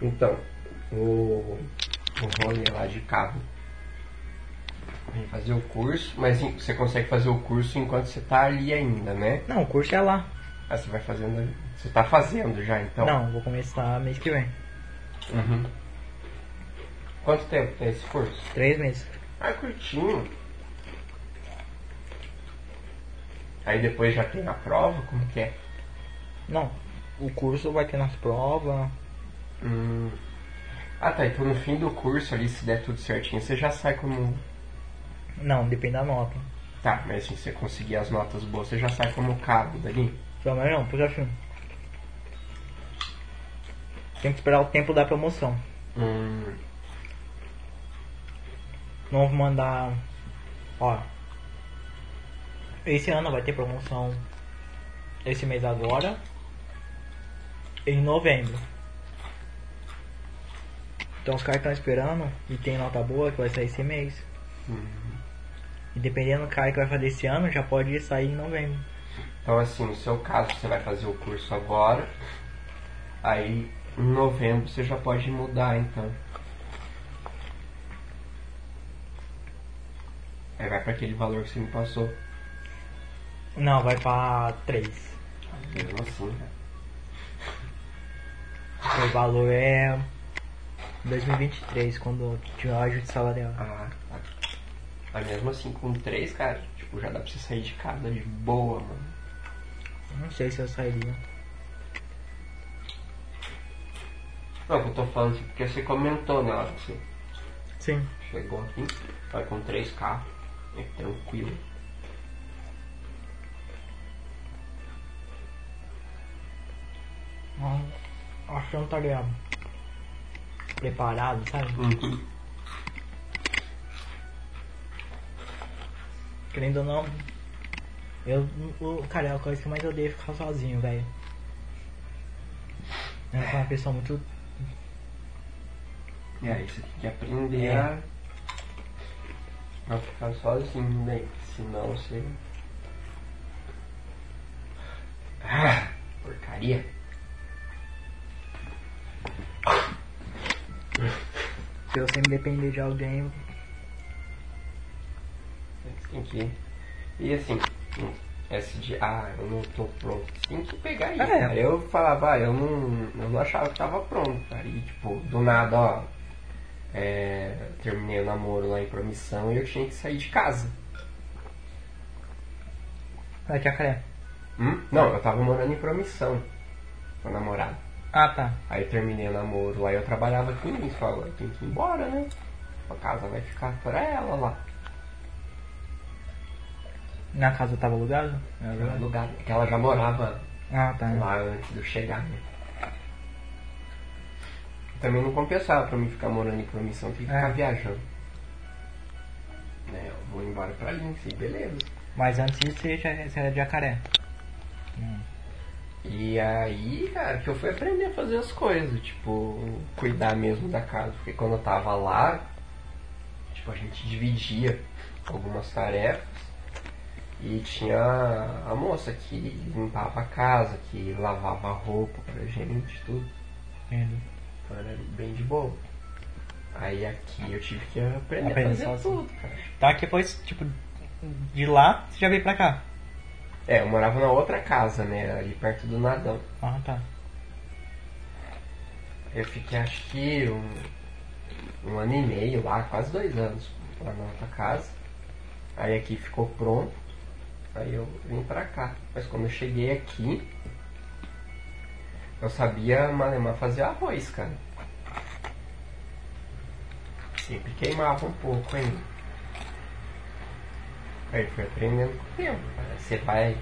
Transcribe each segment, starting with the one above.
Então, o, o rolê lá de carro. Vem fazer o curso, mas você consegue fazer o curso enquanto você tá ali ainda, né? Não, o curso é lá. Ah, você vai fazendo. Você tá fazendo já então? Não, vou começar mês que vem. Uhum. Quanto tempo tem esse curso? Três meses. Ah, curtinho. Aí depois já tem a prova, como que é? Não, o curso vai ter nas provas. Hum. Ah tá, então no fim do curso ali, se der tudo certinho, você já sai como. Não, depende da nota. Tá, mas se você conseguir as notas boas, você já sai como cabo dali. Pelo menos não, porque assim. Tem que esperar o tempo da promoção. Hum. Não vou mandar. Ó. Esse ano vai ter promoção. Esse mês agora. Em novembro. Então os caras estão esperando e tem nota boa que vai sair esse mês. E dependendo do cara que vai fazer esse ano, já pode sair em novembro. Então assim, no seu caso, você vai fazer o curso agora. Aí em novembro você já pode mudar então. Aí vai para aquele valor que você me passou. Não, vai pra 3. Mesmo assim, né? O valor é 2023, quando tiver o ajuste salarial. Ah, tá. Mas mesmo assim, com três, cara, tipo, já dá pra você sair de casa de boa, mano. Não sei se eu sairia. Não, que eu tô falando assim, porque você comentou, né, hora que você Sim. chegou aqui, vai com três carros, é tranquilo. Acho que não estaria preparado, sabe? Uhum. Querendo ou não. Eu, o, cara, é a coisa que eu mais odeio é ficar sozinho, velho. Eu sou uma pessoa muito. Aí você tem que aprender É. a não ficar sozinho, né? Senão você. Ah, porcaria. Se eu sempre depender de alguém. Tem que. E assim, hum, esse de ah, eu não tô pronto. Você tem que pegar isso. É. cara. Eu falava, ah, eu não, eu não achava que tava pronto. E tipo, do nada, ó. é, terminei o namoro lá em promissão e eu tinha que sair de casa. Vai, jacaré. Hum? Não, eu tava morando em promissão com a namorada. Ah, tá. Aí eu terminei o namoro lá e eu trabalhava em Lins. Falei, tenho que ir embora, né? A casa vai ficar pra ela lá. Na casa tava alugado? No verdade. lugar que ela já morava Ah, tá. lá antes de eu chegar, né? Também não compensava pra mim ficar morando em promissão, tem que É. ficar viajando. Né, eu vou embora pra Lins, e beleza. Mas antes disso você já você era de jacaré. E aí, cara, que eu fui aprender a fazer as coisas, tipo, cuidar mesmo da casa. Porque quando eu tava lá, tipo, a gente dividia algumas tarefas e tinha a moça que limpava a casa, que lavava a roupa pra gente, tudo. Entendo. Então era bem de boa. Aí aqui eu tive que aprender Aprender a fazer sozinho. tudo, cara. Tá, que depois, tipo, de lá você já veio pra cá. É, eu morava na outra casa, né, ali perto do Nadão. Ah, tá. Eu fiquei acho que um, um ano e meio lá, quase dois anos lá na outra casa. Aí aqui ficou pronto. Aí eu vim pra cá. Mas quando eu cheguei aqui, eu sabia malemar fazer arroz, cara. Sempre queimava um pouco ainda. Aí fui aprendendo com o tempo, cara. Você vai.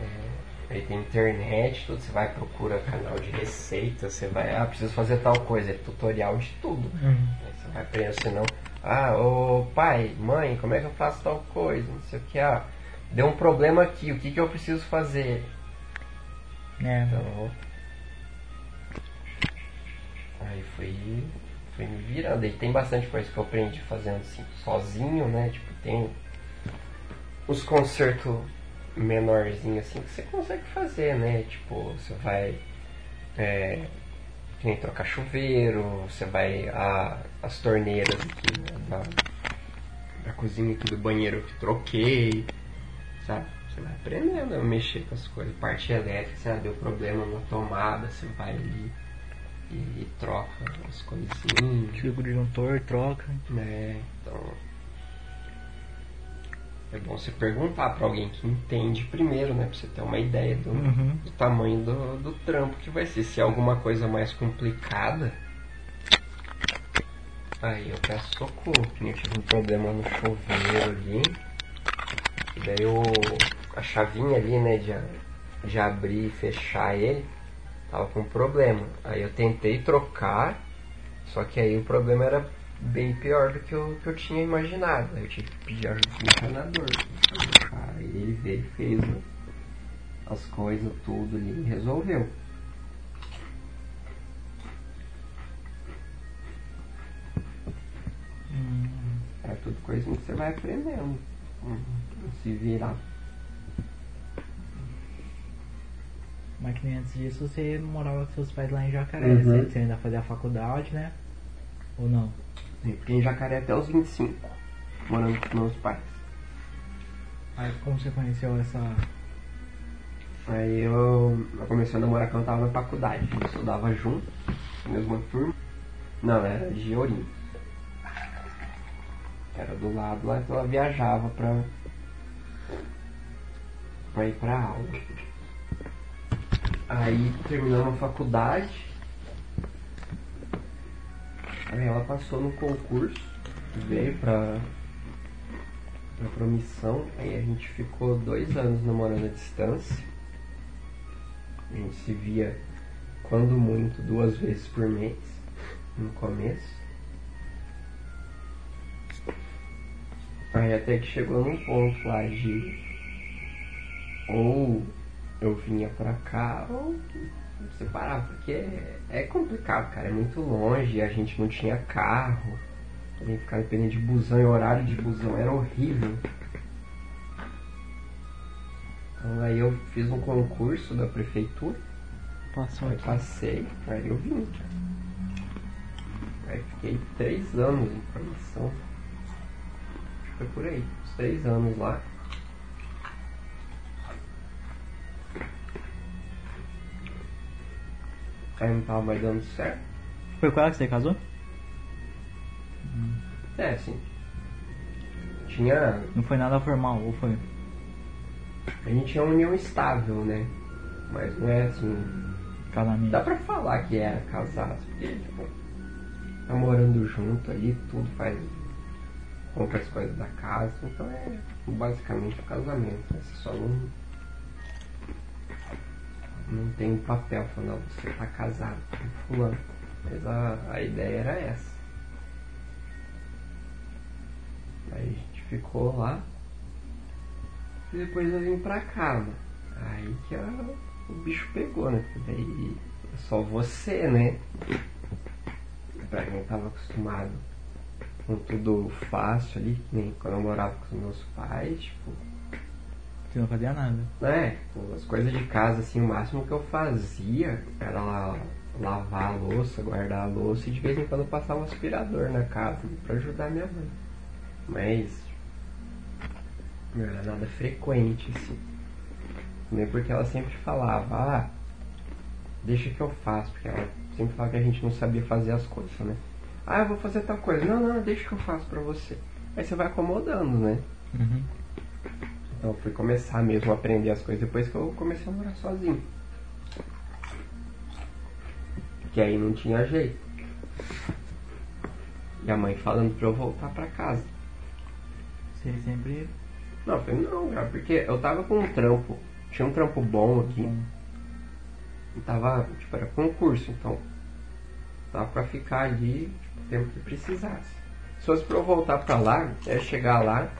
é, Aí tem internet, tudo, você vai procura canal de receita, você vai, ah, preciso fazer tal coisa, é tutorial de tudo. Uhum. Você vai aprender, senão, ah, ô pai, mãe, como é que eu faço tal coisa? Não sei o que, ah, deu um problema aqui, o que, que eu preciso fazer? É. Então. Aí fui, fui me virando. E tem bastante coisa que eu aprendi fazendo assim, sozinho, né? Tipo, tem os concertos menorzinhos assim que você consegue fazer, né? Tipo, você vai. É, que nem trocar chuveiro, você vai. A, as torneiras aqui né, da, da cozinha aqui do banheiro que troquei, sabe? Você vai aprendendo a mexer com as coisas. Parte elétrica, você deu problema na tomada, você vai ali e, e troca as coisinhas. Tira o disjuntor, troca. né? Então é bom você perguntar pra alguém que entende primeiro, né? Pra você ter uma ideia do, Uhum. do tamanho do, do trampo que vai ser. Se é alguma coisa mais complicada, aí eu peço socorro. Que eu tive um problema no chuveiro ali. E daí eu, a chavinha ali, né, de, de abrir e fechar ele, tava com problema. Aí eu tentei trocar, só que aí o problema era bem pior do que eu, que eu tinha imaginado. Eu tive que pedir ajuda do encanador. Aí ele veio fez as coisas, tudo ali e resolveu. Hum, É tudo coisinha que você vai aprendendo. Hum, Se virar. mas que nem antes disso você morava com seus pais lá em Jacaré. Uhum. Você ainda fazia a faculdade, né? Ou não? Eu fiquei em Jacaré até os 25, morando com meus pais. Aí como você conheceu essa. Aí eu, eu comecei a namorar quando eu tava na faculdade. Gente estudava junto, mesma turma. Não, era de Ourinho. Era do lado lá, então ela viajava pra, pra ir pra aula. Aí terminamos a faculdade. Aí ela passou no concurso, veio pra, pra promissão. Aí a gente ficou dois anos namorando à distância. A gente se via, quando muito, duas vezes por mês, no começo. Aí até que chegou num ponto lá de ou eu vinha pra cá ou separava, porque é, é complicado, cara, é muito longe, a gente não tinha carro, a gente ficava dependendo de busão e horário de busão era horrível. Então aí eu fiz um concurso da prefeitura, Passou aí aqui. passei, aí eu vim. Aí fiquei três anos em formação. Acho que foi por aí, uns três anos lá. Aí não tava mais dando certo. Foi com ela que você casou? É, assim. Tinha. Não foi nada formal, ou foi? A gente tinha uma união estável, né? Mas não é assim. Casamento. Dá pra falar que era casado, porque, tipo, tá morando junto ali, tudo faz. compra as coisas da casa, então é basicamente um casamento. né? Você só não. Não tem um papel falando, você tá casado com fulano. Mas a, a ideia era essa. Aí a gente ficou lá. E depois eu vim pra mano. Aí que a, o bicho pegou, né? Daí é só você, né? Pra quem tava acostumado com tudo fácil ali, que nem quando eu morava com os meus pais, tipo, Você não fazia nada. tipo, As coisas de casa, assim, o máximo que eu fazia era lá lavar a louça, guardar a louça e de vez em quando eu passava um aspirador na casa pra ajudar minha mãe. Mas não era nada frequente, assim. Nem porque ela sempre falava, ah, deixa que eu faço, porque ela sempre falava que a gente não sabia fazer as coisas, né? Ah, eu vou fazer tal coisa. Não, não, deixa que eu faço pra você. Aí você vai acomodando, né? Uhum. Então eu fui começar mesmo a aprender as coisas depois que eu comecei a morar sozinho. Que aí não tinha jeito. E a mãe falando pra eu voltar pra casa. Você sempre. Não, eu falei, não, cara, porque eu tava com um trampo. Tinha um trampo bom aqui. E tava, tipo, era concurso, então. Tava pra ficar ali tipo, o tempo que precisasse. Se fosse pra eu voltar pra lá, ia chegar lá,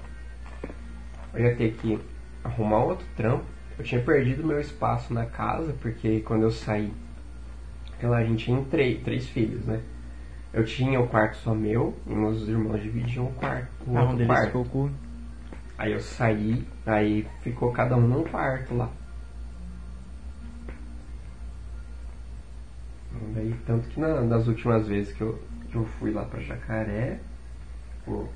eu ia ter que arrumar outro trampo. Eu tinha perdido meu espaço na casa, porque quando eu saí, lá a gente tinha três, três filhos, né? Eu tinha o quarto só meu, e meus irmãos dividiam o quarto. O Ah, um quarto. ficou. Aí eu saí, aí ficou cada um num quarto lá. daí, tanto que na, das últimas vezes que eu, que eu fui lá pra Jacaré, pô,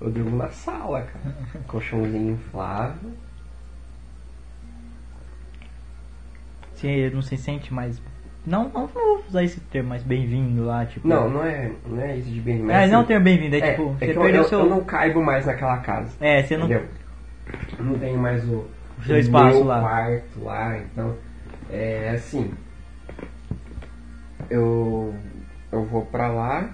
eu durmo na sala, cara. Colchãozinho inflável. Você não se sente mais. Não, não, vou usar esse termo mais bem-vindo lá, tipo. Não, não é, não é isso de bem-vindo. É, não termo bem-vindo, é, tipo, é você que eu, perdeu eu, seu. eu não caibo mais naquela casa. É, você não. Entendeu? Eu não tenho mais o, O seu espaço lá. quarto lá, então é assim. Eu eu vou pra lá,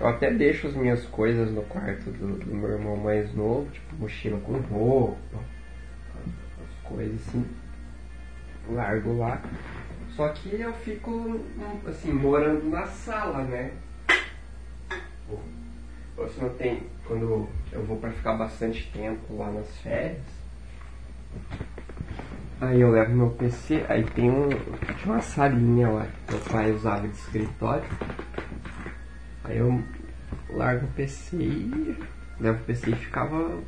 eu até deixo as minhas coisas no quarto do, do meu irmão mais novo, tipo mochila com roupa, as coisas assim, largo lá. Só que eu fico assim, morando na sala, né? Ou se não tem, quando eu vou pra ficar bastante tempo lá nas férias, aí eu levo meu PC, aí tem um, uma salinha lá que meu pai usava de escritório. Aí eu largo o PC e levo o PC e ficava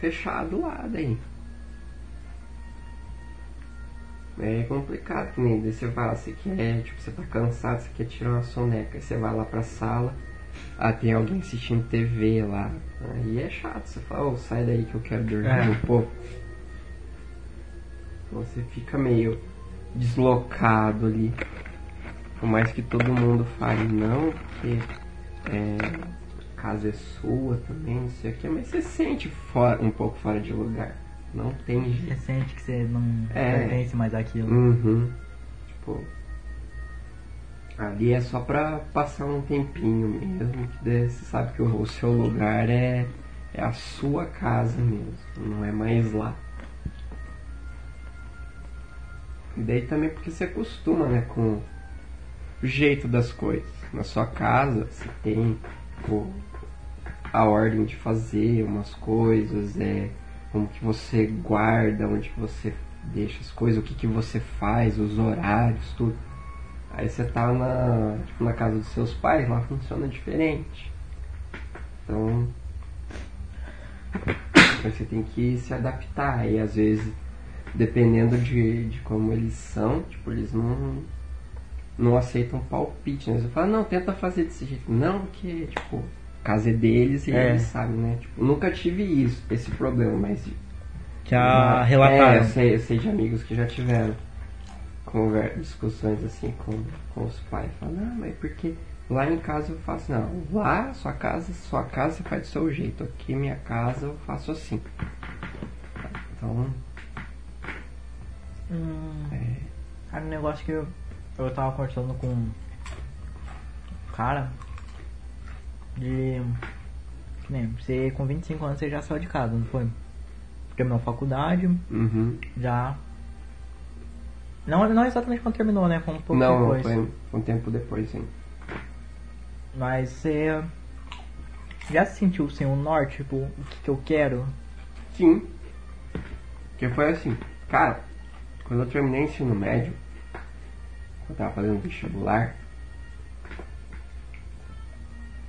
fechado lá daí. É complicado, que nem daí você vai lá, você quer, tipo, você tá cansado, você quer tirar uma soneca, aí você vai lá pra sala, ah, tem alguém assistindo TV lá. Aí é chato, você fala, ô, sai daí que eu quero dormir É. um pouco. Então Você fica meio deslocado ali. Por mais que todo mundo fale não, porque é, casa é sua também, não sei o que, mas você sente fora, um pouco fora de lugar. Não tem Você jeito. sente que você não É. pertence mais àquilo. Uhum. Tipo. Ali é só pra passar um tempinho mesmo, que daí você sabe que o, o seu lugar é, é a sua casa mesmo, não é mais lá. E daí também porque você acostuma, né, com o jeito das coisas. Na sua casa você tem o, a ordem de fazer umas coisas, é como que você guarda, onde que você deixa as coisas, o que que você faz, os horários, tudo. Aí você tá na, tipo, na casa dos seus pais, lá funciona diferente. Então você tem que se adaptar e às vezes dependendo de, de como eles são, tipo, eles não não aceitam palpite, né? Você fala, não, tenta fazer desse jeito. Não, porque, tipo, a casa é deles e É. eles sabem, né? Tipo, nunca tive isso, esse problema, mas Já é, relataram. eu sei, eu sei de amigos que já tiveram conver- discussões assim com, com os pais. Falam, não, mas porque lá em casa eu faço. Não, lá sua casa, sua casa você faz do seu jeito. Aqui minha casa eu faço assim. Então, Hum, é, Cara, um negócio que eu, eu tava conversando com um cara de. Que nem, você com 25 anos você já saiu de casa, não foi? Terminou a faculdade, uhum. já. Não, não exatamente quando terminou, né? Foi um pouco não, não, depois. foi um tempo depois, sim. Mas você já se sentiu sem o norte, tipo, o que, que eu quero? Sim. Porque foi assim, cara, quando eu terminei o ensino médio, eu tava fazendo vestibular,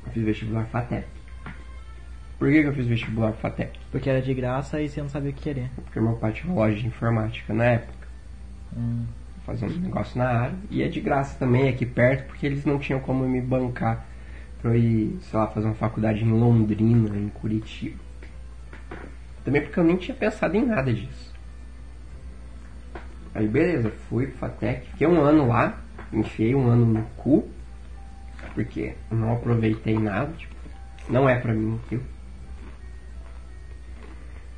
eu fiz vestibular FATEC. Por que, que eu fiz vestibular FATEC? Porque era de graça e você não sabia o que querer. Porque meu pai tinha uma loja de informática na época, Hum, fazendo um negócio na área, e é de graça também, aqui perto, porque eles não tinham como me bancar pra eu ir, sei lá, fazer uma faculdade em Londrina, em Curitiba. Também porque eu nem tinha pensado em nada disso. Aí beleza, fui pro Fatec, fiquei um ano lá, enfiei um ano no cu, porque não aproveitei nada, tipo, não é pra mim aquilo.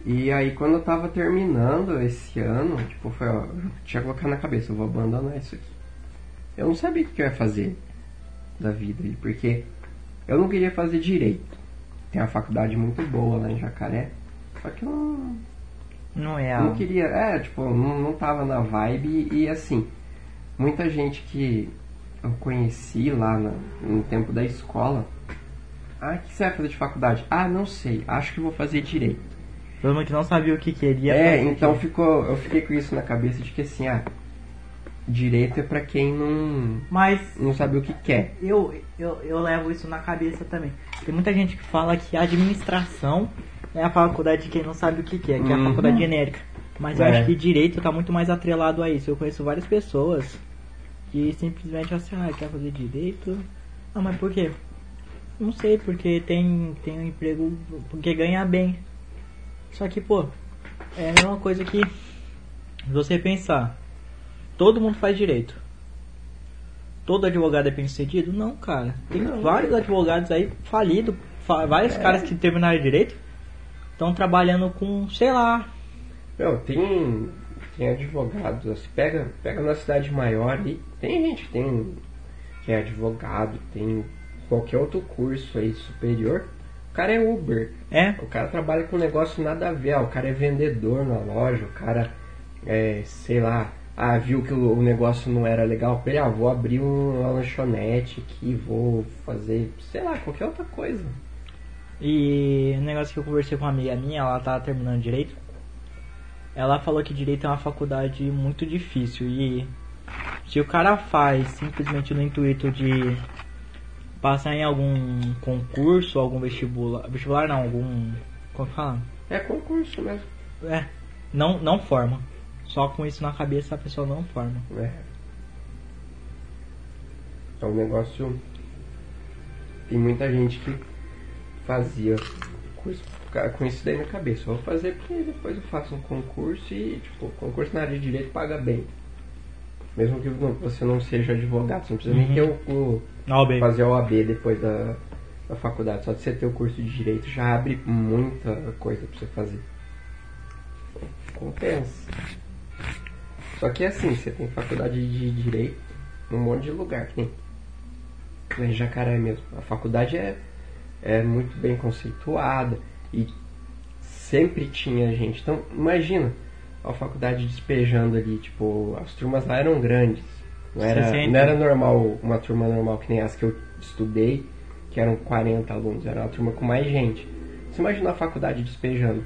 E aí quando eu tava terminando esse ano, tipo, foi, ó, tinha colocado na cabeça, eu vou abandonar isso aqui. Eu não sabia o que eu ia fazer da vida aí, porque eu não queria fazer direito. Tem uma faculdade muito boa lá em Jacaré, só que eu não, não é não queria, é, tipo, não, não tava na vibe e assim, muita gente que eu conheci lá na- no tempo da escola, ah, o que você vai fazer de faculdade? Ah, não sei, acho que vou fazer direito. Todo mundo que não sabia o que queria. É, então aquilo. ficou, eu fiquei com isso na cabeça de que assim, ah, direito é pra quem não, Mas não sabe o que quer. eu, eu, eu levo isso na cabeça também. Tem muita gente que fala que a administração é a faculdade de quem não sabe o que quer, que é a Uhum. faculdade genérica. Mas eu É. acho que direito tá muito mais atrelado a isso. Eu conheço várias pessoas que simplesmente assim, ah, quer fazer direito. Ah, mas por quê? Não sei, porque tem, tem um emprego, porque ganha bem. Só que, pô, é a mesma coisa que você pensar, todo mundo faz direito. Todo advogado é bem sucedido? Não, cara. Tem Não. vários advogados aí falidos, fa- vários É. caras que terminaram direito, estão trabalhando com, sei lá, Não, tem, tem advogados, pega, pega na cidade maior aí, tem gente que tem que é advogado, tem qualquer outro curso aí superior, o cara é Uber. é, O cara trabalha com negócio nada a ver, ah, o cara é vendedor na loja, o cara é, sei lá, ah, viu que o, negócio não era legal ele, ah, vou abrir um- uma lanchonete aqui, vou fazer, sei lá, qualquer outra coisa. E um negócio que eu conversei com uma amiga minha, ela tava terminando direito. Ela falou que direito é uma faculdade muito difícil e se o cara faz simplesmente no intuito de passar em algum concurso, algum vestibular, vestibular não, algum, como que fala? É concurso mesmo. É, não não forma. Só com isso na cabeça a pessoa não forma. É. É um negócio. Tem muita gente que fazia com isso daí na cabeça. Eu vou fazer porque depois eu faço um concurso e, tipo, concurso na área de direito paga bem. Mesmo que você não seja advogado, você não precisa nem Uhum. ter o, o- bem. fazer a OAB depois da, da faculdade. Só de você ter o curso de direito já abre muita coisa pra você fazer. Compensa. Só que assim, você tem faculdade de direito num monte de lugar, que nem lá em Jacaré mesmo. A faculdade é, é muito bem conceituada e sempre tinha gente. Então, imagina a faculdade despejando ali, tipo, as turmas lá eram grandes. Não era, 60. não era normal, uma turma normal que nem as que eu estudei, que eram 40 alunos, era uma turma com mais gente. Você imagina a faculdade despejando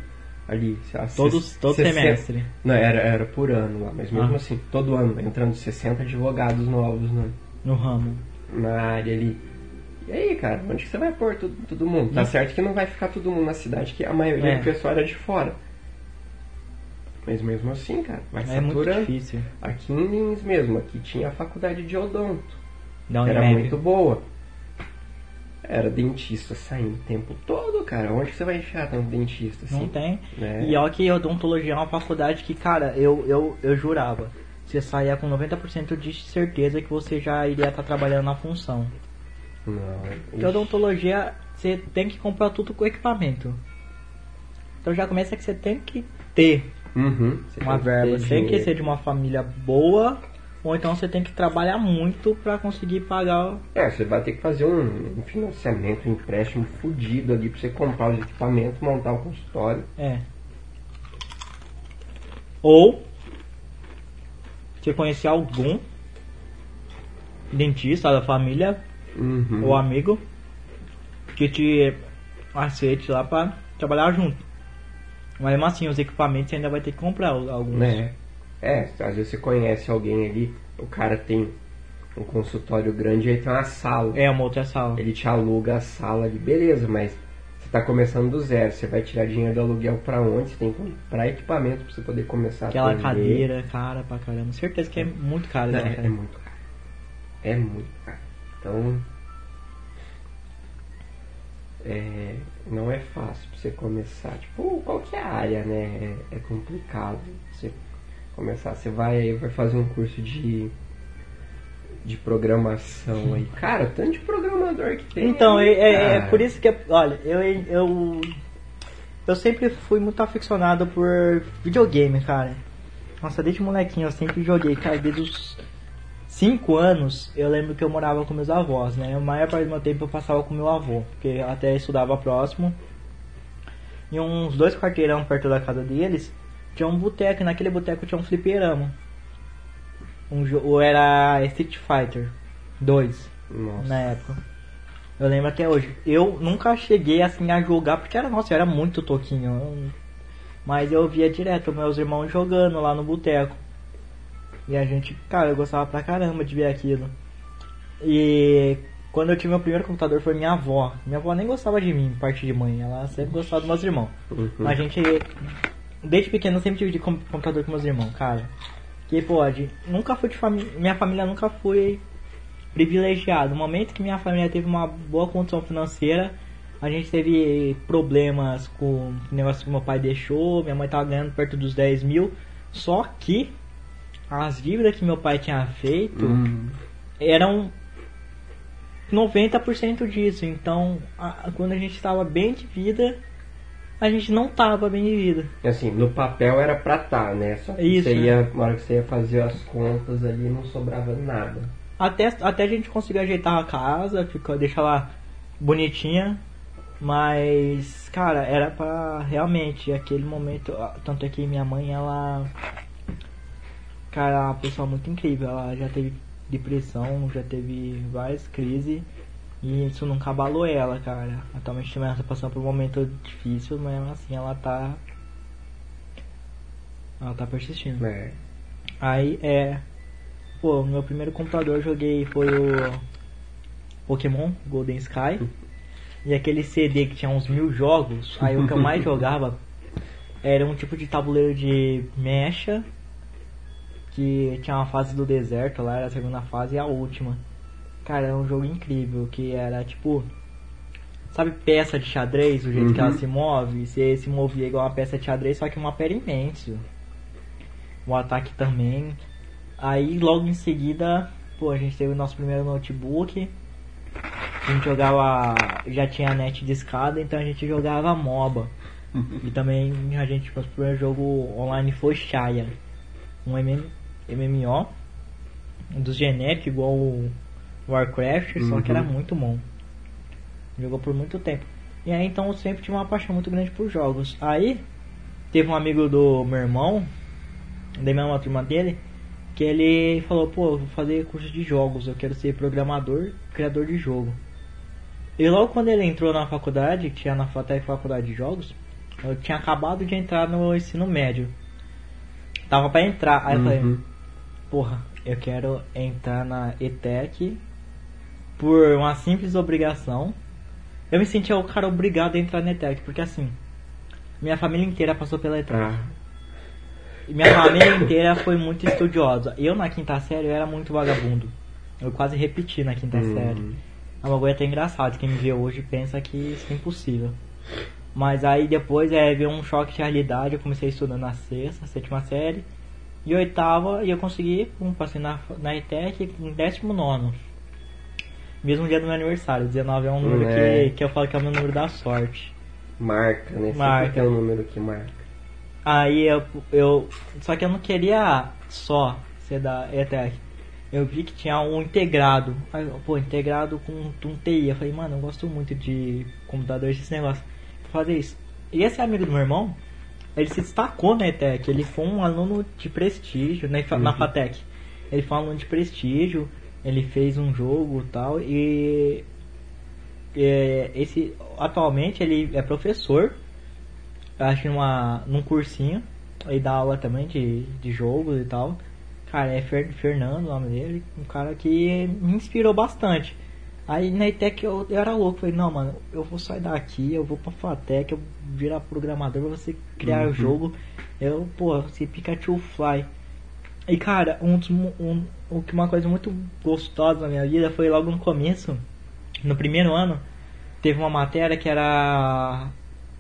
ali, sei lá, Todos, todo 60 semestre. Não, era, era por ano lá, mas mesmo Ah. assim, todo ano, entrando 60 advogados novos na, No ramo. na área ali. E aí, cara, onde que você vai pôr todo, todo mundo? Tá Não. certo que não vai ficar todo mundo na cidade, que a maioria É. do pessoal era de fora. Mas mesmo assim, cara, vai É muito saturando. difícil. Aqui em Lins mesmo, aqui tinha a faculdade de odonto. Um era remédio. muito boa. Era dentista saindo o tempo todo, cara. Onde você vai enfiar tanto dentista assim? Não tem. É. E ó que odontologia é uma faculdade que, cara, eu, eu, eu jurava. Você saía com 90% de certeza que você já iria estar trabalhando na função. Não. Odontologia, você tem que comprar tudo com equipamento. Então já começa que você tem que ter Uhum. Você uma tem que verba. Você tem que ser de uma família boa. Ou então você tem que trabalhar muito pra conseguir pagar. o- É, você vai ter que fazer um, um financiamento, um empréstimo fudido ali pra você comprar os equipamentos, montar o consultório. É. Ou você conhecer algum dentista da família Uhum. ou amigo que te aceite lá pra trabalhar junto. Mas mesmo assim, os equipamentos você ainda vai ter que comprar alguns. Né? É, às vezes você conhece alguém ali, o cara tem um consultório grande e aí tem uma sala. É uma outra sala. Ele te aluga a sala ali, beleza, mas você tá começando do zero, você vai tirar dinheiro do aluguel pra onde? Você tem que comprar equipamento pra você poder começar Aquela a cadeira, cara, pra caramba. Certeza que é muito caro. Não, né, é, cara? é muito caro. É muito caro. Então. É, não é fácil pra você começar. Tipo, qualquer área, né? É, é complicado você começar. Você vai, vai fazer um curso de. De programação aí. Cara, tanto de programador que tem. Então, é, aí, é- é cara. por isso que, olha, eu, eu, eu sempre fui muito aficionado por videogame, cara. Nossa, desde molequinho eu sempre joguei, cara, desde os 5 anos eu lembro que eu morava com meus avós, né? A maior parte do meu tempo eu passava com meu avô, porque eu até estudava próximo. E uns dois quarteirão perto da casa deles, tinha um boteco, e naquele boteco tinha um fliperama. Um jogo era Street Fighter 2 Nossa. na época. Eu lembro até hoje. Eu nunca cheguei assim a jogar porque era, nossa, eu era muito toquinho. Mas eu via direto meus irmãos jogando lá no boteco. E a gente, cara, eu gostava pra caramba de ver aquilo. E quando eu tive meu primeiro computador foi minha avó. Minha avó nem gostava de mim, parte de mãe. Ela sempre gostava dos meus irmãos. Uhum. A gente, desde pequeno, eu sempre tive de com- computador com meus irmãos, cara. Que, gente nunca foi de família. Minha família nunca foi privilegiada. No momento que minha família teve uma boa condição financeira, a gente teve problemas com o negócio que meu pai deixou. Minha mãe tava ganhando perto dos 10 mil. Só que as dívidas que meu pai tinha feito Uhum. eram 90% disso. Então, a- quando a gente estava bem de vida, a gente não tava bem de vida. Assim, no papel era pra tá, né? Só que Isso, você né? ia, na hora que você ia fazer as contas ali, não sobrava nada. Até, até a gente conseguir ajeitar a casa, ficou, deixar ela bonitinha. Mas, cara, era pra realmente aquele momento. Tanto é que minha mãe, ela. Cara, é uma pessoa muito incrível. Ela já teve depressão, já teve várias crises. E isso nunca abalou ela, cara. Atualmente ela tá passando por um momento difícil, mas assim ela tá. Ela tá persistindo. É. Aí é. Pô, meu primeiro computador eu joguei foi o Pokémon Golden Sky. E aquele CD que tinha uns mil jogos, aí o que eu mais jogava era um tipo de tabuleiro de mecha. Que tinha uma fase do deserto lá, era a segunda fase e a última. Cara, era um jogo incrível, que era tipo. Sabe peça de xadrez, o jeito que Uhum. ela se move? Você se movia igual uma peça de xadrez, só que um mapa imenso o ataque também. Aí logo em seguida, pô, a gente teve o nosso primeiro notebook. A gente jogava. Já tinha net de escada, então a gente jogava MOBA. E também a gente, o primeiro jogo online foi Shaya. Um MM, MMO. Um dos genéricos, igual o Warcraft, só que Uhum. era muito bom. Jogou por muito tempo. E aí então eu sempre tive uma paixão muito grande por jogos. Aí teve um amigo do meu irmão, da mesma turma dele, que ele falou, pô, eu vou fazer curso de jogos, eu quero ser programador, criador de jogo. E logo quando ele entrou na faculdade, que tinha na Faculdade de Jogos, eu tinha acabado de entrar no ensino médio. Tava pra entrar, aí eu falei, Uhum. Porra, eu quero entrar na ETEC por uma simples obrigação. Eu me sentia o cara obrigado a entrar na ETEC, porque assim, minha família inteira passou pela ETEC. Ah, E Minha família inteira foi muito estudiosa. Eu na quinta série eu era muito vagabundo. Eu quase repeti na quinta Hum. série. É uma coisa até engraçada. Quem me vê hoje pensa que isso é impossível. Mas aí depois é, veio um choque de realidade. Eu comecei estudando na sexta, sétima série. E oitava, e eu consegui, pum, passei na, na ETEC em décimo nono. Mesmo dia do meu aniversário. 19 é um número É. que, que eu falo que é o meu número da sorte. marca, né? Sempre Marca. tem um número que marca. Aí eu, eu. Só que eu não queria só ser da ETEC. Eu vi que tinha um integrado. Aí, pô, integrado com um TI. Eu falei, mano, eu gosto muito de computadores, esse negócio. Vou fazer isso. E esse amigo do meu irmão, ele se destacou na ETEC. Ele foi um aluno de prestígio na, na Uhum. FATEC. Ele foi um aluno de prestígio. Ele fez um jogo e tal. E. é, esse, atualmente ele é professor acho numa, num cursinho. Ele dá aula também de, de jogos e tal. Cara, é Fer, Fernando o nome dele. Um cara que me inspirou bastante. Aí na ETEC eu, eu era louco. Falei, não, mano, eu vou sair daqui, eu vou pra FATEC, eu vou virar programador, você criar Uhum. jogo. Eu, pô, você Pikachu Fly. E cara, um, um, o que uma coisa muito gostosa na minha vida foi logo no começo, no primeiro ano, teve uma matéria que era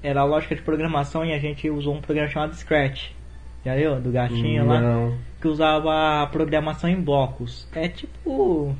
era lógica de programação e a gente usou um programa chamado Scratch. Já viu? Do gatinho lá. Não. Que usava programação em blocos. É tipo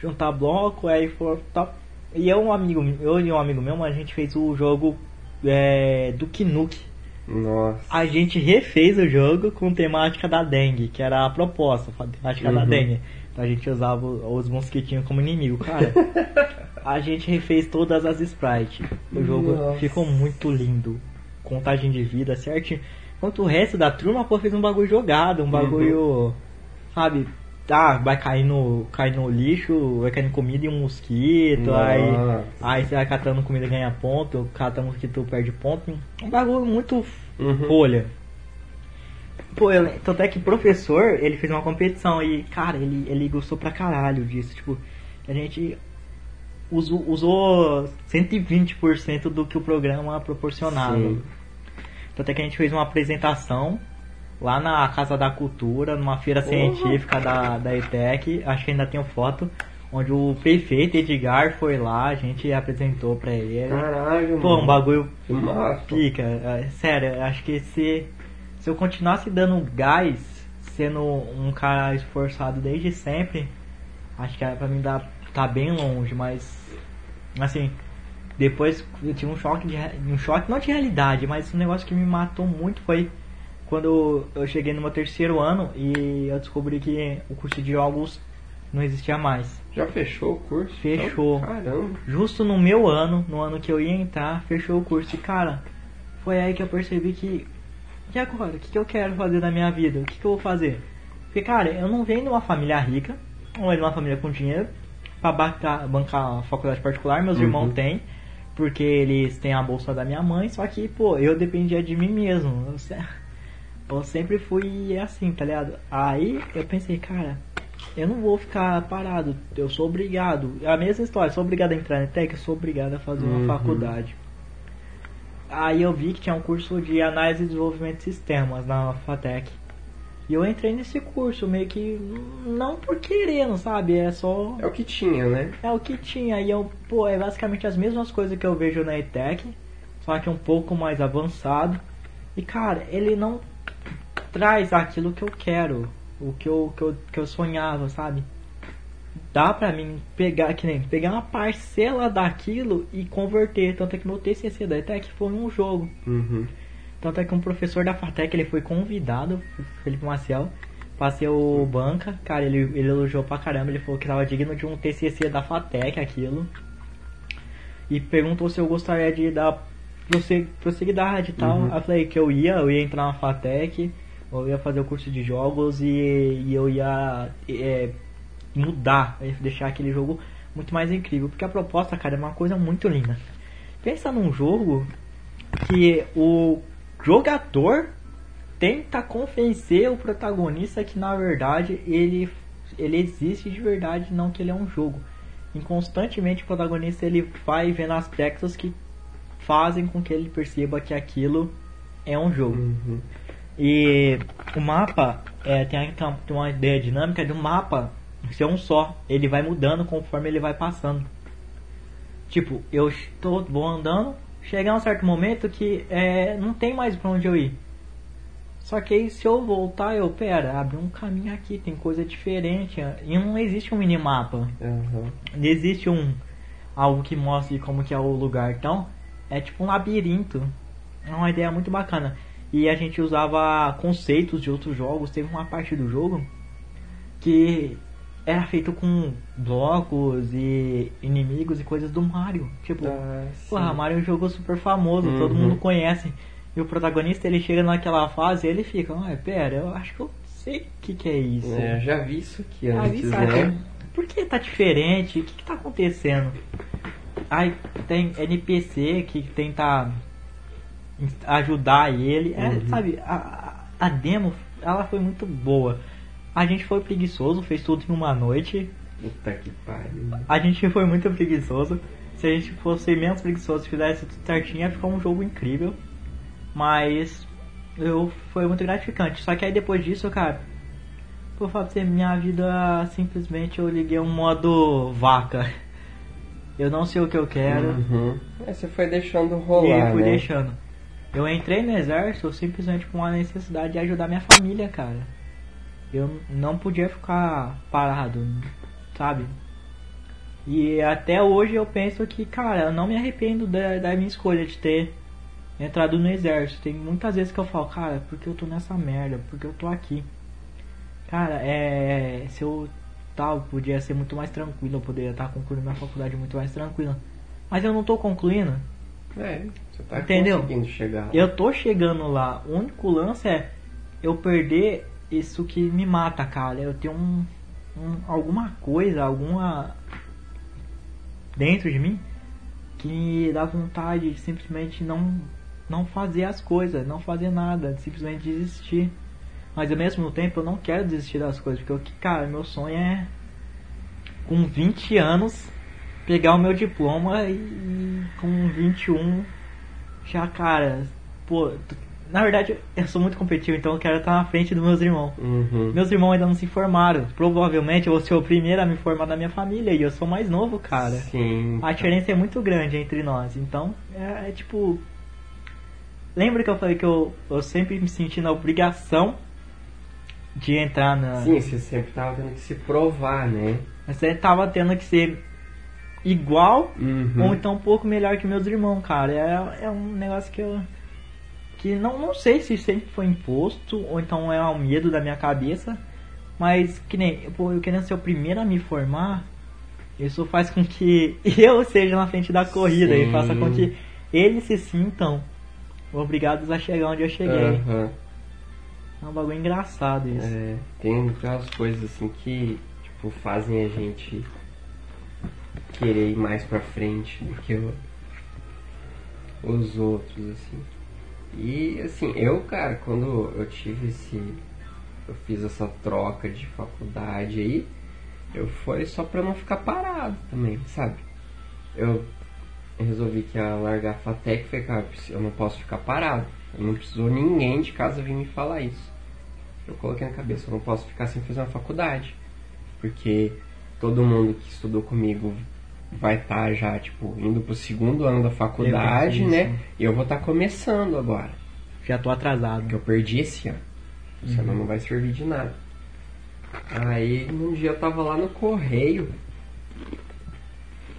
juntar bloco, aí for tal. E eu um amigo, eu e um amigo meu, a gente fez o jogo é, do Knuck. Nossa. A gente refez o jogo com temática da dengue, que era a proposta, a temática da Uhum. dengue. Então a gente usava os mosquitinhos como inimigo, cara. a gente refez todas as sprites. O jogo Nossa. ficou muito lindo. Contagem de vida certinho. Enquanto o resto da turma, pô, fez um bagulho jogado, um bagulho. Sabe? Tá, vai cair no, cair no lixo, vai cair em comida e um mosquito, aí. Nossa. Aí você vai catando comida e ganha ponto, cata mosquito perde ponto. Um bagulho muito Uhum. folha. Pô, eu, tanto é que o professor, ele fez uma competição e, cara, ele, ele gostou pra caralho disso. Tipo, a gente usou, usou 120% do que o programa proporcionava. Sim. Tanto é que a gente fez uma apresentação lá na Casa da Cultura, numa feira científica da, da ETEC, acho que ainda tenho foto, onde o prefeito Edgar foi lá, a gente apresentou pra ele. Caralho, Pô, um bagulho pica. é, Sério, acho que se, se eu continuasse dando gás, sendo um cara esforçado desde sempre, acho que era pra mim dar, tá bem longe, mas assim, depois eu tive um choque de um choque não de realidade, mas um negócio que me matou muito foi quando eu cheguei no meu terceiro ano e eu descobri que o curso de jogos não existia mais. Já fechou o curso? Fechou. Então, caramba. Justo no meu ano, no ano que eu ia entrar, fechou o curso. E cara, foi aí que eu percebi que. E agora? O que, que eu quero fazer na minha vida? O que, que eu vou fazer? Porque, cara, eu não venho de uma família rica, ou de uma família com dinheiro, pra bancar, bancar a faculdade particular. Meus Uhum. irmãos têm, porque eles têm a bolsa da minha mãe. Só que, pô, eu dependia de mim mesmo. Eu, se- eu sempre fui assim, tá ligado? Aí eu pensei, cara, eu não vou ficar parado, eu sou obrigado. É a mesma história, sou obrigado a entrar na tech, eu sou obrigado a fazer Uhum. uma faculdade. Aí eu vi que tinha um curso de análise e desenvolvimento de sistemas na FATEC. E eu entrei nesse curso, meio que não por querendo, sabe? É só. É o que tinha, né? É o que tinha. E eu, pô, é basicamente as mesmas coisas que eu vejo na ETEC, só que um pouco mais avançado. E cara, ele não traz aquilo que eu quero, o que eu, que eu, que eu sonhava, sabe? Dá pra mim pegar, que nem, pegar uma parcela daquilo e converter. Tanto é que meu TCC da ETEC foi um jogo. Uhum. Tanto é que um professor da FATEC ele foi convidado, Felipe Maciel, pra ser o banca. Cara, ele, ele elogiou pra caramba, ele falou que tava digno de um TCC da FATEC aquilo. E perguntou se eu gostaria de dar prosse- prosseguidade e tal. Uhum. Aí eu falei que eu ia, eu ia entrar na FATEC, eu ia fazer o curso de jogos e, e eu ia é, mudar, ia deixar aquele jogo muito mais incrível. Porque a proposta, cara, é uma coisa muito linda. Pensa num jogo que o jogador tenta convencer o protagonista que na verdade ele, ele existe de verdade, não que ele é um jogo. E constantemente o protagonista ele vai vendo aspectos que fazem com que ele perceba que aquilo é um jogo. Uhum. E o mapa é, tem, tem uma ideia dinâmica do mapa ser um só. Ele vai mudando conforme ele vai passando. Tipo, eu estou vou andando, chega um certo momento que é, não tem mais pra onde eu ir. Só que aí se eu voltar, eu, pera, abre um caminho aqui, tem coisa diferente. E não existe um minimapa Uhum. não existe um algo que mostre como que é o lugar. Então, é tipo um labirinto. É uma ideia muito bacana. E a gente usava conceitos de outros jogos. Teve uma parte do jogo que era feito com blocos e inimigos e coisas do Mario. Tipo, Ah, porra, Mario é um jogo super famoso, todo Uhum. mundo conhece. E o protagonista ele chega naquela fase e ele fica, ah, pera, eu acho que eu sei o que, que é isso. É, eu já vi isso aqui Ah, antes, vi, sabe? né? Por que tá diferente? O que, que tá acontecendo? Aí tem NPC que tenta ajudar ele. É, Uhum. sabe, a, a demo ela foi muito boa. A gente foi preguiçoso, fez tudo em uma noite. Puta que pariu. A gente foi muito preguiçoso. Se a gente fosse menos preguiçoso e fizesse tudo certinho, ia ficar um jogo incrível. Mas eu foi muito gratificante. Só que aí depois disso, cara, por falar pra você, minha vida simplesmente eu liguei um modo vaca. Eu não sei o que eu quero Uhum. Você foi deixando e rolar, fui né? deixando. Eu entrei no exército simplesmente com a necessidade de ajudar minha família, cara. Eu não podia ficar parado, sabe? E até hoje eu penso que, cara, eu não me arrependo da, da minha escolha de ter entrado no exército. Tem muitas vezes que eu falo, cara, porque eu tô nessa merda? Porque eu tô aqui? Cara, é. Se eu tal, podia ser muito mais tranquilo, eu poderia estar concluindo minha faculdade muito mais tranquila. Mas eu não tô concluindo. É, você tá Entendeu? conseguindo chegar lá. Eu tô chegando lá. O único lance é eu perder isso que me mata, cara. Eu tenho um, um- alguma coisa, alguma dentro de mim que dá vontade de simplesmente não não fazer as coisas, não fazer nada, simplesmente desistir. Mas ao mesmo tempo eu não quero desistir das coisas, porque eu, cara, meu sonho é com 20 anos pegar o meu diploma e com 21 já, cara, pô, Na verdade, eu sou muito competitivo, então eu quero estar na frente dos meus irmãos. Uhum. Meus irmãos ainda não se formaram. Provavelmente eu vou ser o primeiro a me formar na minha família e eu sou mais novo, cara. Sim. A diferença é muito grande entre nós. Então, é, é tipo. Lembra que eu falei que eu, eu sempre me senti na obrigação de entrar na. Sim, você sempre tava tendo que se provar, né? Você tava tendo que ser igual Uhum. ou então um pouco melhor que meus irmãos, cara. É, é um negócio que eu. Que não, não sei se sempre foi imposto ou então é um medo da minha cabeça. Mas que nem, pô, eu querendo ser o primeiro a me formar, isso faz com que eu seja na frente da corrida e Sim. faça com que eles se sintam obrigados a chegar onde eu cheguei. Aham. É um bagulho engraçado isso. É, tem aquelas coisas assim que tipo, fazem a gente querer ir mais pra frente do que o- os outros, assim. E assim, eu, cara, quando eu tive esse. Eu fiz essa troca de faculdade aí, eu foi só pra não ficar parado também, sabe? Eu resolvi que ia largar a FATEC e falei, cara, eu não posso ficar parado. Não precisou ninguém de casa vir me falar isso. Eu coloquei na cabeça, eu não posso ficar sem fazer uma faculdade. Porque todo mundo que estudou comigo vai estar já, tipo, indo pro segundo ano da faculdade, né? isso. E eu vou estar começando agora. Já tô atrasado. Porque eu perdi esse ano. Esse ano não vai servir de nada. Aí um dia eu tava lá no correio.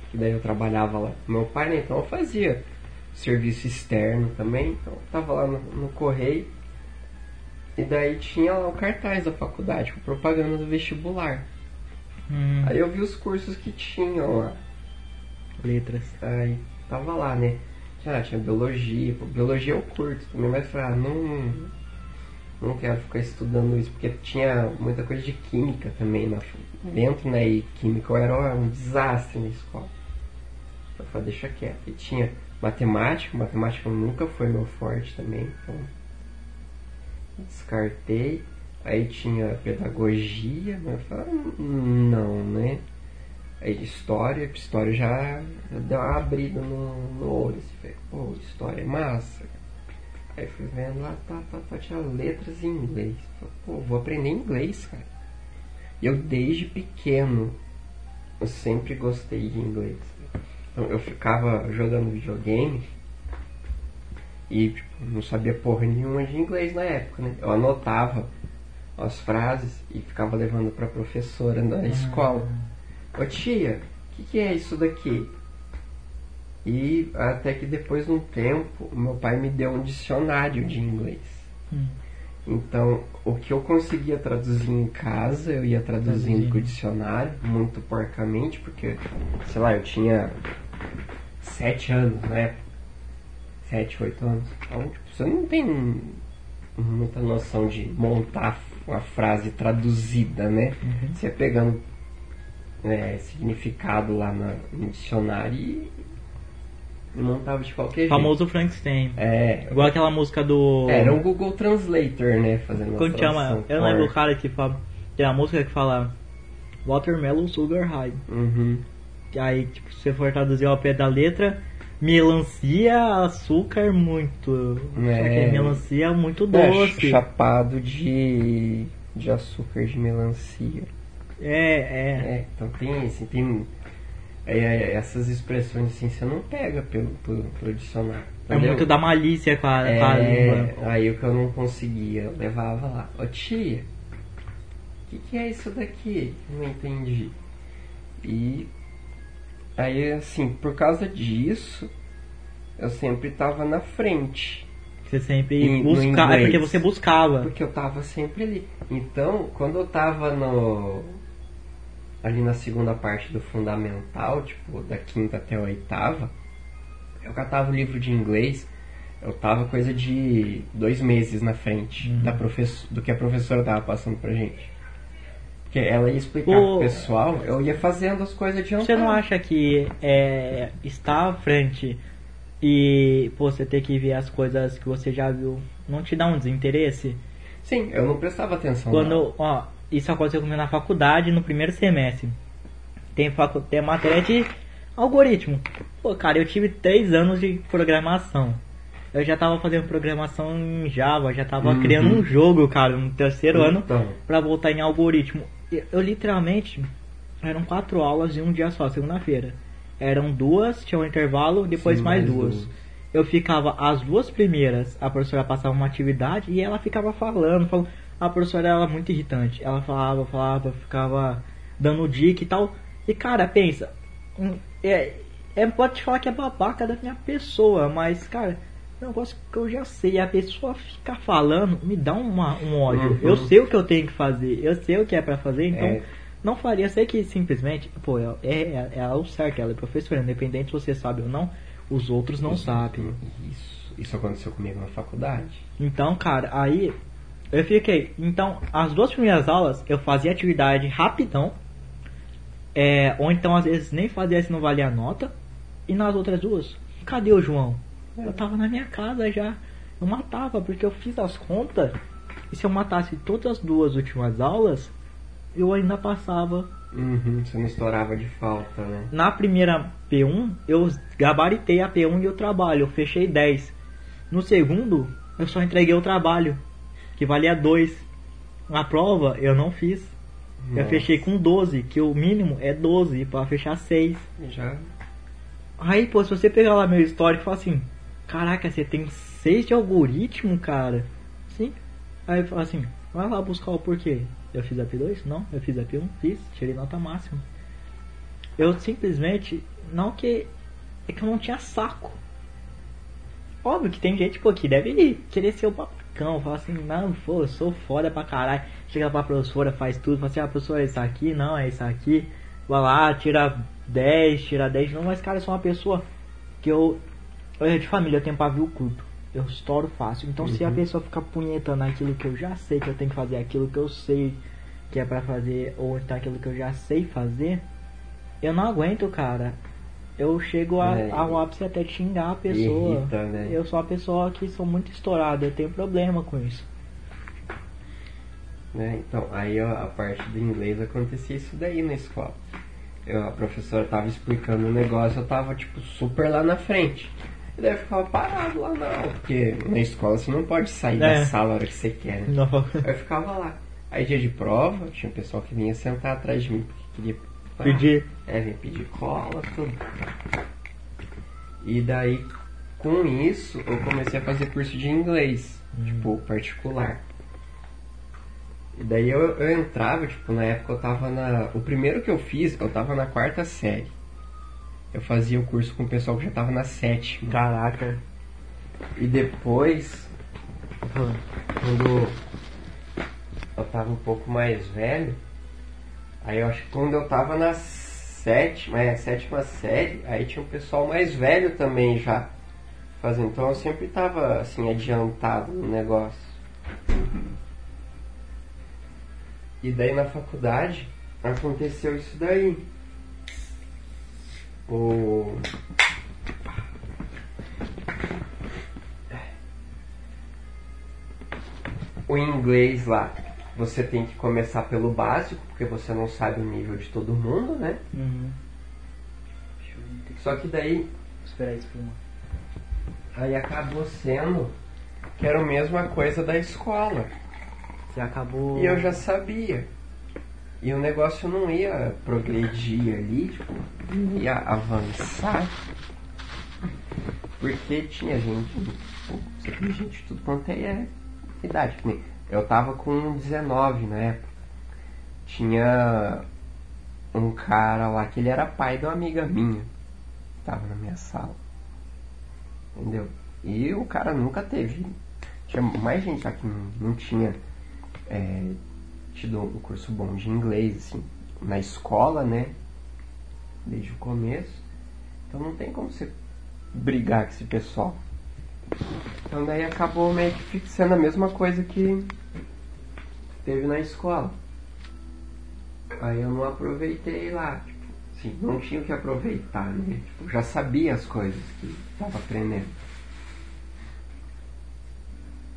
Que daí eu trabalhava lá com meu pai, né? Então eu fazia serviço externo também. Então eu tava lá no, no correio. E daí tinha lá o cartaz da faculdade, com propaganda do vestibular. Hum, Aí eu vi os cursos que tinham lá. letras. Aí tava lá, né? Já tinha biologia, pô, biologia eu curto também, mas eu falei, ah, não, não quero ficar estudando isso, porque tinha muita coisa de química também na, dentro, né? E química eu era um desastre na escola. Eu falei, deixa quieto. E tinha matemática, matemática nunca foi meu forte também, então descartei. Aí tinha pedagogia, mas eu falei, ah, não, né? Aí história, história já deu uma abrida no, no olho. Assim, falei, pô, história é massa. Aí fui vendo lá, tá, tá, tá, tinha letras em inglês. Falei, pô, vou aprender inglês, cara. E eu desde pequeno, eu sempre gostei de inglês. Então eu ficava jogando videogame e tipo, não sabia porra nenhuma de inglês na época, né? Eu anotava as frases e ficava levando pra professora na escola. Ô tia, o que, que é isso daqui? E até que depois de um tempo, meu pai me deu um dicionário de inglês. Hum. Então, o que eu conseguia traduzir em casa, eu ia traduzindo Traduzindo. com o dicionário, muito porcamente, porque, sei lá, eu tinha sete anos na época. Sete, oito anos. Então, tipo, você não tem muita noção de montar uma frase traduzida, né? Uhum. Você pegando é, significado lá na- no dicionário e montava de qualquer jeito. Famoso Frankenstein. É, Igual aquela música do. era um Google Translator, né? Fazendo a chama? Eu não lembro o cara que fala. Tem a música que fala Watermelon Sugar High. Uhum. Aí, tipo, se você for traduzir ao pé da letra, melancia, açúcar muito. É. Que melancia muito É, doce. chapado de, de açúcar de melancia. É, é. É, então tem assim, tem é, é, essas expressões assim, você não pega pelo, pelo, pelo dicionário. É entendeu? muito da malícia com a, com a língua. É, aí o que eu não conseguia, eu levava lá. Ô tia, o que, que é isso daqui? Não entendi. E aí assim, por causa disso, eu sempre tava na frente. Você sempre buscava. É porque você buscava. Porque eu tava sempre ali. Então, quando eu tava no. ali na segunda parte do fundamental, tipo, da quinta até a oitava, eu catava o livro de inglês, eu tava coisa de dois meses na frente Uhum. da professor, do que a professora tava passando pra gente. Porque ela ia explicar Pô. pro pessoal, eu ia fazendo as coisas adiantadas. Você não acha que é, estar à frente e pô, você ter que ver as coisas que você já viu não te dá um desinteresse? Sim, eu não prestava atenção. não. Quando, ó, isso aconteceu comigo na faculdade no primeiro semestre. Tem, facu tem matéria de algoritmo. Pô, cara, eu tive três anos de programação. eu já tava fazendo programação em Java, já tava Uhum. criando um jogo, cara, no terceiro ano Então. pra voltar em algoritmo. Eu, literalmente eram quatro aulas em um dia só, segunda-feira. Eram duas, tinha um intervalo, depois Sim, mais, mais duas. duas. Eu ficava as duas primeiras, a professora passava uma atividade e ela ficava falando, falando. A professora era muito irritante. Ela falava, falava, ficava dando dica e tal. E cara, pensa, é, é, pode te falar que é babaca da minha pessoa, mas cara, negócio que eu já sei. A pessoa ficar falando me dá uma, um ódio. Uhum. Eu sei o que eu tenho que fazer, eu sei o que é pra fazer, então É. não faria. Sei que simplesmente, pô, é, é, é o certo, ela é professora, independente se você sabe ou não, os outros não sabem. Isso, isso aconteceu comigo na faculdade. Então, cara, aí eu fiquei. Então, as duas primeiras aulas eu fazia atividade rapidão. É, ou então às vezes nem fazia se não valia a nota. E nas outras duas, cadê o João? Eu tava na minha casa já. Eu matava, porque eu fiz as contas. E se eu matasse todas as duas últimas aulas, eu ainda passava. Uhum, você não estourava de falta, né? Na primeira P1, eu gabaritei a P1 e o trabalho, eu fechei 10. No segundo, eu só entreguei o trabalho, que valia 2. Na prova, eu não fiz. Eu Nossa. fechei com 12, que o mínimo é 12 para fechar 6. Já. Aí, pô, se você pegar lá meu histórico e falar assim: Caraca, você tem 6 de algoritmo, cara? Sim. Aí fala assim: Vai lá buscar o porquê. Eu fiz a P2? Não. Eu fiz a P1? Fiz. Tirei nota máxima. Eu simplesmente. Não que. É que eu não tinha saco. Óbvio que tem gente, pô, que deve querer ser o babacão. Falar assim: Não, pô, eu sou foda pra caralho. Chega pra professora, faz tudo. Fala assim: Ah, professora, é isso aqui? Não, é isso aqui. Vai lá, tira 10, tira 10. Não, mas cara, eu sou uma pessoa que eu. Eu de família, eu tenho pavio curto. Eu estouro fácil. Então se a Uhum. pessoa ficar punhetando aquilo que eu já sei que eu tenho que fazer, aquilo que eu sei que é pra fazer, ou então aquilo que eu já sei fazer, eu não aguento, cara. Eu chego a, É, ao ápice até xingar a pessoa. Irrita, né? Eu sou uma pessoa que sou muito estourada, eu tenho problema com isso. né? Então, aí ó, a parte do inglês acontecia isso daí na escola. Eu, a professora tava explicando o negócio, eu tava tipo super lá na frente. E daí eu ficava parado lá não, porque na escola você não pode sair É. da sala a hora que você quer, né? Não. Aí eu ficava lá. Aí dia de prova, tinha um pessoal que vinha sentar atrás de mim porque queria Pedir. É, vem pedir cola, tudo. E daí, com isso, eu comecei a fazer curso de inglês, tipo, particular. E daí eu, eu entrava, tipo, na época eu tava na. O primeiro que eu fiz, eu tava na quarta série. Eu fazia o curso com o pessoal que já tava na sétima. Caraca. E depois, quando eu tava um pouco mais velho, aí eu acho que quando eu tava na sétima, é, sétima série, aí tinha um pessoal mais velho também já fazendo. Então eu sempre tava assim, adiantado no negócio. E daí na faculdade aconteceu isso daí. O o inglês lá, você tem que começar pelo básico, porque você não sabe o nível de todo mundo, né? Uhum. Só que daí, Esperar isso por uma. aí acabou sendo que era a mesma coisa da escola. Você acabou. E eu já sabia. E o negócio não ia progredir ali, tipo, ia avançar. Porque tinha gente, tinha gente de tudo quanto é idade. Eu tava com 19 na época. Tinha um cara lá que ele era pai de uma amiga minha. Tava na minha sala. Entendeu? E o cara nunca teve. Tinha mais gente lá que não, não tinha é, tido um curso bom de inglês, assim, na escola, né? Desde o começo. Então não tem como você brigar com esse pessoal. Então daí acabou meio que fixando a mesma coisa que teve na escola. Aí eu não aproveitei lá, tipo, assim, não tinha o que aproveitar, né? Tipo, já sabia as coisas que estava aprendendo.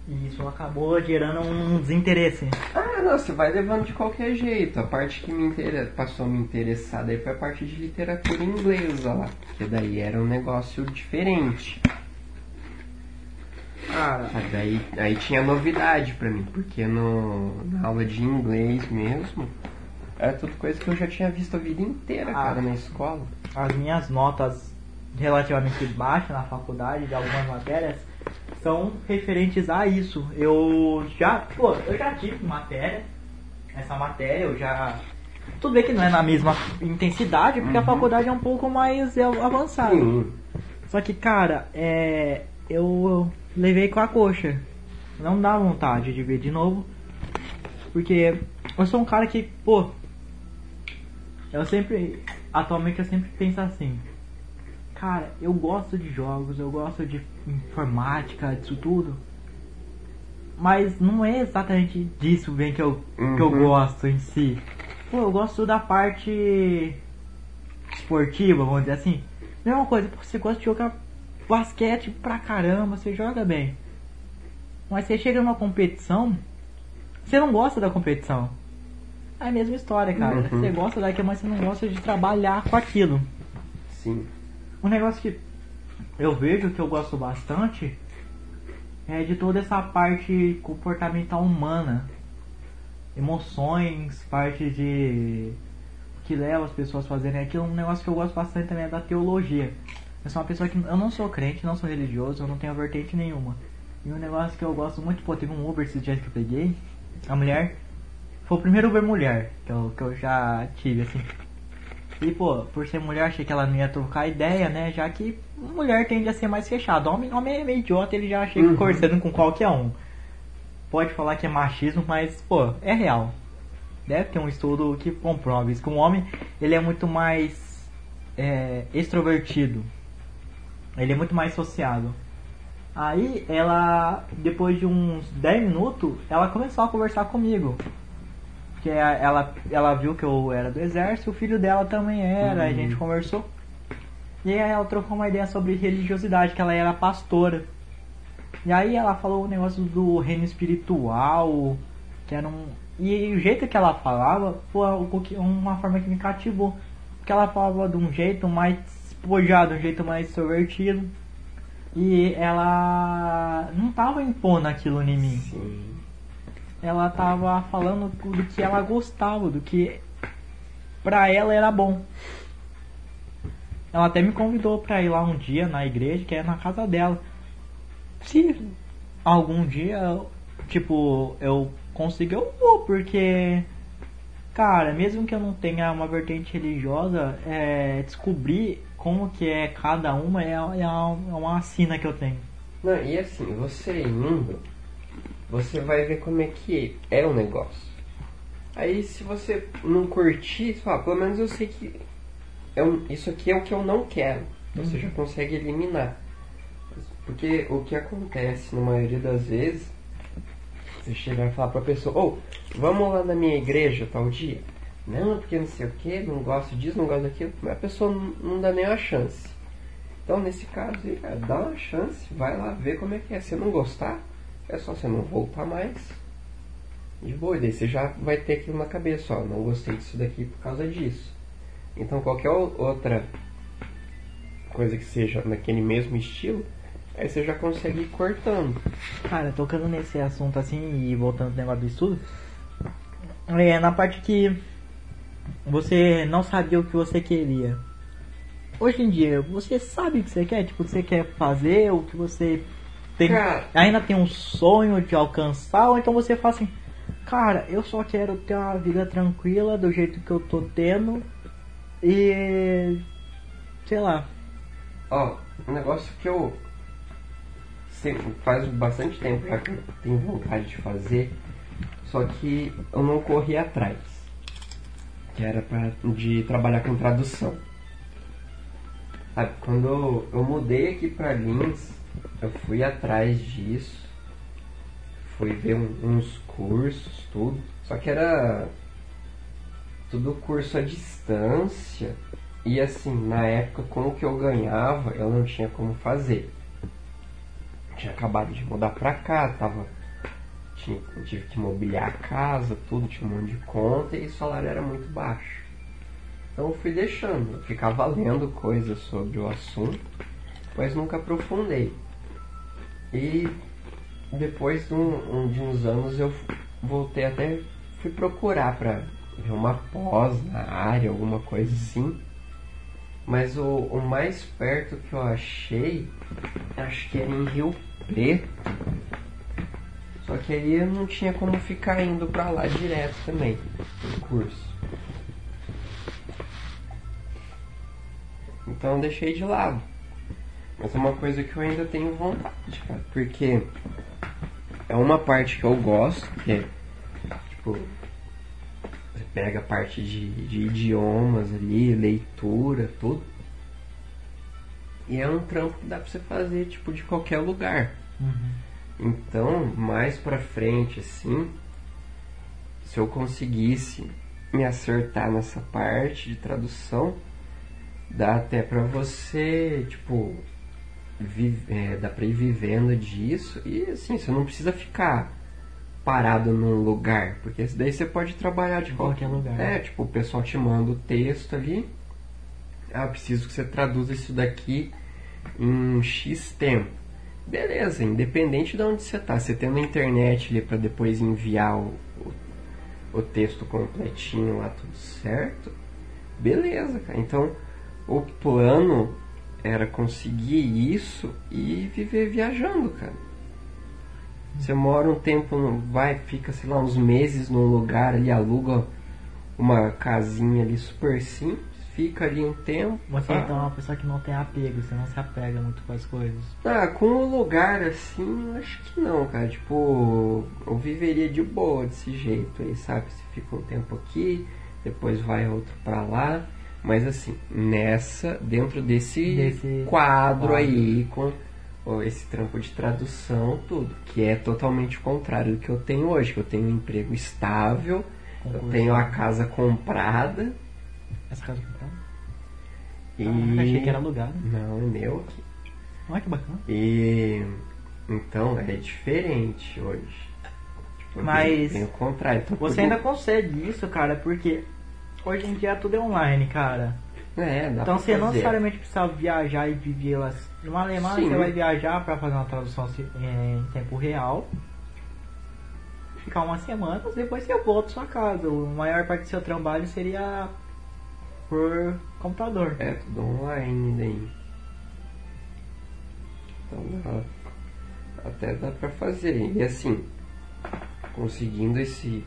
E isso acabou gerando um desinteresse. Ah, não, você vai levando de qualquer jeito. A parte que me inter... passou a me interessar daí foi a parte de literatura inglesa lá. Porque daí era um negócio diferente. Cara, Sabe, Aí, aí tinha novidade pra mim, porque no, na aula de inglês mesmo, era tudo coisa que eu já tinha visto a vida inteira, Ah. cara, na escola. as minhas notas relativamente baixas na faculdade de algumas matérias são referentes a isso. Eu já, pô, eu já tive matéria, essa matéria eu já. Tudo bem que não é na mesma intensidade, porque a faculdade é um pouco mais é, avançada. Sim. Só que, cara, é, eu levei com a coxa. Não dá vontade de ver de novo. Porque eu sou um cara que, pô. Eu sempre. Atualmente eu sempre penso assim. Cara, eu gosto de jogos, eu gosto de informática, disso tudo. Mas não é exatamente disso bem que eu, que eu Uhum. gosto em si. Pô, eu gosto da parte esportiva, vamos dizer assim. Mesma coisa, você gosta de jogar basquete pra caramba, você joga bem. Mas você chega numa competição, você não gosta da competição. É a mesma história, cara. Uhum. Você gosta daquilo, mas você não gosta de trabalhar com aquilo. Sim. Um negócio que eu vejo que eu gosto bastante é de toda essa parte comportamental humana. Emoções, parte de. que leva as pessoas a fazerem aquilo. Um negócio que eu gosto bastante também é da teologia. Eu sou uma pessoa que. Eu não sou crente, não sou religioso, eu não tenho vertente nenhuma. E um negócio que eu gosto muito, pô, teve um Uber esses dias que eu peguei. A mulher. Foi o primeiro Uber mulher que eu, que eu já tive, assim. E, pô, por ser mulher, achei que ela não ia trocar ideia, né? Já que mulher tende a ser mais fechada. Homem, homem é meio idiota, ele já chega Uhum. conversando com qualquer um. Pode falar que é machismo, mas, pô, é real. Deve ter um estudo que comprova isso. Que um homem, ele é muito mais é, extrovertido. Ele é muito mais sociado. Aí, ela, depois de uns 10 minutos, ela começou a conversar comigo que a- ela, ela viu que eu era do exército, o filho dela também era, a Uhum. gente conversou. E aí ela trocou uma ideia sobre religiosidade, que ela era pastora. E aí ela falou o negócio do reino espiritual, que era um. E o jeito que ela falava foi uma forma que me cativou. Porque ela falava de um jeito mais despojado, de um jeito mais extrovertido. E ela não tava impondo aquilo em mim Sim. Ela tava falando do que ela gostava, do que pra ela era bom. Ela até me convidou pra ir lá um dia na igreja, que é na casa dela. Se algum dia, tipo, eu conseguir, eu vou, porque, cara, mesmo que eu não tenha uma vertente religiosa, é, descobrir como que é cada uma é, é uma, é uma sina que eu tenho. Não, e assim, você indo, você vai ver como é que é o negócio. Aí se você não curtir, você fala, pelo menos eu sei que é um- isso aqui é o que eu não quero. Você já consegue eliminar. Porque o que acontece na maioria das vezes, você chegar e falar pra pessoa, ô, vamos lá na minha igreja tal dia. Não, porque não sei o que, não gosto disso, não gosto daquilo, mas a pessoa não, não dá nem uma chance. Então nesse caso cara, dá uma chance, vai lá ver como é que é. Se não gostar, é só você não voltar mais. De boa, daí você já vai ter aquilo na cabeça, ó, não gostei disso daqui por causa disso. Então qualquer outra coisa que seja naquele mesmo estilo, aí você já consegue ir cortando. Cara, tocando nesse assunto assim e voltando pro negócio do estudo, é na parte que você não sabia o que você queria. Hoje em dia, você sabe o que você quer? Tipo, o que você quer fazer, o que você tem, Cara. ainda tem um sonho de alcançar, ou então você fala assim, cara, eu só quero ter uma vida tranquila do jeito que eu tô tendo e sei lá. Ó, um negócio que eu sempre, faz bastante tempo que eu tenho vontade de fazer, só que eu não corri atrás. Que era pra, de trabalhar com tradução. Sabe, quando eu, eu mudei aqui pra Lins, eu fui atrás disso. Fui ver um- uns cursos, tudo. Só que era tudo curso à distância. E assim, na época, com o que eu ganhava, eu não tinha como fazer. Tinha acabado de mudar pra cá, tava. Tinha, tive que mobiliar a casa, tudo, tinha um monte de conta e o salário era muito baixo. Então eu fui deixando, eu ficava lendo coisas sobre o assunto, mas nunca aprofundei. E depois de, um, de uns anos eu voltei até fui procurar pra ver uma pós na área, alguma coisa assim. Mas o, o mais perto que eu achei, acho que era em Rio Preto. Só que aí eu não tinha como ficar indo pra lá direto também, no curso. Então deixei de lado. Mas é uma coisa que eu ainda tenho vontade, cara. Porque é uma parte que eu gosto, que é tipo. Você pega a parte de, de idiomas ali, leitura, tudo. E é um trampo que dá pra você fazer, tipo, de qualquer lugar. Então, mais pra frente, assim, se eu conseguisse me acertar nessa parte de tradução, dá até pra você, tipo, é, dá pra ir vivendo disso e assim, você não precisa ficar parado num lugar, porque daí você pode trabalhar de Em qualquer lugar. É, tipo, o pessoal te manda o texto ali, ah, preciso que você traduza isso daqui em X tempo. Beleza, independente de onde você tá, você tendo internet ali pra depois enviar o, o, o texto completinho lá, tudo certo, beleza, cara. Então, o plano era conseguir isso e viver viajando, cara. Você mora um tempo, vai, fica, sei lá, uns meses num lugar ali, aluga uma casinha ali super simples, fica ali um tempo. Você então é uma pessoa que não tem apego, você não se apega muito com as coisas. Ah, com o lugar assim, eu acho que não, cara. Tipo, eu viveria de boa desse jeito aí, sabe? Você fica um tempo aqui, depois vai outro pra lá. Mas assim, nessa, dentro desse, Desse quadro, quadro. aí, com esse trampo de tradução, tudo. Que é totalmente o contrário do que eu tenho hoje. Que eu tenho um emprego estável, eu Concurso. tenho a casa comprada Essa casa comprada? e. Ah, achei que era alugada. Não, é meu aqui. Olha que bacana. E então é diferente hoje. Tipo, Mas tem o contrário. Então, Você tudo- ainda consegue isso, cara, porque hoje em dia tudo é online, cara. É, dá Então você não necessariamente precisa viajar e viver lá. No Alemanha Sim. você vai viajar pra fazer uma tradução se- em tempo real. Ficar umas semanas, depois você volta pra sua casa. A maior parte do seu trabalho seria por computador. É tudo online daí. Então dá, até dá pra fazer. E assim, conseguindo esse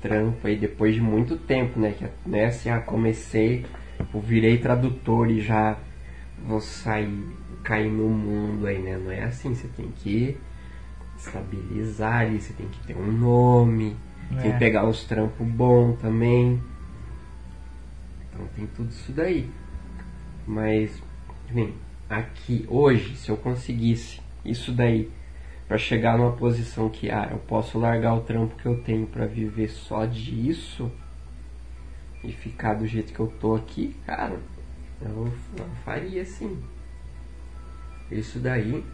trampo aí depois de muito tempo, né? Que né, assim, ah, comecei, eu virei tradutor e já vou sair, cair no mundo aí, né? Não é assim, você tem que estabilizar ali, você tem que ter um nome, tem É. que pegar uns trampos bons também. Então tem tudo isso daí. Mas, bem, aqui, hoje, se eu conseguisse isso daí, pra chegar numa posição que, ah, eu posso largar o trampo que eu tenho pra viver só disso e ficar do jeito que eu tô aqui, cara, eu, eu faria sim. Isso daí.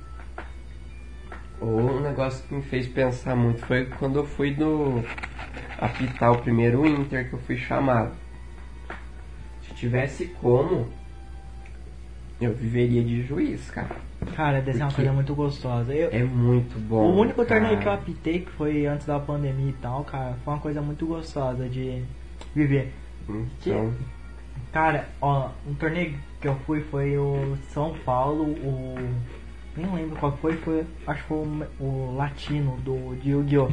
Ou um negócio que me fez pensar muito foi quando eu fui no apitar o primeiro Inter que eu fui chamado. Se tivesse como, eu viveria de juiz, cara. Cara, deve ser uma coisa muito gostosa. Eu, É muito bom. o único cara. torneio que eu apitei, que foi antes da pandemia e tal, cara, foi uma coisa muito gostosa de viver. Então, Cara, ó, um torneio que eu fui foi o São Paulo, o. Nem lembro qual foi, foi. Acho que foi o, o latino do de Yu-Gi-Oh!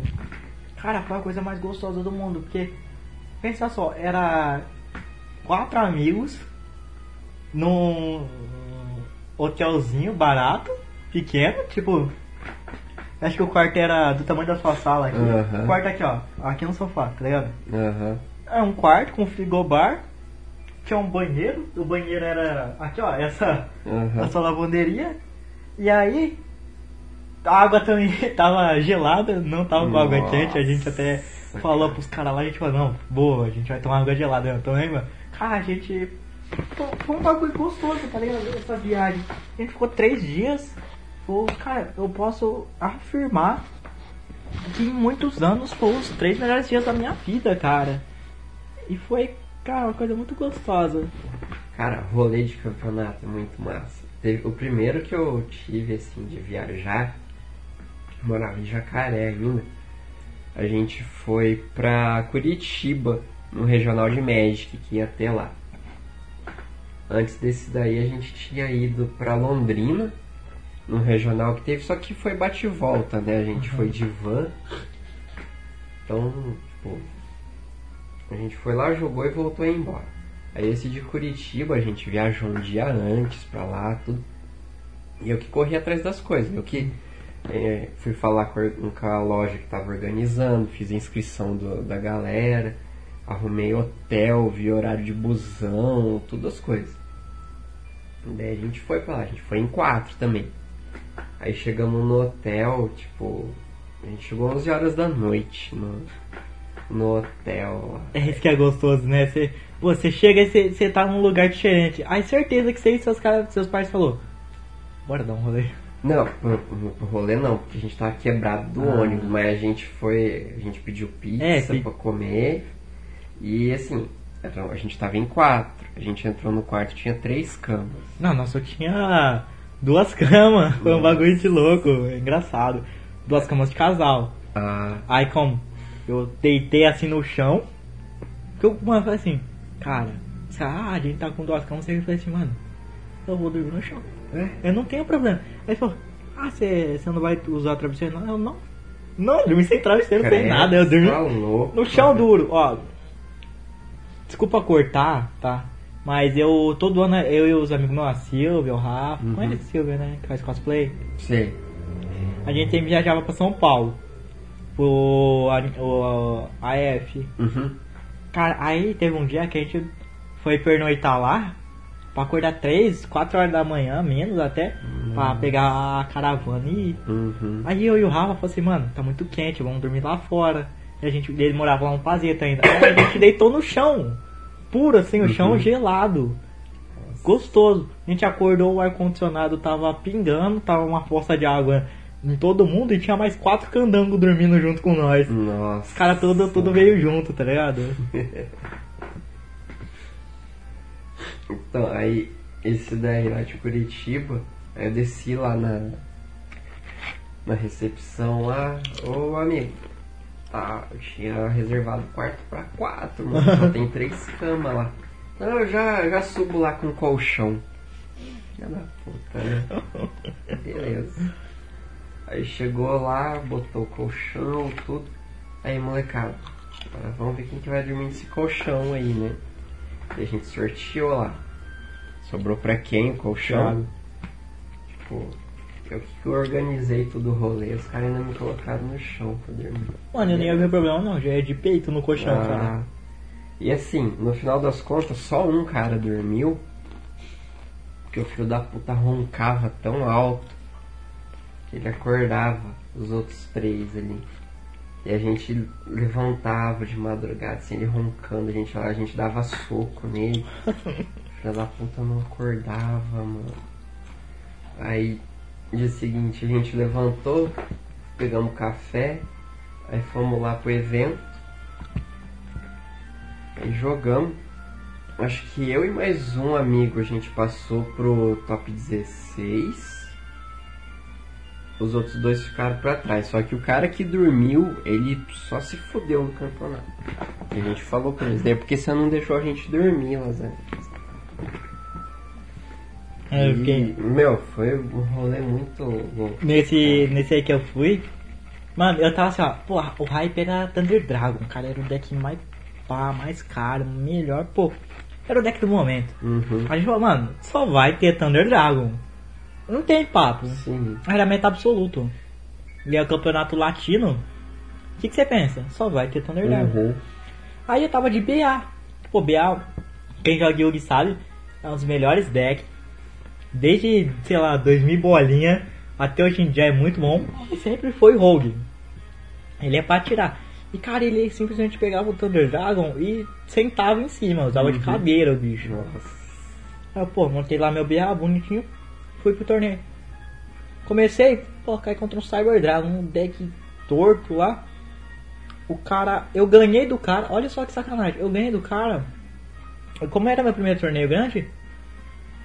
Cara, foi a coisa mais gostosa do mundo, porque pensa só, era quatro amigos num hotelzinho barato, pequeno, tipo. Acho que o quarto era do tamanho da sua sala aqui. Aham. O quarto aqui, ó. Aqui no sofá, tá ligado? aham. É um quarto com frigobar. Tinha um banheiro. O banheiro era. Aqui ó, essa. Aham. Essa lavanderia. E aí. A água também tava gelada, não tava com água quente. A gente até falou pros caras lá, a gente falou, não, boa, a gente vai tomar água gelada. Eu também, mano. Cara, a gente. Foi um bagulho gostoso, tá ligado? Essa viagem. A gente ficou três dias. Foi, cara, eu posso afirmar que em muitos anos foram os três melhores dias da minha vida, cara. E foi, cara, uma coisa muito gostosa. Cara, rolê de campeonato é muito massa. Teve, o primeiro que eu tive, assim, de viajar, morava em Jacaré ainda, a gente foi pra Curitiba, no regional de Magic, que ia ter lá. Antes desse daí a gente tinha ido pra Londrina, no regional que teve, só que foi bate volta, né? A gente foi de van. Então, tipo, a gente foi lá, jogou e voltou embora. Aí esse de Curitiba, a gente viajou um dia antes pra lá, tudo. E eu que corri atrás das coisas. Eu que é, fui falar com a loja que tava organizando, fiz a inscrição do, da galera, arrumei hotel, vi horário de busão, todas as coisas. Daí a gente foi pra lá, a gente foi em quatro também. Aí chegamos no hotel, tipo, a gente chegou 11 horas da noite no, no hotel. É isso que é gostoso, né? Você, pô, você chega e você, tá num lugar diferente. Aí certeza que você e seus, cara, seus pais falou, bora dar um rolê. Não, rolê não, porque a gente tava quebrado do Ah. ônibus, mas a gente foi. A gente pediu pizza É, pra comer. E assim, era- a gente tava em quatro. A gente entrou no quarto tinha três camas. Não, nossa, eu tinha duas camas. Foi um bagulho de louco, engraçado. Duas camas de casal. Ah, Aí como? Eu deitei assim no chão. Que eu mano, falei assim, cara, ah, a gente tá com duas camas, eu falei assim, mano, eu vou dormir no chão. é? Eu não tenho problema. Aí ele falou, ah, você você não vai usar travesseiro? Não, eu não. Não, eu dormi sem travesseiro, sem Credo, nada. Eu dormi tá louco, no chão duro, ó. Desculpa cortar, tá? Mas eu, todo ano, eu e os amigos meus, a Silvia, o Rafa, Uhum. conhece a Silvia, né? Que faz cosplay. Sei. A gente viajava pra São Paulo. Pro a- o AF. Uhum. Cara, aí teve um dia que a gente foi pernoitar lá. Pra acordar 3, 4 horas da manhã, menos até. Pra pegar a caravana e ir. Uhum. Aí eu e o Rafa falamos assim, mano, tá muito quente, vamos dormir lá fora. E a gente, ele morava lá no Pazeta ainda. Aí a gente deitou no chão. Puro assim, o chão Uhum. gelado. Gostoso. A gente acordou, o ar-condicionado tava pingando, tava uma poça de água em todo mundo e tinha mais quatro candangos dormindo junto com nós. Nossa. Os caras tudo, tudo veio junto, tá ligado? Então, aí, esse daí lá de Curitiba, aí eu desci lá na, na recepção lá, ô amigo, tá, eu tinha reservado quarto pra quatro, mano, só tem três camas lá. Não, eu já, já subo lá com colchão. Filha da puta, né? Beleza. Aí chegou lá, botou o colchão, tudo. Aí, molecada, agora vamos ver quem que vai dormir nesse colchão aí, né? E a gente sorteou lá. Sobrou pra quem o colchão? Tipo, eu que organizei todo o rolê, os caras ainda me colocaram no chão pra dormir. Mano, eu nem ia ver problema não, já é de peito no colchão, cara. Ah, e assim, no final das contas, só um cara dormiu. Porque o filho da puta roncava tão alto que ele acordava os outros três ali. E a gente levantava de madrugada, assim, ele roncando, a gente, a gente dava soco nele. O filho da puta não acordava, mano. Aí, dia seguinte, a gente levantou, pegamos café, aí fomos lá pro evento. Aí jogamos. Acho que eu e mais um amigo a gente passou pro top 16. Os outros dois ficaram pra trás. Só que o cara que dormiu, ele só se fudeu no campeonato. A gente falou pra eles, daí porque você não deixou a gente dormir, Lazare. É, E, fiquei... Meu, foi um rolê muito louco. Nesse, nesse aí que eu fui, mano, eu tava assim, ó, porra, o hype era Thunder Dragon, cara, era o deck mais pá, mais caro, melhor, pô, era o deck do momento. Uhum. A gente falou, mano, só vai ter Thunder Dragon. Não tem papo. Sim. Era meta absoluto. E é o campeonato latino. O que, que você pensa? Só vai ter Thunder Dragon. Uhum. Aí eu tava de BA. Pô, BA, quem joga Yugi sabe, é um dos melhores decks. Desde, sei lá, 2000 bolinha até hoje em dia é muito bom. E sempre foi Rogue. Ele é pra tirar. E cara, ele simplesmente pegava o Thunder Dragon e sentava em cima, usava de Uhum. cadeira o bicho. Nossa. Aí, pô, montei lá meu BA bonitinho, fui pro torneio. Comecei, pô, caí contra um Cyber Dragon, um deck torto lá. O cara, eu ganhei do cara, olha só que sacanagem, eu ganhei do cara. Como era meu primeiro torneio grande,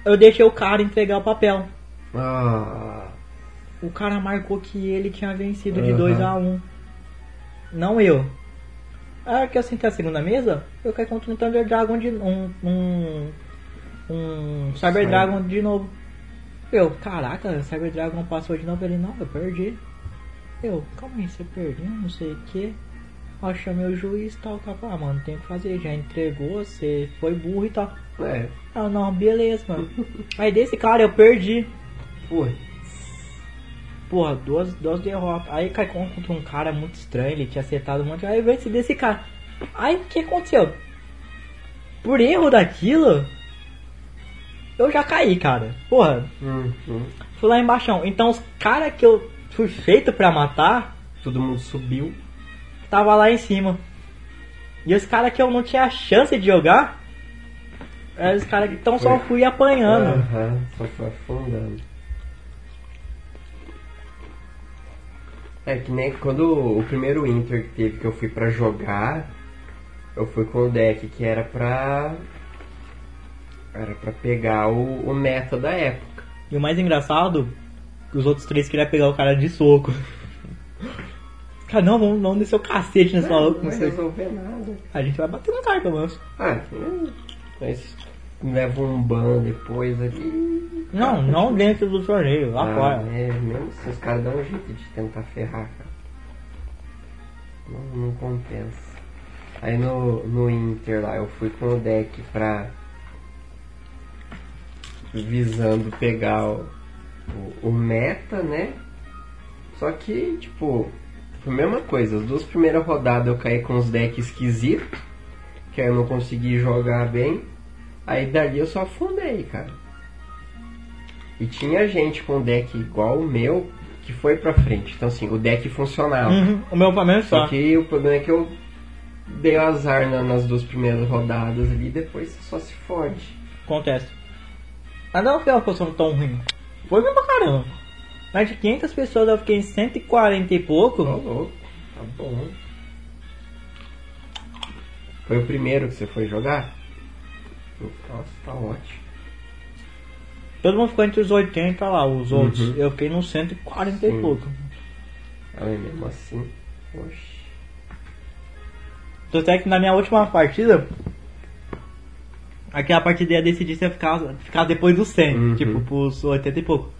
eu deixei o cara entregar o papel. Ah. o cara marcou que ele tinha vencido de Aham. 2 a 1 Não eu. A hora que eu sentei a segunda mesa, eu caí contra um Thunder Dragon de um. um. um Cyber Sim. Dragon de novo. Eu, caraca, o Cyber Dragon passou de novo. Ele, não, eu perdi. Eu, calma aí, você perdeu, não sei o que. Eu chamei o juiz e tal, tal. Ah, mano, tem que fazer, já entregou, você foi burro e tal. É. Ah, não, beleza, mano. Aí desse cara eu perdi. Pô, Porra, duas, duas derrotas. Aí cai contra um cara muito estranho, ele tinha acertado um monte. Aí venci desse cara. Aí o que aconteceu? Por erro daquilo, eu já caí, cara. Porra, hum, hum. fui lá embaixo. Então os caras que eu fui feito pra matar, todo mundo subiu. Tava lá em cima. E os caras que eu não tinha chance de jogar, eram os caras que então só fui apanhando. Aham, só foi afundando. É que nem quando o primeiro Inter que teve que eu fui pra jogar, eu fui com o deck que era pra. Era pra pegar o, o meta da época. E o mais engraçado, que os outros três queriam pegar o cara de soco. Cara, não, vamos, vamos descer o cacete nesse maluco. não Não resolver nada. A gente vai bater no cara, pelo menos. Ah, mas leva um ban depois ali. Não, não dentro do torneio, lá Ah, fora. É, mesmo assim, os caras dão um jeito de tentar ferrar, cara. Não, não compensa. Aí no, no Inter lá, eu fui com o deck pra. visando pegar o, o, o meta, né? Só que, tipo, a mesma coisa. As duas primeiras rodadas eu caí com os decks esquisitos, que aí eu não consegui jogar bem. Aí dali eu só afundei, cara. E tinha gente com deck igual o meu que foi pra frente. Então assim, o deck funcionava. Uhum, o meu Flamengo Só só. que o problema é que eu dei azar na- nas duas primeiras rodadas ali, depois você só se fode. Acontece. Mas não foi uma posição tão ruim. Foi mesmo pra caramba. Mais de 500 pessoas eu fiquei em 140 e pouco. Tô louco, tá bom. Foi o primeiro que você foi jogar? Nossa, tá ótimo. Todo mundo ficou entre os 80 lá, os outros. Uhum. Eu fiquei nos 140 Sim. e pouco. Mas mesmo assim, oxe. Tanto é que na minha última partida, aquela partida ia decidir se ia ficar, ficar depois do 100, Uhum. tipo, pros 80 e pouco.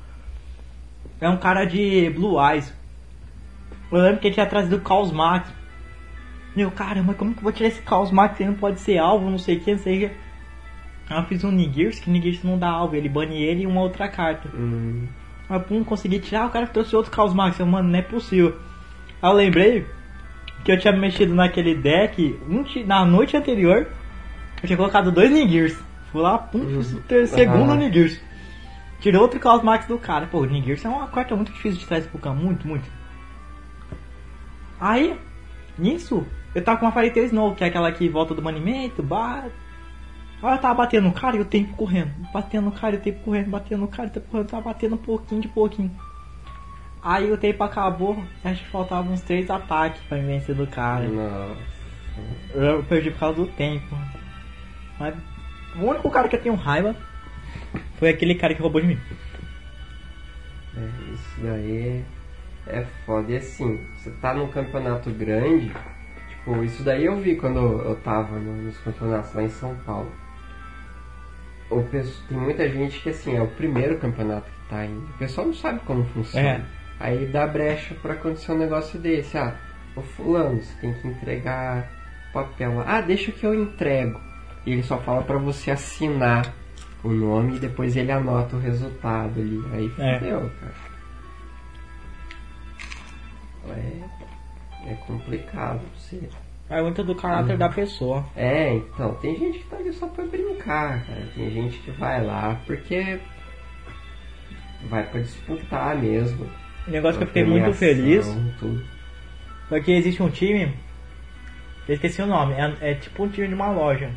É um cara de Blue Eyes. Eu lembro que ele tinha trazido o Caos Max. Meu, caramba, como que eu vou tirar esse Caos Max? Ele não pode ser alvo, não sei o que, não sei o que. Eu fiz um Nigirs, que Nigirs não dá alvo, ele bane ele e uma outra carta. Hum, Mas pum, consegui tirar, o cara trouxe outro Caos Max. Eu, mano, não é possível. Aí eu lembrei que eu tinha mexido naquele deck um na noite anterior. Eu tinha colocado dois Nigirs. Fui lá, pum, fiz o ter- segundo Ah. Nigirs. Tirei outro Caos Max do cara. Pô, o Nigirs é uma carta muito difícil de trazer pro campo, muito, muito. Aí, nisso, eu tava com uma Fairy Tail Snow, que é aquela que volta do banimento, bate. Aí eu tava batendo no cara e o tempo correndo. Batendo no cara e o tempo correndo, batendo no cara e o tempo correndo. Tava batendo um pouquinho de pouquinho. Aí o tempo acabou, acho que faltavam uns três ataques pra me vencer do cara. nossa. Eu perdi por causa do tempo. Mas o único cara que eu tenho raiva foi aquele cara que roubou de mim. É, isso daí é foda. E assim, você tá num campeonato grande, tipo, isso daí eu vi quando eu tava no- nos campeonatos lá em São Paulo. O pesso- tem muita gente que assim, é o primeiro campeonato que tá indo. O pessoal não sabe como funciona. É. Aí dá brecha pra acontecer um negócio desse. Ah, ô fulano, você tem que entregar papel. Ah, deixa que eu entrego. E ele só fala pra você assinar o nome e depois ele anota o resultado ali. Aí É. fudeu, cara. É, é complicado você. É muito do caráter da pessoa. É, então, tem gente que tá ali só pra brincar, cara. Tem gente que vai lá porque vai pra disputar mesmo. O negócio que eu fiquei muito feliz Tudo. foi que existe um time. Eu esqueci o nome, é, é tipo um time de uma loja.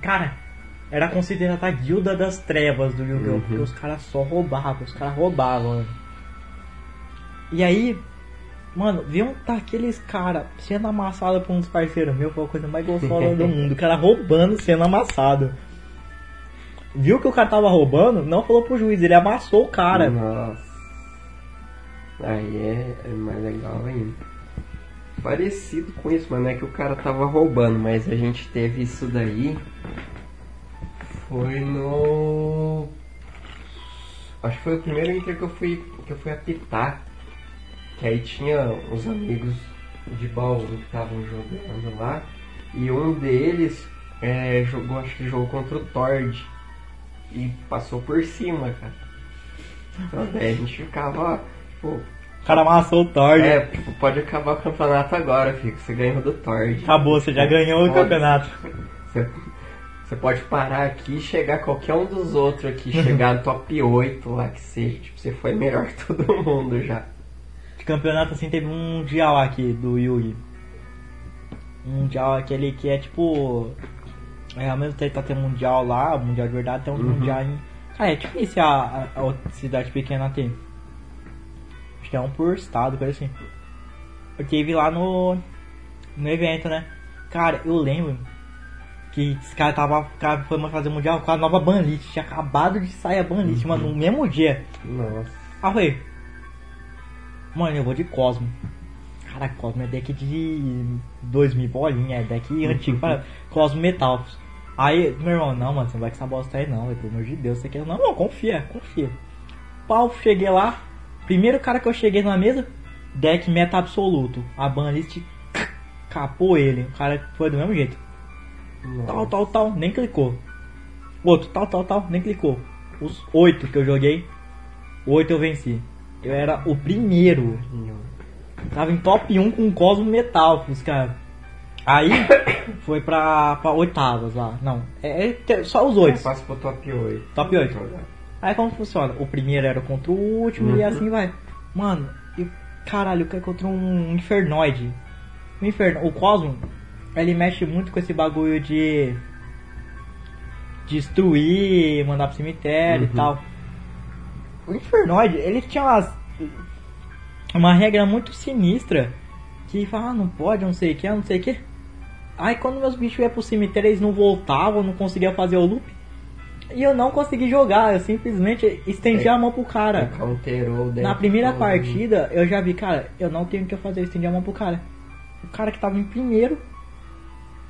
Cara, era considerada a guilda das trevas do Yu-Gi-Oh! Uhum. Porque os caras só roubavam, os caras roubavam. né? E aí, mano, viam daqueles caras sendo amassado por uns parceiros meus, foi a coisa mais gostosa do mundo. O cara roubando, sendo amassado. Viu que o cara tava roubando, não falou pro juiz, ele amassou o cara. Nossa. Aí é, é mais legal ainda. Parecido com isso, mas não é que o cara tava roubando, mas a gente teve isso daí. Foi no. Acho que foi o primeiro Inter que eu fui, que eu fui apitar. Que aí tinha os amigos de Bauru que estavam jogando lá. E um deles é, jogou, acho que jogou contra o Tord. E passou por cima, cara. Então daí a gente ficava, ó, pô, O cara amassou o Thor. é, tipo, pode acabar o campeonato agora, filho. que Você ganhou do Tord. Acabou, você já ganhou o Pode. campeonato. Você, você pode parar aqui e chegar qualquer um dos outros aqui, chegar no top 8 lá que seja. Tipo, você foi melhor que todo mundo já. De campeonato assim teve um mundial aqui do Yugi. Um mundial aquele que é tipo. É, ao mesmo tempo tá tendo mundial lá, mundial de verdade, tem um Uhum. mundial em. Ah, é difícil a, a, a outra cidade pequena ter. Acho que é um por estado, coisa assim. Eu tive lá no. no evento, né? Cara, eu lembro que esse cara tava. foi fazer mundial com a nova banlist. Tinha acabado de sair a banlist, mano, no mesmo dia. Nossa. Ah, foi. Mano, eu vou de Cosmo. Cara, Cosmo é deck de 2000 bolinha, é deck antigo para Cosmo Metal. Aí, meu irmão, não, mano, você não vai com essa bosta aí não, pelo amor de Deus, você quer. Não, não, confia, confia. Pau, cheguei lá. Primeiro cara que eu cheguei na mesa, deck meta absoluto. A banlist capou ele. O cara foi do mesmo jeito. Tal, tal, tal, nem clicou. Outro, tal, tal, tal, nem clicou. Os oito que eu joguei, oito eu venci. Eu era o primeiro. Tava em top 1 com Cosmo Metal, os caras. Aí foi pra, pra oitavas lá. Não, é, é só os oito. Passa pro top 8. Top 8. Aí como funciona? O primeiro era contra o último e Uhum. assim vai. Mano, e caralho, eu quero contra um infernoide. O inferno, o Cosmo, ele mexe muito com esse bagulho de destruir, mandar pro cemitério Uhum. e tal. O infernoide, ele tinha umas, uma regra muito sinistra que fala, ah, não pode, não sei o que, não sei o que. Aí quando meus bichos iam pro cemitério, eles não voltavam, não conseguiam fazer o loop. E eu não consegui jogar, eu simplesmente estendi É. a mão pro cara. Counterou deck Na primeira todo. partida, eu já vi, cara, eu não tenho o que eu fazer, eu estendi a mão pro cara. O cara que tava em primeiro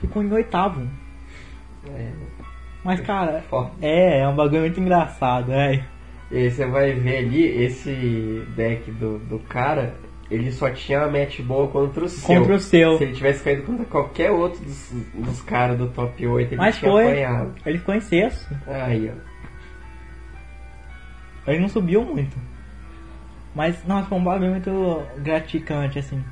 ficou em oitavo. É. Mas, cara, Foda. é, é um bagulho muito engraçado, é. E aí você vai ver ali, esse deck do, do cara, ele só tinha uma match boa contra o seu. Contra o seu. Se ele tivesse caído contra qualquer outro dos, dos caras do top 8, ele Mas tinha foi. apanhado. Ele ficou em sexto. Aí, ó. Ele não subiu muito. Mas, nossa, foi um bagulho muito gratificante, assim.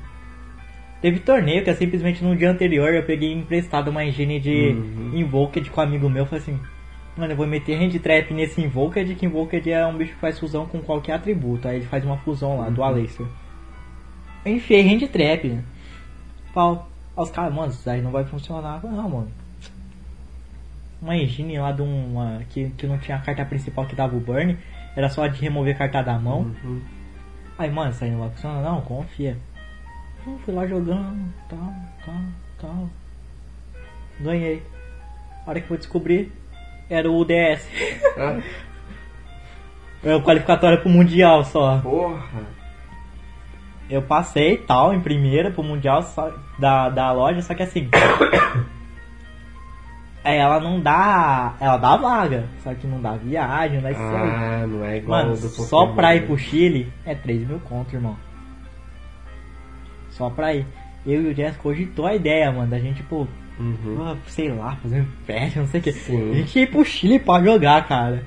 Teve torneio que é simplesmente no dia anterior eu peguei emprestado uma engine de Uhum. Invoked com um amigo meu. Falei assim, mano, eu vou meter hand trap nesse Invoked, que Invoked é um bicho que faz fusão com qualquer atributo. Aí ele faz uma fusão lá, do Uhum. Aleister. Eu enfiei hand trap. Pau. Aí os caras, mano, isso aí não vai funcionar. Eu falei, não, mano. Uma engine lá de uma. Que, que não tinha a carta principal que dava o burn. Era só de remover a carta da mão. Uhum. Aí, mano, isso aí não vai funcionar, não, confia. Eu fui lá jogando, tal, tal, tal. Ganhei. A hora que eu descobrir, era o DS. Ah, Era o qualificatório pro Mundial só. porra. Eu passei tal, em primeira pro Mundial só- da, da loja, só que assim. é, ela não dá. Ela dá vaga, só que não dá viagem, não dá isso. Ah, não é igual Mano, só Pokémon, pra ir né? pro Chile é 3 mil conto, irmão. Só pra ir. Eu e o Jess cogitou a ideia, mano, da gente, tipo, Uhum. ah, sei lá, fazer um empréstimo, não sei o que. Sim. A gente ia ir pro Chile pra jogar, cara.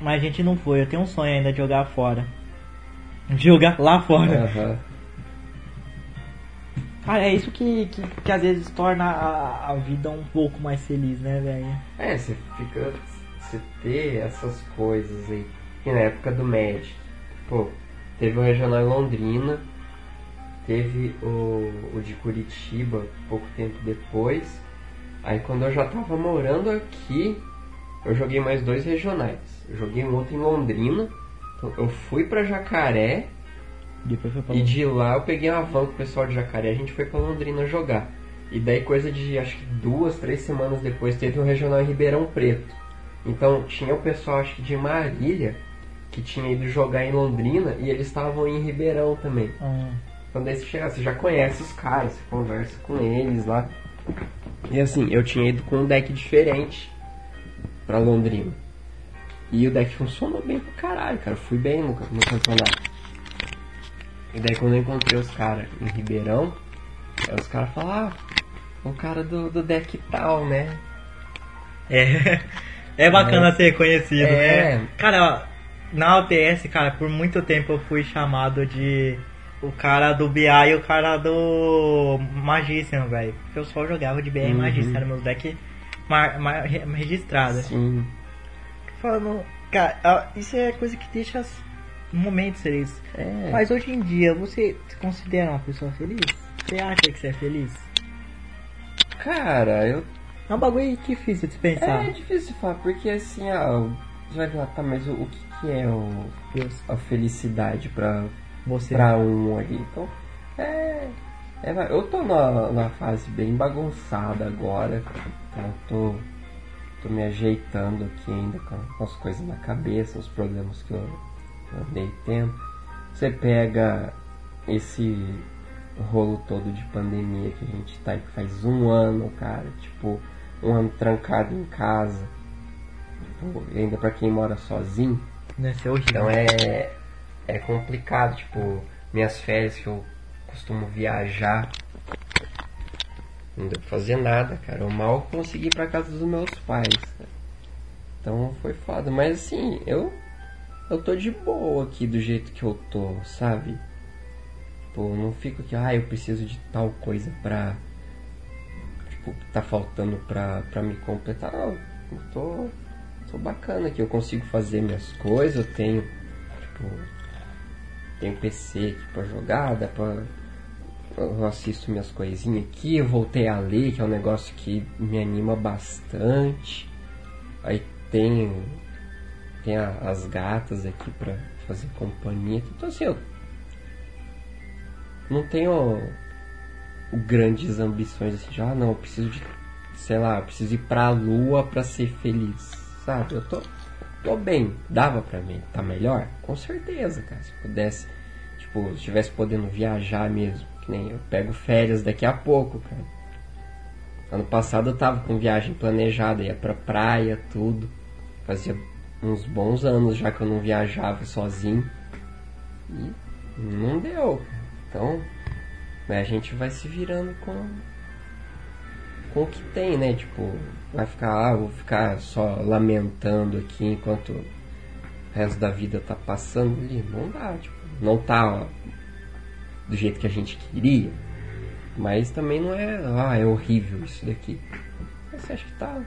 Mas a gente não foi, eu tenho um sonho ainda de jogar fora. De jogar lá fora. Aham. Cara, é isso que, que, que às vezes torna a, a vida um pouco mais feliz, né, velho? É, você fica. Você ter essas coisas aí. Que na época do Magic, pô, teve o Regional em Londrina, teve o, o de Curitiba pouco tempo depois. Aí quando eu já tava morando aqui, eu joguei mais dois regionais. Eu joguei um outro em Londrina. Então eu fui pra Jacaré Depois foi pra e de lá eu peguei uma van com o pessoal de Jacaré, a gente foi pra Londrina jogar. E daí coisa de acho que duas, três semanas depois teve um regional em Ribeirão Preto. Então tinha o pessoal acho que de Marília que tinha ido jogar em Londrina e eles estavam em Ribeirão também. Hum. Quando aí você chegar, você já conhece os caras, você conversa com eles lá. E assim, eu tinha ido com um deck diferente pra Londrina. E o deck funcionou bem pro caralho, cara. Eu fui bem no, no campeonato. E daí quando eu encontrei os caras em Ribeirão, aí os caras falaram, ah, o cara do, do deck tal, né? É, é bacana ser conhecido, É. né? Cara, ó, na UTS, cara, por muito tempo eu fui chamado de o cara do BI e o cara do Magician, velho. Porque eu só jogava de BI e Uhum. Magician, era meus deck mar, mar, re- registrado. Sim. Falando, cara, isso é coisa que deixa os momentos felizes. É. Mas hoje em dia, você se considera uma pessoa feliz? Você acha que você é feliz? Cara, eu É um bagulho difícil de pensar. É difícil falar, porque assim, ah, você vai falar, tá, mas o, o que, que é o, a felicidade pra, você. pra um ali? Então, é. é, eu tô na, na fase bem bagunçada agora, então eu tô, tô me ajeitando aqui ainda com, as coisas na cabeça, os problemas que eu, andei tendo. Você pega esse rolo todo de pandemia que a gente tá aí, que faz um ano, cara, tipo, um ano trancado em casa. E ainda pra quem mora sozinho, Deve ser horrível. então é, é complicado, tipo, minhas férias que eu costumo viajar. Não deu pra fazer nada, cara. Eu mal consegui ir pra casa dos meus pais. Então foi foda. Mas assim, eu. Eu tô de boa aqui do jeito que eu tô, sabe? Tipo, não fico que, ah, eu preciso de tal coisa pra. Tipo, tá faltando pra, pra me completar. Não, eu tô. Tô bacana aqui. Eu consigo fazer minhas coisas, eu tenho. Tipo. Tenho PC aqui pra jogar, dá pra. Eu assisto minhas coisinhas aqui, eu voltei a ler, que é um negócio que me anima bastante. Aí tem. Tem a- as gatas aqui pra fazer companhia. Então assim, eu não tenho grandes ambições assim, de, ah não, eu preciso de, sei lá, preciso ir pra lua pra ser feliz, sabe? Eu tô, tô bem, dava pra mim, tá melhor? Com certeza, cara, se pudesse, tipo, se estivesse podendo viajar mesmo, que nem eu pego férias daqui a pouco, cara. Ano passado eu tava com viagem planejada, ia pra praia, tudo, fazia uns bons anos já que eu não viajava sozinho, e não deu. Então, né, a gente vai se virando com, com o que tem, né? Tipo, vai ficar, ah, vou ficar só lamentando aqui enquanto o resto da vida tá passando ali. Não dá, tipo, não tá ó, do jeito que a gente queria, mas também não é, ah, é horrível isso daqui. Você acha que tá.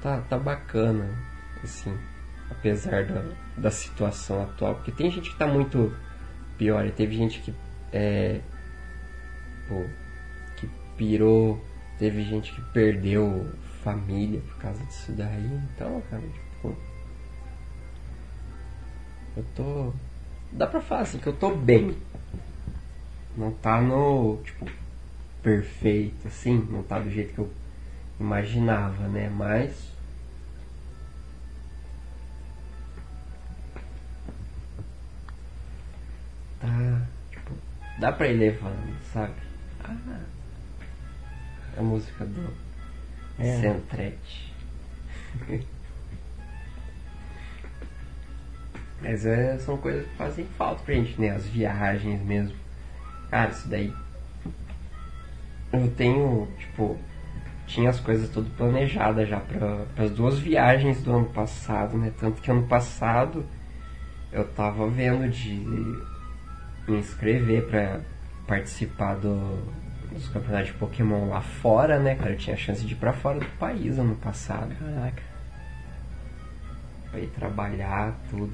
Tá, tá bacana, assim, apesar da, da situação atual. Porque tem gente que tá muito pior. E teve gente que é, pô, que pirou, teve gente que perdeu família por causa disso daí. Então, cara, tipo, eu tô, dá pra falar assim que eu tô bem. Não tá no, tipo, perfeito assim, não tá do jeito que eu imaginava, né? Mas tá, tipo, dá pra ir levando, sabe? Ah, a música do É. Centrete. Mas é, são coisas que fazem falta pra gente, né? As viagens mesmo. Cara, isso daí. Eu tenho, tipo, tinha as coisas tudo planejadas já para as duas viagens do ano passado, né? Tanto que ano passado eu tava vendo de me inscrever pra participar do, dos campeonatos de Pokémon lá fora, né, cara? Eu tinha chance de ir pra fora do país ano passado. Caraca. Pra ir trabalhar, tudo.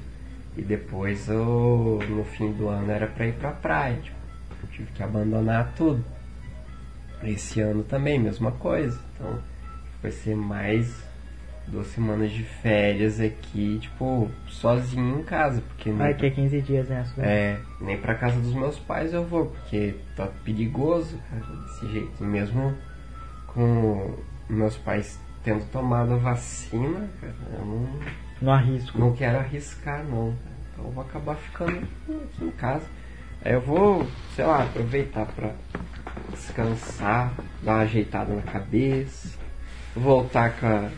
E depois eu, no fim do ano era pra ir pra praia. Tipo, eu tive que abandonar tudo. Esse ano também, mesma coisa. Então vai ser mais duas semanas de férias aqui, tipo, sozinho em casa. Porque nem, Vai ter 15 dias, né? É, nem pra casa dos meus pais eu vou, porque tá perigoso, cara, desse jeito. Mesmo com meus pais tendo tomado a vacina, cara, eu não, Não arrisco. não quero arriscar não. Então eu vou acabar ficando aqui em casa. Aí eu vou, sei lá, aproveitar pra descansar, dar uma ajeitada na cabeça, voltar com a.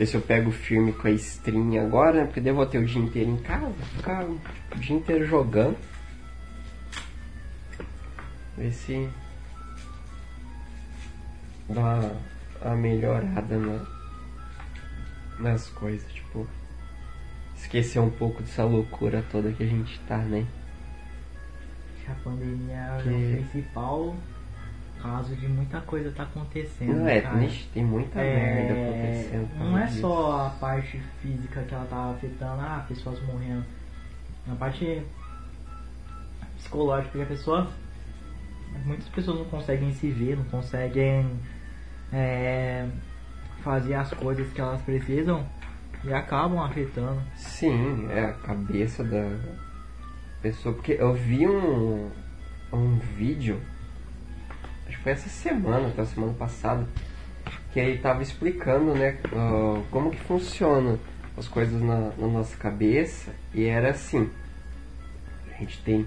Ver se eu pego firme com a stream agora, né? Porque eu vou ter o dia inteiro em casa, ficar tipo, o dia inteiro jogando. Ver se dá uma, uma melhorada na, nas coisas, tipo. Esquecer um pouco dessa loucura toda que a gente tá, né? A pandemia é Que- o principal caso de muita coisa tá acontecendo. Não é, cara. tem muita É, merda acontecendo. Não é disso. só a parte física que ela tá afetando, ah, pessoas morrendo. A parte psicológica, porque a pessoa. Muitas pessoas não conseguem se ver, não conseguem é, fazer as coisas que elas precisam e acabam afetando. Sim, é a cabeça da pessoa. Porque eu vi um, um vídeo, acho que foi essa semana, até a semana passada, que ele tava explicando, né, ah, como que funciona as coisas na, na nossa cabeça. E era assim, a gente tem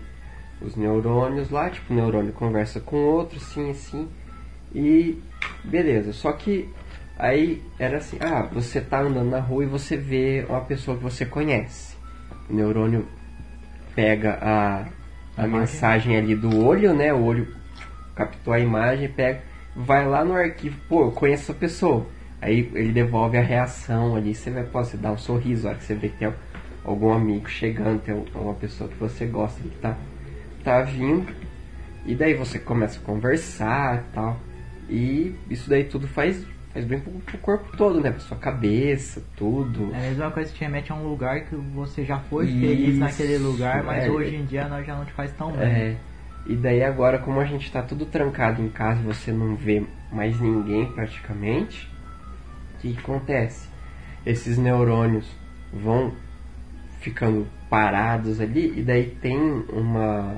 os neurônios lá, tipo, o neurônio conversa com o outro, assim, assim, e beleza. Só que aí era assim, ah, você tá andando na rua e você vê uma pessoa que você conhece. O neurônio pega a, a Imagem. mensagem ali do olho, né? O olho captou a imagem, pega, vai lá no arquivo, pô, eu conheço essa pessoa. Aí ele devolve a reação ali, você vai, pô, você dá um sorriso, a hora que você vê que tem algum amigo chegando, tem uma pessoa que você gosta que tá, tá vindo. E daí você começa a conversar e tal. E isso daí tudo faz, faz bem pro, pro corpo todo, né? Pra sua cabeça, tudo. É a mesma coisa que te remete a um lugar que você já foi Isso, feliz naquele lugar, mas é. hoje em dia nós já não te faz tão bem. É, e daí agora, como a gente tá tudo trancado em casa e você não vê mais ninguém praticamente, o que, que acontece? Esses neurônios vão ficando parados ali e daí tem uma.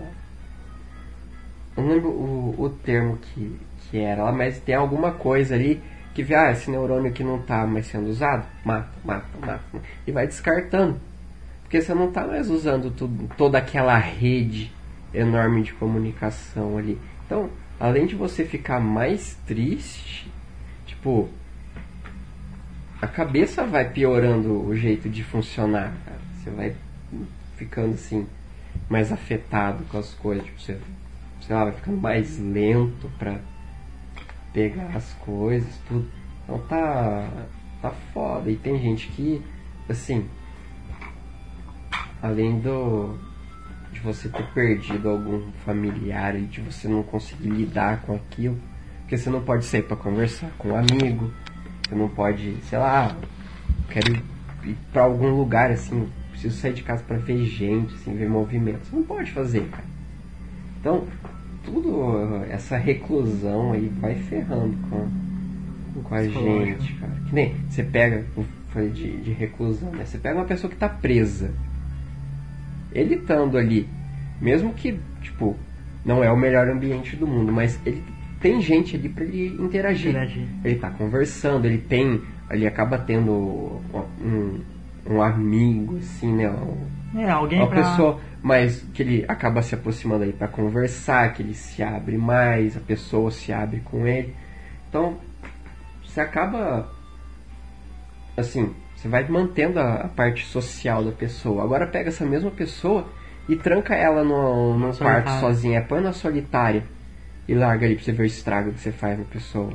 Eu não lembro o, o termo que, que era mas tem alguma coisa ali que vê, ah, esse neurônio aqui não tá mais sendo usado, mata, mata, mata, e vai descartando. Porque você não tá mais usando tudo, toda aquela rede enorme de comunicação ali. Então, além de você ficar mais triste, tipo, a cabeça vai piorando o jeito de funcionar, cara. Você vai ficando assim, mais afetado com as coisas, tipo, você, sei lá, vai ficando mais lento pra pegar as coisas, tudo. Então tá, tá foda. E tem gente que, assim, além do de você ter perdido algum familiar e de você não conseguir lidar com aquilo, porque você não pode sair para conversar com um amigo, você não pode, sei lá, quero ir- para algum lugar assim, preciso sair de casa para ver gente, assim, ver movimento. Você não pode fazer, cara. Então, tudo essa reclusão aí vai ferrando com, com a gente, cara. Que nem você pega, eu falei de, de reclusão, né? Você pega uma pessoa que tá presa. Ele estando ali, mesmo que, tipo, não é o melhor ambiente do mundo, mas ele tem gente ali pra ele interagir. Interagir. Ele tá conversando, ele tem. Ele acaba tendo um, um amigo, assim, né? Um- É, alguém uma pra... pessoa mais que ele acaba se aproximando aí para conversar, que ele se abre mais, a pessoa se abre com ele. Então, você acaba assim, você vai mantendo a, a parte social da pessoa. Agora pega essa mesma pessoa e tranca ela no, num Solitária. quarto sozinha, põe na solitária e larga ali pra você ver o estrago que você faz na pessoa.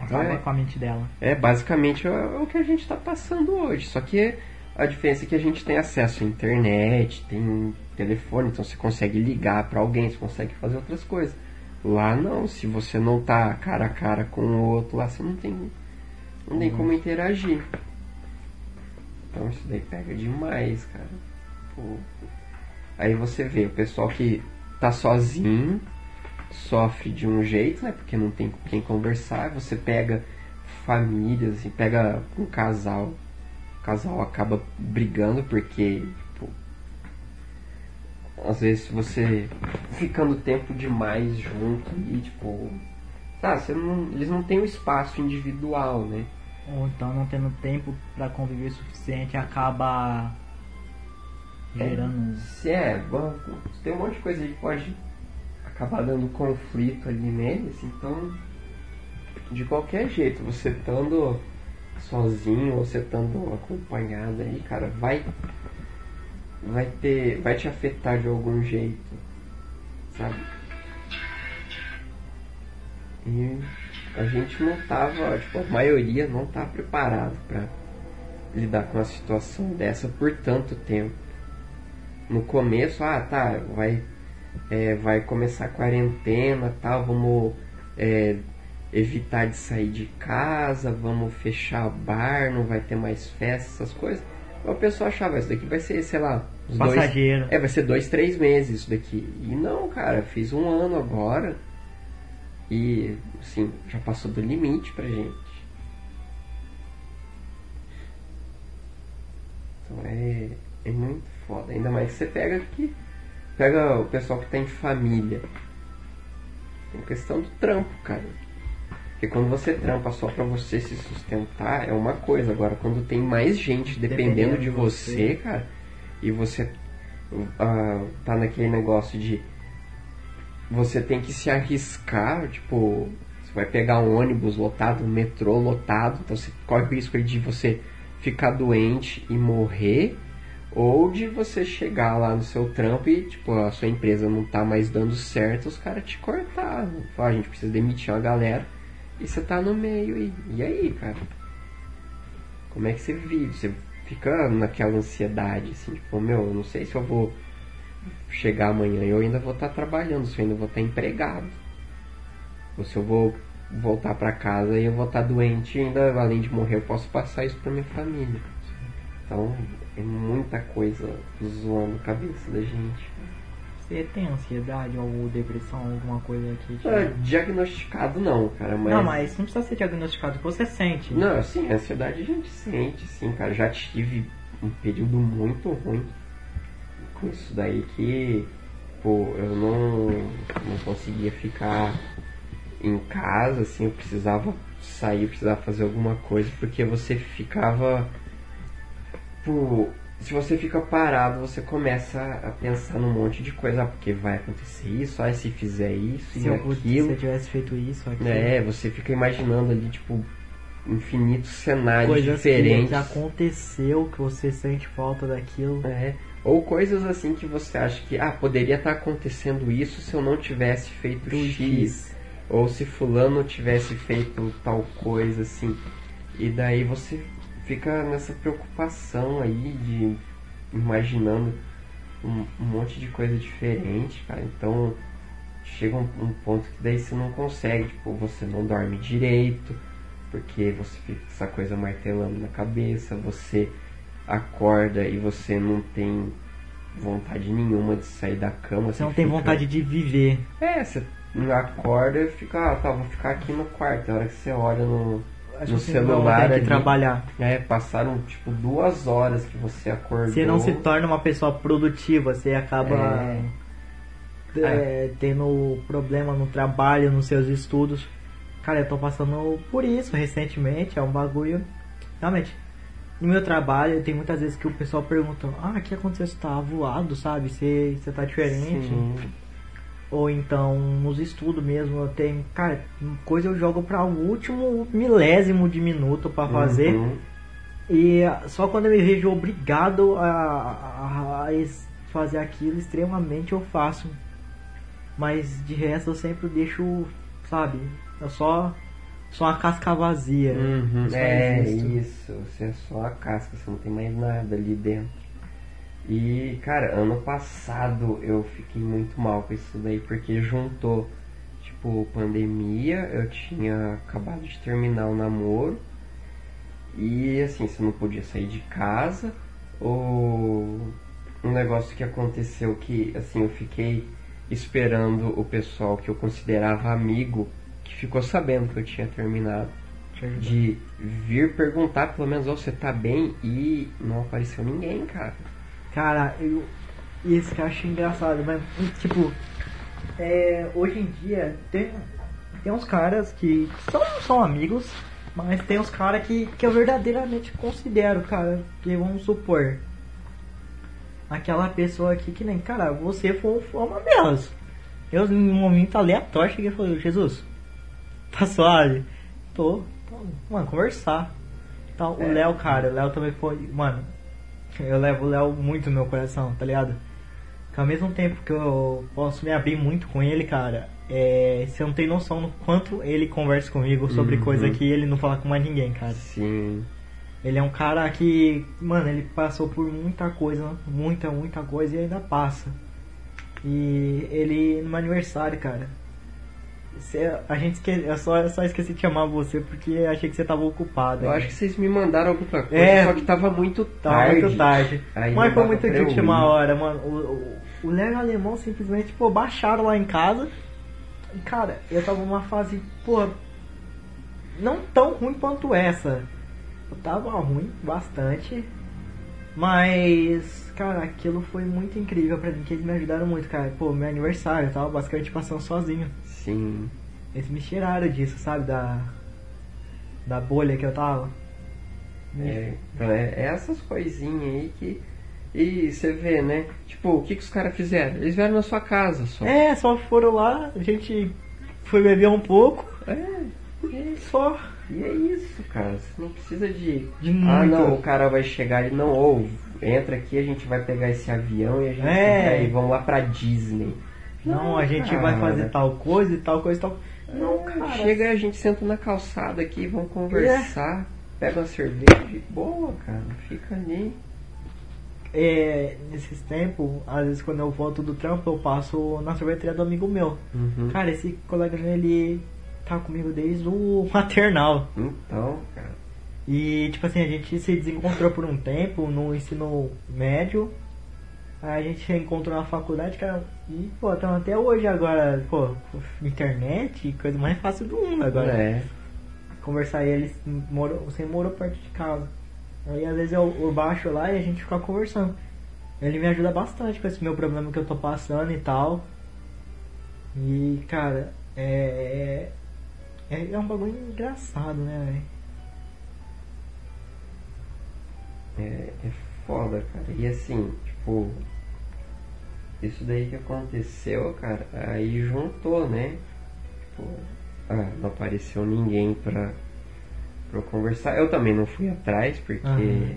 Acaba É. com a mente dela. É basicamente é o que a gente está passando hoje. Só que a diferença é que a gente tem acesso à internet, tem telefone, então você consegue ligar para alguém, você consegue fazer outras coisas. Lá não, se você não tá cara a cara com o outro, lá você não tem, não tem como interagir. Então isso daí pega demais, cara. Pô. Aí você vê o pessoal que tá sozinho, sofre de um jeito, né? Porque não tem com quem conversar. Você pega famílias, assim, pega um casal. O casal acaba brigando porque, tipo, às vezes você ficando tempo demais junto e, tipo, tá, você não, eles não têm o espaço individual, né? Ou então não tendo tempo pra conviver suficiente acaba gerando. Se é, bom, tem um monte de coisa aí que pode acabar dando conflito ali neles, então de qualquer jeito, você estando sozinho ou você estando acompanhado aí, cara, vai vai ter vai te afetar de algum jeito, sabe? E a gente não tava, tipo, a maioria não tá preparado para lidar com uma situação dessa por tanto tempo. No começo, ah, tá, vai é, vai começar a quarentena, tal, vamos é, evitar de sair de casa, vamos fechar bar, não vai ter mais festas, essas coisas. O pessoal achava, isso daqui vai ser, sei lá, passageiro. Dois, é, vai ser dois, três meses isso daqui. E não, cara, fiz um ano agora. E, assim, já passou do limite pra gente. Então é, é muito foda. Ainda mais que você pega aqui. Pega o pessoal que tem família. Tem questão do trampo, cara. Porque quando você trampa só pra você se sustentar é uma coisa. Agora, quando tem mais gente dependendo, dependendo de você, você, cara, e você uh, tá naquele negócio de você tem que se arriscar, tipo, você vai pegar um ônibus lotado, um metrô lotado, então você corre o risco de você ficar doente e morrer, ou de você chegar lá no seu trampo e, tipo, a sua empresa não tá mais dando certo, os caras te cortar. Falar, a gente precisa demitir uma galera e você tá no meio e, e aí, cara? Como é que você vive? Você fica naquela ansiedade, assim, tipo, meu, eu não sei se eu vou chegar amanhã eu ainda vou estar trabalhando, se eu ainda vou estar empregado. Ou se eu vou voltar para casa e eu vou estar doente e ainda, além de morrer, eu posso passar isso para minha família. Então, é muita coisa zoando a cabeça da gente. Você tem ansiedade ou depressão, alguma coisa que te... é, Diagnosticado não, cara, mas... Não, mas não precisa ser diagnosticado, você sente. Não, assim, a ansiedade a gente sente, sim, cara. Já tive um período muito ruim isso daí que pô, eu não, não conseguia ficar em casa, assim, eu precisava sair, precisava fazer alguma coisa, porque você ficava. Pô, se você fica parado, você começa a pensar num monte de coisa, ah, porque vai acontecer isso, ah, se fizer isso se e aquilo. Se eu tivesse feito isso, aquilo. É, você fica imaginando ali, tipo, infinitos cenários Coisas diferentes. Que aconteceu, que você sente falta daquilo. É. Ou coisas assim que você acha que, ah, poderia estar tá acontecendo isso se eu não tivesse feito X. X. Ou se fulano tivesse feito tal coisa, assim. E daí você fica nessa preocupação aí de imaginando um, um monte de coisa diferente, cara. Então chega um, um, ponto que daí você não consegue, tipo, você não dorme direito, porque você fica com essa coisa martelando na cabeça, você acorda e você não tem vontade nenhuma de sair da cama. Você, não tem vontade de viver. É, você acorda e fica, ah, tá, vou ficar aqui no quarto. A hora que você olha no, no celular ali, trabalhar. É, passaram tipo duas horas que você acordou. Você não se torna uma pessoa produtiva, você acaba é. É, é. tendo problema no trabalho, nos seus estudos. Cara, eu tô passando por isso recentemente, é um bagulho. Realmente, no meu trabalho, tem muitas vezes que o pessoal pergunta: Ah, o que aconteceu? Você tá voado, sabe? Você, você tá diferente. Sim. Ou então, nos estudos mesmo, eu tenho. Cara, coisa eu jogo para o último milésimo de minuto para fazer. Uhum. E só quando eu me vejo obrigado a, a, a fazer aquilo extremamente eu faço. Mas de resto eu sempre deixo, sabe? Eu só só a casca vazia. Uhum, é isso, você é só a casca, você não tem mais nada ali dentro. E, cara, ano passado eu fiquei muito mal com isso daí, porque juntou, tipo, pandemia, eu tinha acabado de terminar o namoro, e assim, você não podia sair de casa, ou um negócio que aconteceu que, assim, eu fiquei esperando o pessoal que eu considerava amigo que ficou sabendo que eu tinha terminado de vir perguntar pelo menos oh, você tá bem e não apareceu ninguém, cara. Cara, eu que eu acho engraçado, mas tipo, é, hoje em dia tem, tem uns caras que são, são amigos, Mas tem uns caras que, que eu verdadeiramente considero, cara. Que vamos supor. Aquela pessoa aqui que nem, cara, você foi, foi uma delas. Eu, em um momento aleatório, cheguei e falei, Jesus, tá suave? Tô, tô mano, conversar. Então, o É. Léo, cara, o Léo também foi, mano, eu levo o Léo muito no meu coração, tá ligado? Que ao mesmo tempo que eu posso me abrir muito com ele, cara, é, você não tem noção do quanto ele conversa comigo sobre Uhum. coisa que ele não fala com mais ninguém, cara. Sim. Ele é um cara que, mano, ele passou por muita coisa, muita, muita coisa e ainda passa. E ele, no meu aniversário, cara, cê- a gente esque, eu, só, eu só esqueci de chamar você porque achei que você tava ocupado. Eu né? acho que vocês me mandaram alguma coisa, É. só que tava muito Tava tarde. muito tarde. Aí Mas foi muito de última hora, mano. O, o, o Léo e o Alemão simplesmente, pô, baixaram lá em casa. Cara, eu tava numa fase, pô, não tão ruim quanto essa. Eu tava ruim, bastante. Mas, cara, aquilo foi muito incrível pra mim, que eles me ajudaram muito, cara. Pô, meu aniversário, eu tava basicamente passando sozinho. Sim. Eles me tiraram disso, sabe? Da, da bolha que eu tava. É, então é, é essas coisinhas aí que. E você vê, né? Tipo, o que, que os caras fizeram? Eles vieram na sua casa só. É, só foram lá, a gente foi beber um pouco, É, é, só. E é isso, cara. Você não precisa de. De ah, não, o cara vai chegar e não, ou entra aqui, a gente vai pegar esse avião e a gente É. vai, vamos lá pra Disney. Não, a gente cara. vai fazer tal coisa e tal coisa e tal. Não, cara. Chega e a gente senta na calçada aqui, vamos conversar, pega uma cerveja e boa, cara. Fica ali. É, nesses tempos, às vezes quando eu volto do trampo, eu passo na sorveteria do amigo meu. Uhum. Cara, esse colega meu, ele tá comigo desde o maternal. Então, cara. E, tipo assim, a gente se desencontrou por um tempo no ensino médio. Aí a gente se encontrou na faculdade, cara. E, pô, até hoje agora, pô, internet, coisa mais fácil do mundo agora. É. Conversar e ele morou, você morou perto de casa. Aí às vezes eu, eu baixo lá e a gente fica conversando. Ele me ajuda bastante com esse meu problema que eu tô passando e tal. E, cara, é. É, é um bagulho engraçado, né, velho? É, é foda, cara. E assim, tipo, isso daí que aconteceu, cara, aí juntou, né? Tipo, ah, não apareceu ninguém pra, pra eu conversar. Eu também não fui atrás, porque. Aham.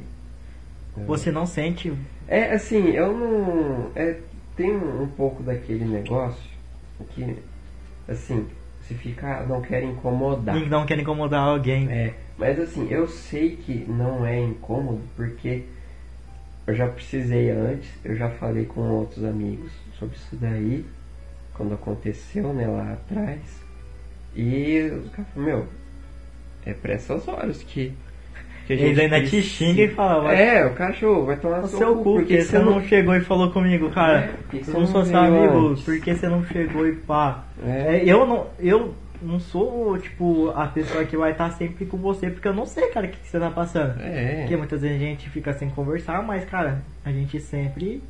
Você não sente. É, assim, eu não. É, tem um, pouco daquele negócio que, assim, você fica. não quer incomodar. Não quer incomodar alguém. É, mas assim, eu sei que não é incômodo porque eu já precisei antes, eu já falei com outros amigos sobre isso daí, quando aconteceu, né, lá atrás. E os caras falaram, meu, é pra essas horas que, que a Eles ainda te precisa." xingam e falam, vai É, o cachorro vai tomar no seu cu, porque você não chegou e falou comigo, cara. É, eu você não sou seu amigo, antes? por que você não chegou e pá? É. É, eu não. Eu não sou, tipo, a pessoa que vai estar sempre com você, porque eu não sei, cara, o que, que você tá passando. É, Porque muitas vezes a gente fica sem conversar, mas, cara, a gente sempre.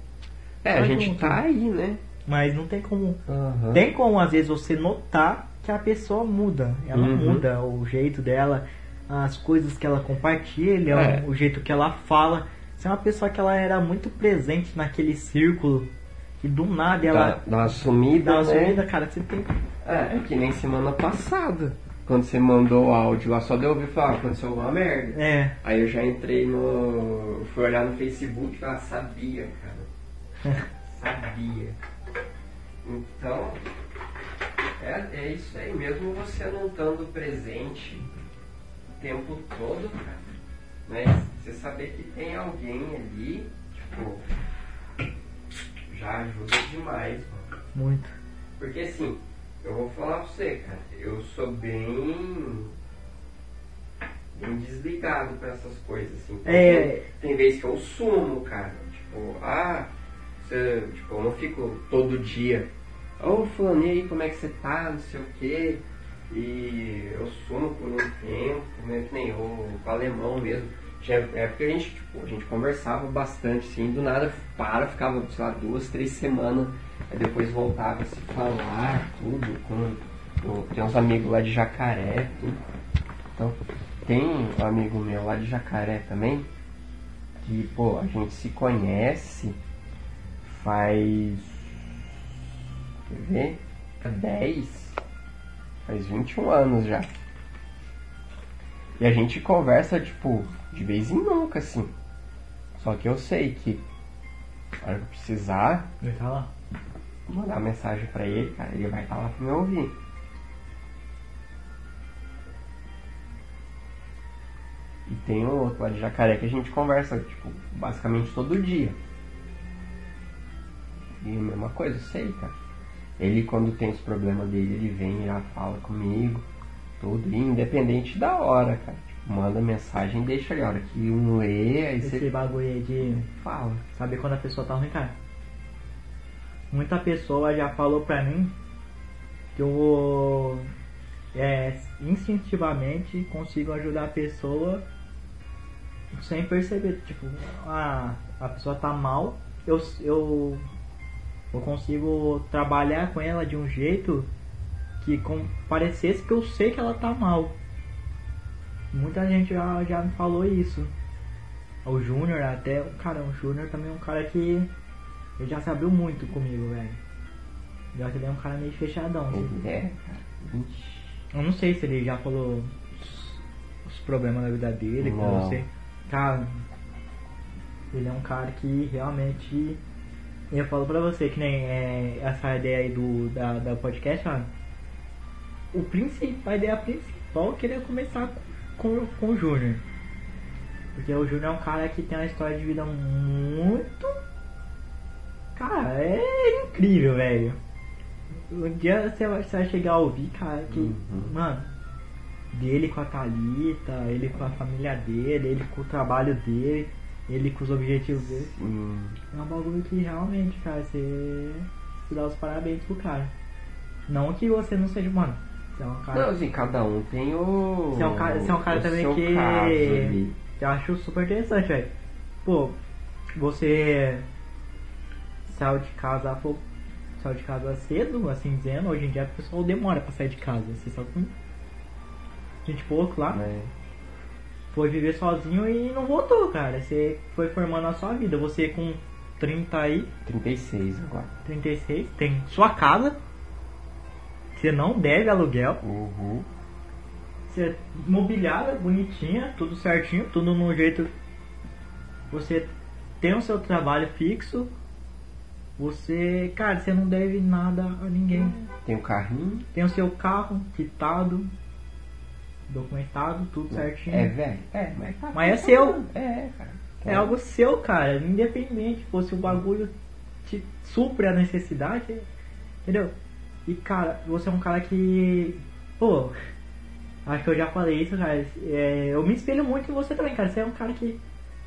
é, a tá gente junto. tá aí, né? Mas não tem como. Aham. Tem como, às vezes, você notar que a pessoa muda. Ela Uhum. muda o jeito dela, as coisas que ela compartilha, É. o jeito que ela fala. Se é uma pessoa que ela era muito presente naquele círculo e do nada ela Dá, dá uma sumida, dá uma né? sumida, cara, você tem. É, é que nem semana passada. Quando você mandou o áudio lá, só deu ouvir falar, "Ah, aconteceu alguma merda. É. Aí eu já entrei no. fui olhar no Facebook e falei, ah, sabia, cara. sabia. Então, é, é isso aí, mesmo você não estando presente o tempo todo, cara. Mas você saber que tem alguém ali, tipo, já ajuda demais, mano. Muito. Porque assim, eu vou falar pra você, cara, eu sou bem. bem desligado pra essas coisas, assim. É. Tem vezes que eu sumo, cara. Tipo, ah, você, tipo, eu não fico todo dia. Ô fulano, e aí, como é que você tá? Não sei o quê. E eu sumo por um tempo, né? Que nem o, o alemão mesmo. Tinha época que a gente, tipo, a gente conversava bastante, assim, do nada para, ficava, sei lá, duas, três semanas, aí depois voltava a se falar, tudo, com, tem uns amigos lá de jacaré, tudo. Então, Tem um amigo meu lá de Jacaré também, que, pô, a gente se conhece faz. Quer ver? 10. Faz 21 anos já. E a gente conversa, tipo, de vez em nunca, assim. Só que eu sei que, na hora que eu precisar, Ele tá lá. mandar mensagem pra ele, cara, ele vai estar lá pra me ouvir. E tem um outro lá de jacaré que a gente conversa, tipo, basicamente todo dia. E a mesma coisa, eu sei, cara. Ele quando tem os problemas dele, ele vem e já fala comigo, tudo, e independente da hora, cara. Manda mensagem, deixa ali, a hora que um lê, aí Esse você bagulho aí de fala. saber quando a pessoa tá ruim, cara. Muita pessoa já falou pra mim que eu é, instintivamente consigo ajudar a pessoa sem perceber. Tipo, a, a pessoa tá mal, eu, eu, eu consigo trabalhar com ela de um jeito que com, parecesse que eu sei que ela tá mal. Muita gente já, já me falou isso. O Júnior até, cara, o Júnior também é um cara que ele já se abriu muito comigo, velho. Já que ele é um cara meio fechadão, assim. Ele é, cara. Eu não sei se ele já falou os, os problemas da vida dele, Não. você. Cara, ele é um cara que realmente. Eu falo pra você que nem é, essa ideia aí do da, da podcast, mano. O principal, a ideia principal é querer começar com, com, com o Júnior. Porque o Júnior é um cara que tem uma história de vida muito. Cara, é incrível, velho. Um dia você vai, você vai chegar a ouvir, cara, que. Uhum. Mano, dele com a Thalita, ele com a família dele, ele com o trabalho dele, ele com os objetivos dele. Hum, É um bagulho que realmente, cara, você, você dá os parabéns pro cara. Não que você não seja, mano. Você é um cara. Não, assim, cada um tem o. Você é um cara, você é um cara também que caso eu acho super interessante, velho. Pô, você saiu de casa, pô, saiu de casa cedo, assim dizendo, hoje em dia o pessoal demora pra sair de casa. Você saiu com 20 e pouco lá, Né? foi viver sozinho e não voltou, cara. Você foi formando a sua vida. Você com 30 aí, 36 agora. 36, tem sua casa. Você não deve aluguel. Uhum. Você é mobiliada, bonitinha, tudo certinho, tudo no jeito. Você tem o seu trabalho fixo. Você, cara, você não deve nada a ninguém. Tem o carrinho. Tem o seu carro quitado, documentado, tudo certinho. É velho? É, mas tá Mas é seu. É, cara. É algo seu, cara, independente. Pô, se o bagulho te supre a necessidade, entendeu? E, cara, você é um cara que. Pô, acho que eu já falei isso, cara. é, eu me espelho muito em você também, cara. Você é um cara que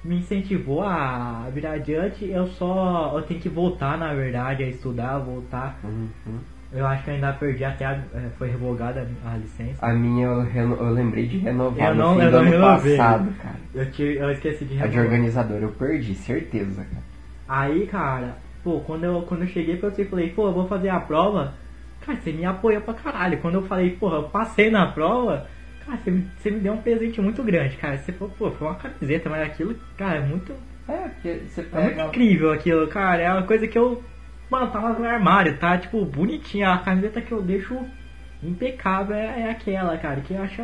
me incentivou a virar adiante. Eu só. Eu tenho que voltar, na verdade, a estudar, voltar. Uhum. Eu acho que eu ainda perdi até a, é, foi revogada a licença. A minha eu, reno- eu lembrei de renovar Eu no não- fim eu do não ano renovei. passado, cara. Eu, te, eu esqueci de A de renovar. organizador eu perdi, certeza, cara. Aí, cara, pô, quando eu, quando eu cheguei pra você e falei, pô, eu vou fazer a prova, cara, você me apoiou pra caralho. Quando eu falei, porra, eu passei na prova, cara, você me, você me deu um presente muito grande, cara. Você falou, pô, foi uma camiseta, mas aquilo, cara, é muito, É, porque você é muito pega. incrível aquilo, cara. É uma coisa que eu, mano, tava no armário, tá, tipo, bonitinha. A camiseta que eu deixo impecável é, é aquela, cara, que eu acho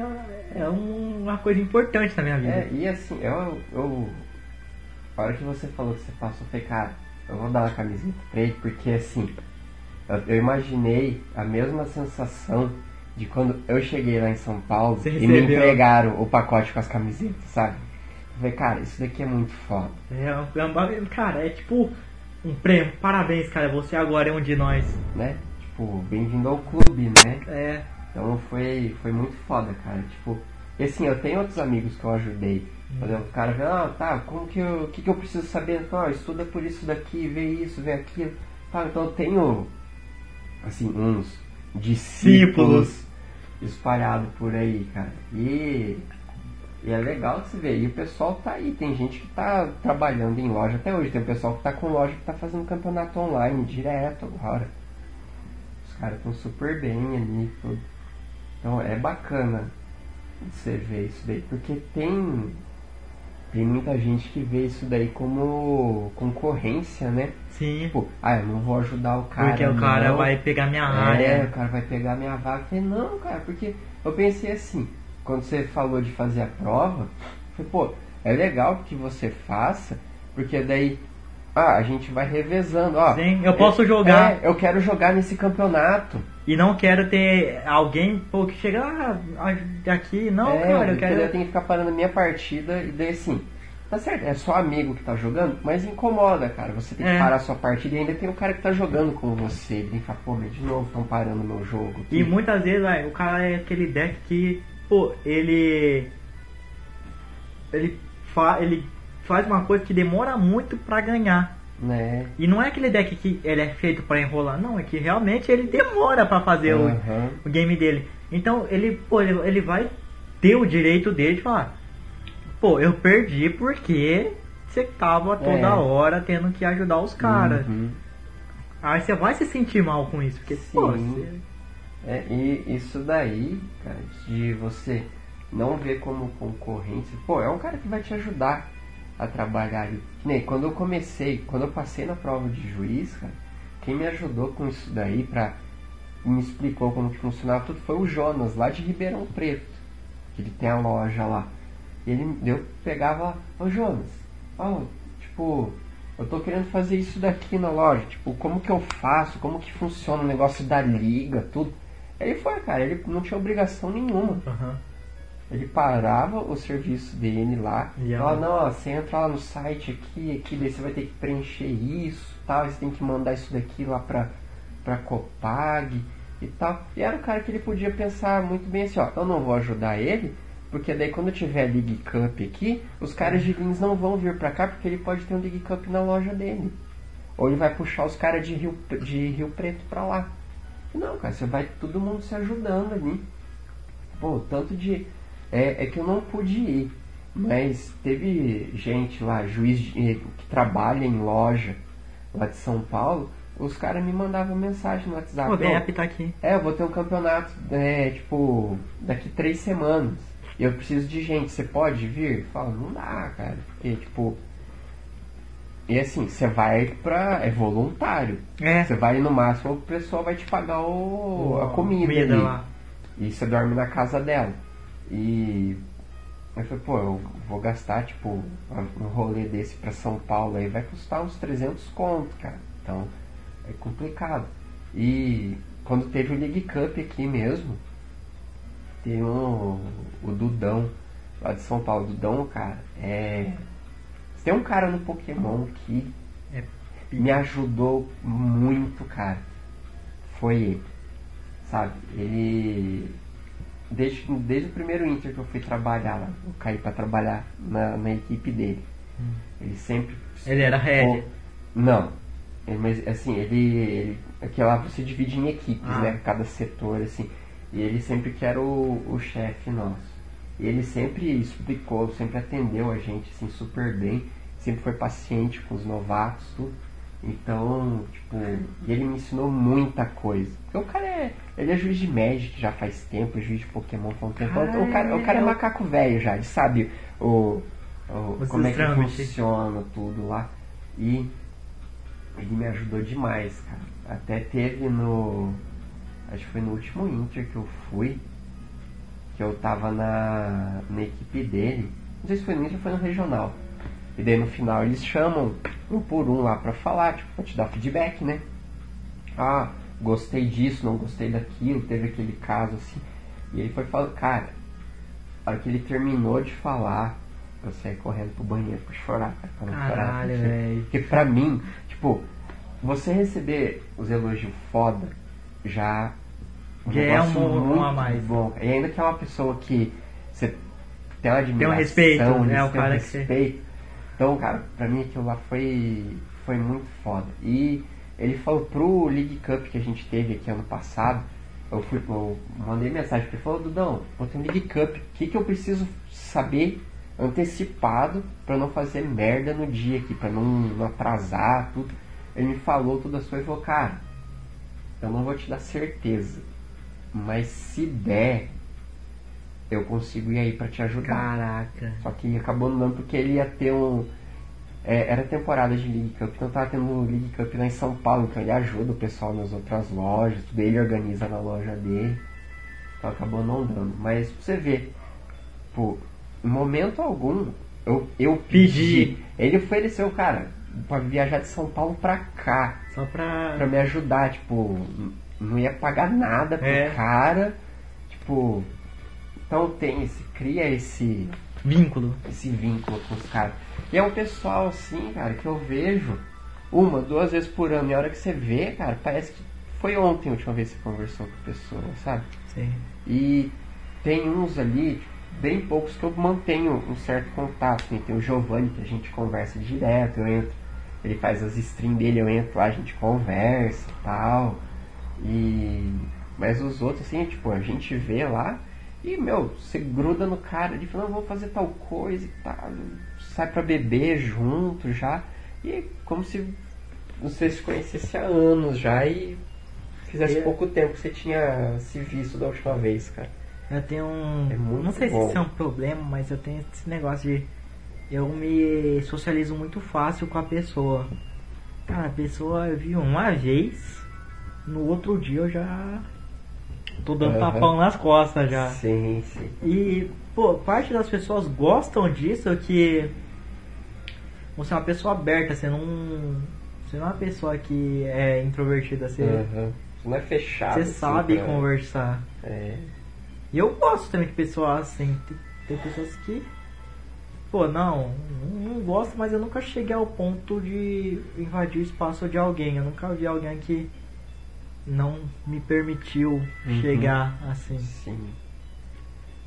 é um- uma coisa importante na minha vida. É, e assim, eu, eu. A hora que você falou que você passou, eu falei, cara, eu vou dar uma camiseta pra ele, porque assim, eu, imaginei a mesma sensação de quando eu cheguei lá em São Paulo Você e me recebeu. entregaram o pacote com as camisetas, sabe? Eu falei, cara, isso daqui é muito foda. É, é um bagulho- cara, é tipo um prêmio. Parabéns, cara. Você agora é um de nós. né? Tipo, bem-vindo ao clube, né? É, Então foi, foi muito foda, cara. Tipo, e assim, eu tenho outros amigos que eu ajudei. Por exemplo, o cara vê, ah, tá, como que eu. O que, que eu preciso saber? Então, ó, estuda por isso daqui, vê isso, vê aquilo. Tá, então eu tenho assim, uns discípulos espalhados por aí, cara. E, e é legal que você vê. E o pessoal tá aí, tem gente que tá trabalhando em loja até hoje, tem um pessoal que tá com loja que tá fazendo campeonato online direto agora. Os caras estão super bem ali, tudo. Então é bacana. de você ver isso daí, porque tem tem muita gente que vê isso daí como concorrência, né? Sim. Tipo, ah, eu não vou ajudar o cara. Porque o cara não. vai pegar minha É, área. o cara vai pegar minha vaga. Eu falei, não, cara, porque eu pensei assim, quando você falou de fazer a prova, eu falei, pô, é legal que você faça, porque daí, ah, a gente vai revezando, ó. Sim, eu posso jogar. É, eu quero jogar nesse campeonato. E não quero ter alguém pô, que chega ah, aqui. Não, é, cara, eu daí eu quero. tenho que ficar parando a minha partida e daí assim. Tá certo, é só amigo que tá jogando, mas incomoda, cara. Você tem que É. parar a sua partida e ainda tem o cara que tá jogando com você. Ele tem que falar, pô, de novo estão parando meu jogo. aqui. E muitas vezes, vai, o cara é aquele deck que, pô, ele. Ele, fa, ele faz uma coisa que demora muito pra ganhar. Né? E não é aquele deck que ele é feito pra enrolar, não, é que realmente ele demora pra fazer o, Aham. o game dele. Então ele, pô, ele, ele vai ter o direito dele de falar, pô, eu perdi porque você tava toda É. hora tendo que ajudar os caras. Uhum. Aí você vai se sentir mal com isso, porque, pô, Sim. você- É, e isso daí, cara, de você não ver como concorrência, pô, é um cara que vai te ajudar a trabalhar ali. Nem quando eu comecei, quando eu passei na prova de juiz, cara, quem me ajudou com isso daí pra me explicou como que funcionava tudo foi o Jonas, lá de Ribeirão Preto, que ele tem a loja lá. E ele eu pegava, ô Jonas, ó, tipo, eu tô querendo fazer isso daqui na loja, tipo, como que eu faço, como que funciona o negócio da liga, tudo. Ele foi, cara, ele não tinha obrigação nenhuma. Aham. Ele parava o serviço dele lá, E falava, ela- não, ó, você entra lá no site aqui, aqui, daí você vai ter que preencher isso, tal, você tem que mandar isso daqui lá pra, pra Copag e tal. E era o cara que ele podia pensar muito bem assim, ó, eu não vou ajudar ele, porque daí quando tiver League Cup aqui, os caras de Lins não vão vir pra cá, porque ele pode ter um League Cup na loja dele. Ou ele vai puxar os caras de Rio, de Rio Preto pra lá. Não, cara, você vai todo mundo se ajudando ali. Pô, tanto de. É, é que eu não pude ir. Mas teve gente lá, juiz de- que trabalha em loja lá de São Paulo, os caras me mandavam mensagem no WhatsApp. Pô, vem "Ô, apitar aqui. é, eu vou ter um campeonato, é, tipo, daqui três semanas. E eu preciso de gente, você pode vir? Fala, não dá, cara. Porque, tipo. E assim, você vai pra. É voluntário. É. Você vai no máximo, o pessoal vai te pagar o, a comida, comida ali. lá. E você dorme na casa dela. E. Eu falei, pô, eu vou gastar, tipo, um rolê desse pra São Paulo aí vai custar uns 300 conto, cara. Então, é complicado. E quando teve o League Cup aqui mesmo, tem um, o Dudão, lá de São Paulo. Dudão, cara, é. Tem um cara no Pokémon que É me ajudou muito, cara. Foi ele. Sabe? Ele. Desde, desde o primeiro Inter que eu fui trabalhar lá, eu caí pra trabalhar na, na equipe dele. Ele sempre. Ele era head. Não. Ele- mas assim, ele. ele aqui lá você divide em equipes, Ah. né? Cada setor, assim. E ele sempre que era o, o chefe nosso. E ele sempre explicou, sempre atendeu a gente assim, super bem. Sempre foi paciente com os novatos, tudo. Então, tipo, e ele me ensinou muita coisa. Porque o cara é. Ele é juiz de Magic já faz tempo, juiz de Pokémon faz um tempo. Então, o, cara, o cara é macaco velho já, ele sabe o, o- como é que funciona tudo lá. E ele me ajudou demais, cara. Até teve no. Acho que foi no último Inter que eu fui. Que eu tava na, na equipe dele. Não sei se foi no Inter ou foi no regional. E daí no final eles chamam um por um lá pra falar, tipo, pra te dar feedback, né? Ah, gostei disso, não gostei daquilo, teve aquele caso assim. E ele foi falando, cara, a hora que ele terminou de falar, eu saí correndo pro banheiro pra chorar, cara, pra não chorar. Caralho, porque- velho. Porque pra mim, tipo, você receber os elogios foda já Já é um- um muito a mais. Bom. E ainda que é uma pessoa que você tem uma admiração, respeito, eles né, o um cara que você- respeito. Então, cara, pra mim aquilo lá foi, foi muito foda. E ele falou pro League Cup que a gente teve aqui ano passado, eu, fui, eu mandei mensagem pra ele, falou, Dudão, vou ter um League Cup, o que, que eu preciso saber antecipado pra não fazer merda no dia aqui, pra não, não atrasar tudo. Ele me falou tudo as coisas e falou, cara, eu não vou te dar certeza, mas se der, eu consigo ir aí pra te ajudar. Caraca. Só que acabou não dando porque ele ia ter um. é, era temporada de League Cup, então tava tendo um League Cup lá em São Paulo, então ele ajuda o pessoal nas outras lojas, tudo ele organiza na loja dele. Então acabou não dando. Mas pra você ver, pô, em momento algum eu, eu pedi. Ele ofereceu, cara, pra viajar de São Paulo pra cá Só pra. pra me ajudar, tipo, não ia pagar nada pro É. cara, tipo, então tem esse, cria esse, Vínculo. esse vínculo com os caras. E é um pessoal assim, cara, que eu vejo uma, duas vezes por ano, e a hora que você vê, cara, parece que foi ontem a última vez que você conversou com a pessoa, sabe? Sim. E tem uns ali, bem poucos, que eu mantenho um certo contato. né? Tem o Giovanni, que a gente conversa direto, eu entro, ele faz as streams dele, eu entro lá, a gente conversa e tal. E. Mas os outros, assim, tipo, a gente vê lá e, meu, você gruda no cara, ele fala, não, vou fazer tal coisa e tal. Sai pra beber junto já. E é como se você se conhecesse há anos já e fizesse É. pouco tempo que você tinha se visto da última vez, cara. Eu tenho um. É não sei bom. se isso é um problema, mas eu tenho esse negócio de. Eu me socializo muito fácil com a pessoa. Cara, a pessoa eu vi uma vez, no outro dia eu já. Tô dando Aham. tapão nas costas já. Sim, sim. E, pô, parte das pessoas gostam disso que você é uma pessoa aberta, você não. Você não é uma pessoa que é introvertida, você, Aham. Não é fechado. você assim, sabe pra- conversar. É. E eu gosto também de pessoas assim. Tem, tem pessoas que. Pô, não, não gosto, mas eu nunca cheguei ao ponto de invadir o espaço de alguém. Eu nunca vi alguém que não me permitiu Uhum. chegar assim. Sim.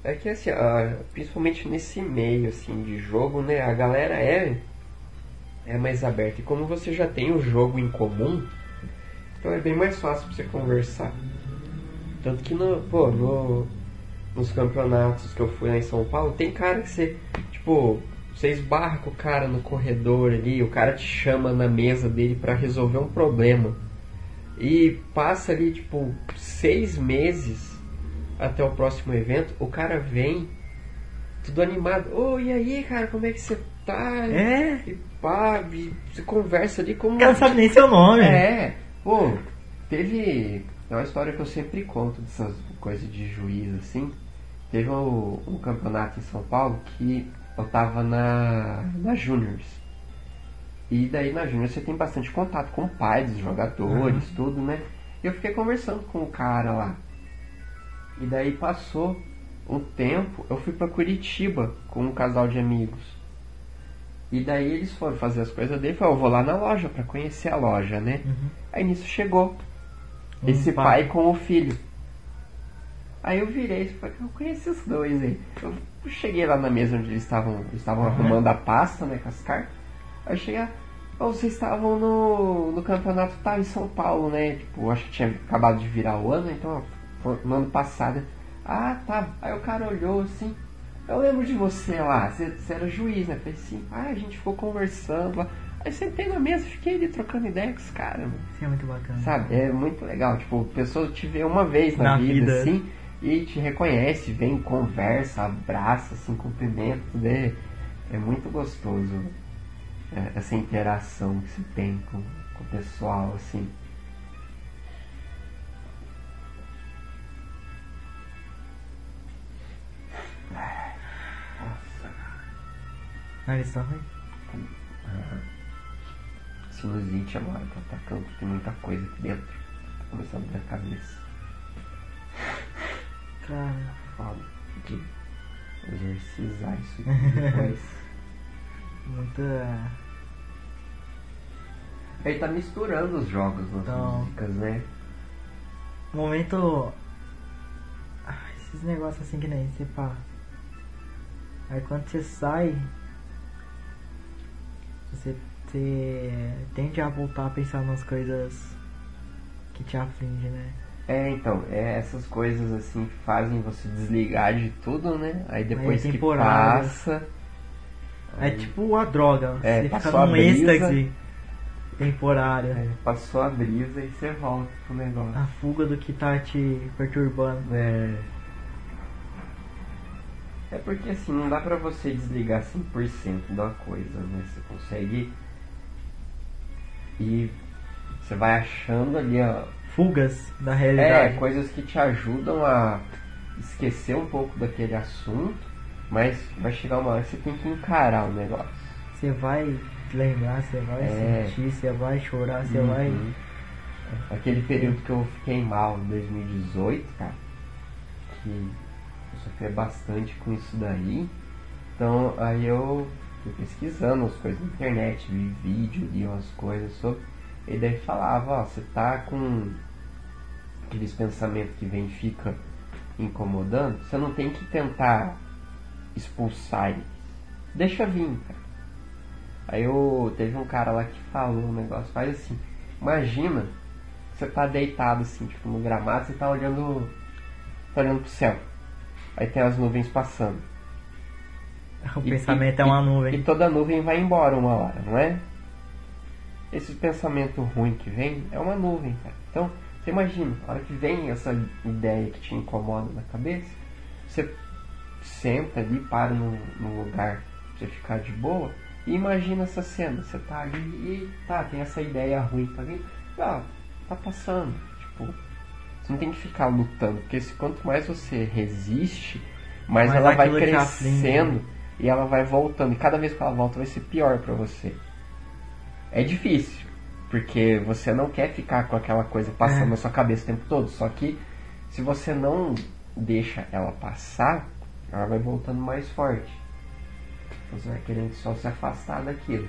É que assim, ah, principalmente nesse meio assim de jogo, né? A galera é é mais aberta. E como você já tem o jogo em comum, então é bem mais fácil pra você conversar. Tanto que no, pô, no, nos campeonatos que eu fui lá em São Paulo, tem cara que você, tipo, você esbarra com o cara no corredor ali, o cara te chama na mesa dele pra resolver um problema. E passa ali, tipo, seis meses até o próximo evento, o cara vem tudo animado. Ô, e aí, cara, como é que você tá? É, E pá, e você conversa ali como. o cara não sabe nem seu nome. É, pô, teve. É uma história que eu sempre conto dessas coisas de juiz assim. Teve um, um campeonato em São Paulo que eu tava na, na Juniors. E daí na Juniors você tem bastante contato com o pai dos jogadores, tudo, né? E eu fiquei conversando com o cara lá. E daí passou um tempo, eu fui pra Curitiba com um casal de amigos. E daí eles foram fazer as coisas dele, falou, eu vou lá na loja pra conhecer a loja, né? Uhum. Aí nisso chegou Um esse pai. pai com o filho. Aí eu virei e falei, eu conheci os dois aí. Eu cheguei lá na mesa onde eles estavam eles estavam Uhum. arrumando a pasta, né, com as cartas. Aí cheguei, oh, vocês estavam no, no campeonato tal em São Paulo, né? Tipo, acho que tinha acabado de virar o ano, então no ano passado. Ah, tá. Aí o cara olhou assim. Eu lembro de você lá, você, você era juiz, né? Eu falei assim, ah, a gente ficou conversando lá. Aí sentei na mesa, fiquei ali trocando ideia com os caras, mano. Isso é muito bacana. Sabe? É muito legal. Tipo, a pessoa te vê uma vez na, Na vida, vida. assim, e te reconhece, vem, conversa, abraça, assim, cumprimenta, tudo é, é muito gostoso é, essa interação que se tem com, com o pessoal, assim. Nossa, Nariz tá ruim? sinusite agora tá atacando, tem muita coisa aqui dentro. Tá começando a dar cabeça. Cara, Foda. Que exorcizar isso aqui depois. muita. Ele tá misturando os jogos nas Então. músicas, né? Momento. Ah, esses negócios assim que nem você pá. Aí quando você sai. Você, você tende a voltar a pensar nas coisas que te afligem, né? É, então, é essas coisas assim que fazem você desligar de tudo, né? Aí depois que temporário. passa. É aí- tipo a droga. É, você fica num êxtase temporário. é, passou a brisa e você volta pro negócio. A fuga do que tá te perturbando. É. É porque assim, não dá pra você desligar 100% da coisa, né? Você consegue. E você vai achando ali, ó. Fugas da É, realidade. coisas que te ajudam a esquecer um pouco daquele assunto, mas vai chegar uma hora que você tem que encarar o negócio. Você vai lembrar, você vai É. sentir, você vai chorar, você Uhum. vai. Aquele período que eu fiquei mal em 2018, cara, que eu sofri bastante com isso daí. Então aí eu fui pesquisando as coisas na internet, vi vídeo, li umas coisas sobre. E daí falava, ó, você tá com aqueles pensamentos que vem e fica incomodando, você não tem que tentar expulsar eles. Deixa vir, cara. Aí eu teve um cara lá que falou um negócio, faz assim, imagina, você tá deitado assim, tipo, no gramado, você tá olhando. tá olhando pro céu. Aí tem as nuvens passando. O E- pensamento e- é uma E nuvem. toda nuvem vai embora uma hora, não é? Esse pensamento ruim que vem é uma nuvem, cara. Então, você imagina, a hora que vem essa ideia que te incomoda na cabeça, você senta ali, para num, num lugar pra você ficar de boa e imagina essa cena. Você tá ali e tá, tem essa ideia ruim pra vir, ah, tá passando. Tipo, você não tem que ficar lutando, porque se, quanto mais você resiste, mais ela vai crescendo e ela vai voltando. E cada vez que ela volta vai ser pior pra você. É difícil, porque você não quer ficar com aquela coisa passando É. na sua cabeça o tempo todo. Só que se você não deixa ela passar, ela vai voltando mais forte. Você vai querendo só se afastar daquilo.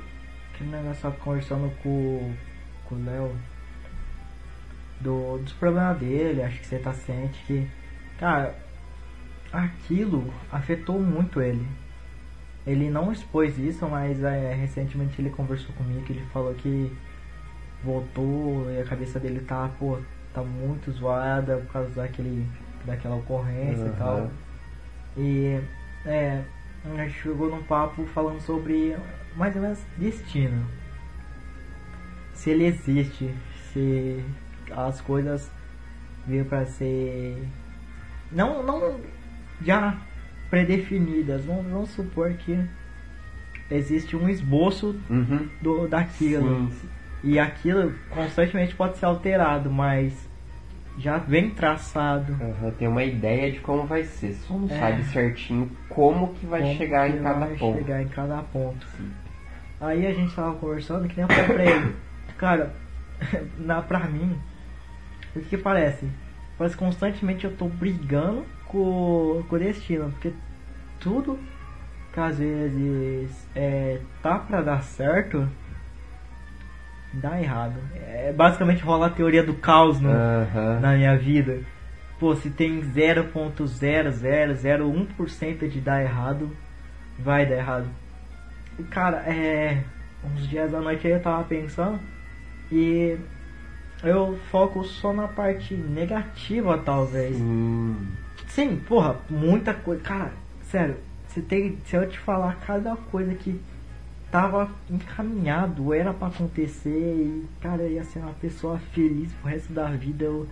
Aquele negócio conversando com, com o Léo do, dos problemas dele, acho que você tá ciente que. Cara, aquilo afetou muito ele. Ele não expôs isso, mas é, recentemente ele conversou comigo que ele falou que voltou e a cabeça dele tá, pô, tá muito zoada por causa daquele, daquela ocorrência e Aham. tal. E é, a gente chegou num papo falando sobre mais ou menos destino. Se ele existe, se as coisas veio para ser não não já predefinidas. Vamos, vamos supor que existe um esboço Uhum. do daquilo Sim, e aquilo constantemente pode ser alterado, mas já vem traçado. Aham, Tem uma ideia de como vai ser, só não É. sabe certinho como que vai como chegar que em cada vai ponto. chegar em cada ponto. Sim. Aí a gente tava conversando, que nem eu falei pra ele, cara, na, pra mim, o que, que parece? Parece que constantemente eu tô brigando com, com o destino, porque tudo que às vezes é, tá pra dar certo, dá errado. É, basicamente rola a teoria do caos no, Aham. na minha vida. Pô, se tem 0.0001% de dar errado, vai dar errado. E, Cara, é. Uns dias da noite aí eu tava pensando e eu foco só na parte negativa, talvez. Sim. Sim, porra, muita coisa. Cara, sério, se, tem, se eu te falar cada coisa que tava encaminhado, era pra acontecer e, cara, eu ia ser uma pessoa feliz pro resto da vida, eu,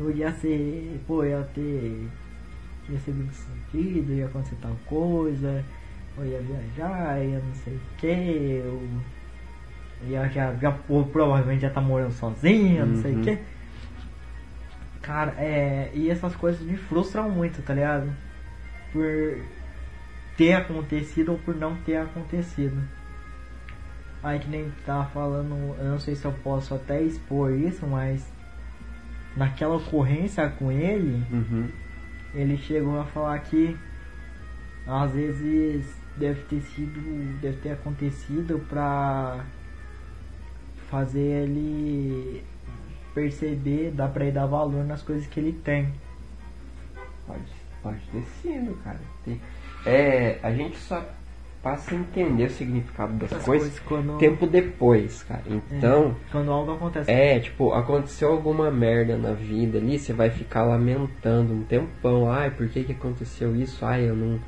eu ia ser, pô, ia ter recebido sentido, ia acontecer tal coisa, eu ia viajar, ia não sei o que, eu ia já, já pô, provavelmente já tá morando sozinho, não sei o Uhum. que. Cara, é. E essas coisas me frustram muito, tá ligado? Por ter acontecido ou por não ter acontecido. Aí que nem tava falando, eu não sei se eu posso até expor isso, mas naquela ocorrência com ele, Uhum. ele chegou a falar que às vezes deve ter sido, deve ter acontecido pra fazer ele perceber, dá pra ele dar valor nas coisas que ele tem. Pode, pode ter sido, cara. Tem- É, a gente só passa a entender o significado das Essas coisas quando, tempo depois, cara. é, Então, quando algo acontece. é, tipo, aconteceu alguma merda na vida ali, você vai ficar lamentando um tempão. Ai, por que que aconteceu isso? Ai, eu não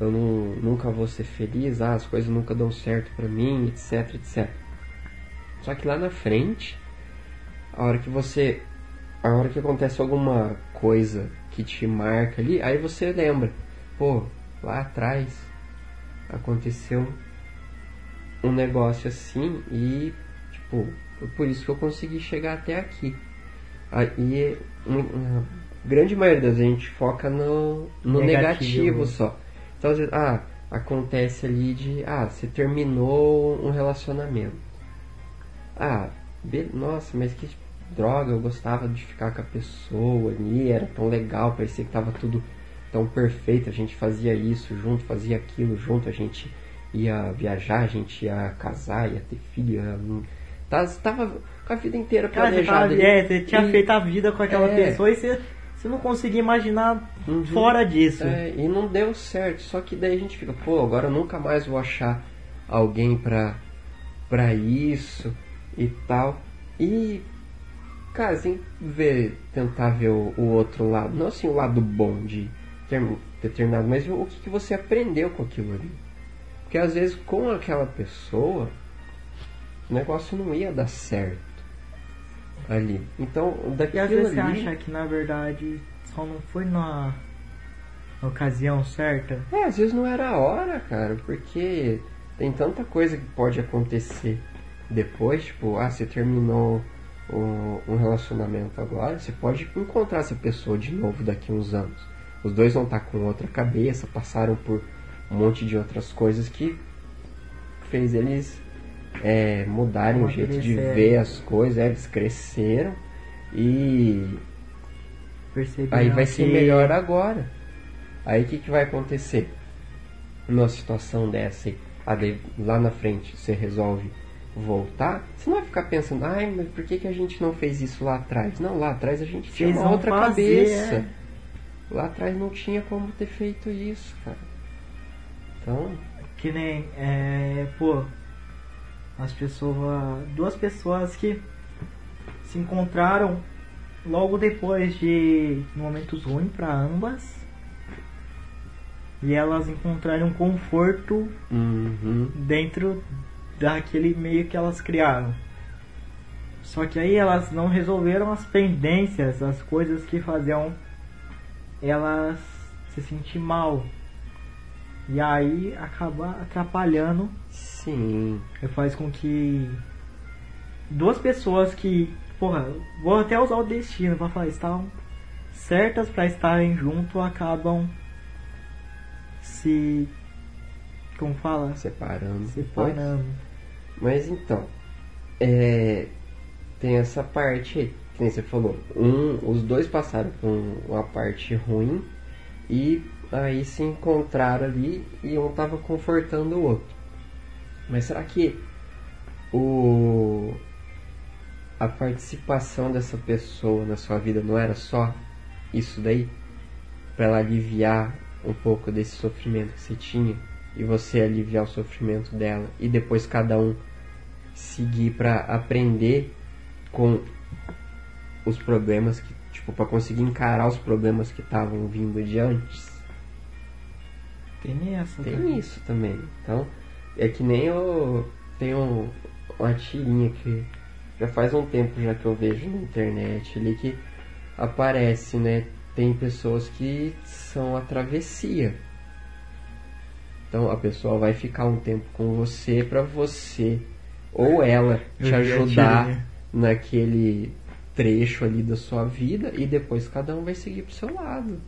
eu não, nunca vou ser feliz, ah, as coisas nunca dão certo pra mim, etc, etc. Só que lá na frente, a hora que você. A hora que acontece alguma coisa que te marca ali, aí você lembra, pô, lá atrás aconteceu um negócio assim e, tipo, foi por isso que eu consegui chegar até aqui. Aí, a grande maioria das vezes a gente foca no, no negativo. negativo só. Então, às vezes, ah, acontece ali de, ah, você terminou um relacionamento. Ah, be, nossa, mas que droga, eu gostava de ficar com a pessoa ali, era tão legal, parecia que tava tudo tão perfeito, a gente fazia isso junto, fazia aquilo junto, a gente ia viajar, a gente ia casar, ia ter filho, ia... Tava com a vida inteira planejada. Cara, você, tava, é, você tinha e, feito a vida com aquela é, pessoa e você, você não conseguia imaginar uhum, fora disso. É, e não deu certo, só que daí a gente fica, pô, agora eu nunca mais vou achar alguém pra, pra isso e tal. E, cara, assim, ver, tentar ver o, o outro lado, não assim o lado bom de ter, ter terminado, mas o, o que, que você aprendeu com aquilo ali. Porque às vezes com aquela pessoa o negócio não ia dar certo ali. Então, daquilo E às vezes ali... você acha que na verdade só não foi na, na ocasião certa? É, às vezes não era a hora, cara, porque tem tanta coisa que pode acontecer depois, tipo, ah, você terminou um, um relacionamento agora, você pode encontrar essa pessoa de novo daqui a uns anos. Os dois vão estar com outra cabeça, passaram por um monte de outras coisas que fez eles é, mudarem o jeito de ver as coisas, é, eles cresceram e Perceberam aí vai ser melhor agora. Aí o que, que vai acontecer? Numa situação dessa, aí, lá na frente você resolve voltar, você não vai ficar pensando, ai, mas por que, que a gente não fez isso lá atrás? Não, lá atrás a gente tinha uma outra fazer, cabeça. É. Lá atrás não tinha como ter feito isso, cara. Então. Que nem, é, pô, as pessoas, duas pessoas que se encontraram logo depois de momentos ruins para ambas e elas encontraram conforto uhum. dentro daquele meio que elas criaram. Só que aí elas não resolveram as pendências, as coisas que faziam elas se sentir mal. E aí acaba atrapalhando Sim. E faz com que duas pessoas que, porra, vou até usar o destino para falar, estavam certas para estarem junto, acabam se como fala? Separando. Separando. Mas então, é, tem essa parte aí, nem você falou. Um, os dois passaram por uma parte ruim e aí se encontraram ali e um tava confortando o outro. Mas será que o a participação dessa pessoa na sua vida não era só isso daí para ela aliviar um pouco desse sofrimento que você tinha e você aliviar o sofrimento dela e depois cada um seguir para aprender com os problemas que tipo para conseguir encarar os problemas que estavam vindo de antes. Tem essa. Tem também. isso também. Então, é que nem eu tenho uma tirinha que já faz um tempo já que eu vejo na internet ali que aparece, né? Tem pessoas que são a travessia. Então a pessoa vai ficar um tempo com você para você ou ela te ajudar naquele trecho ali da sua vida e depois cada um vai seguir pro seu lado.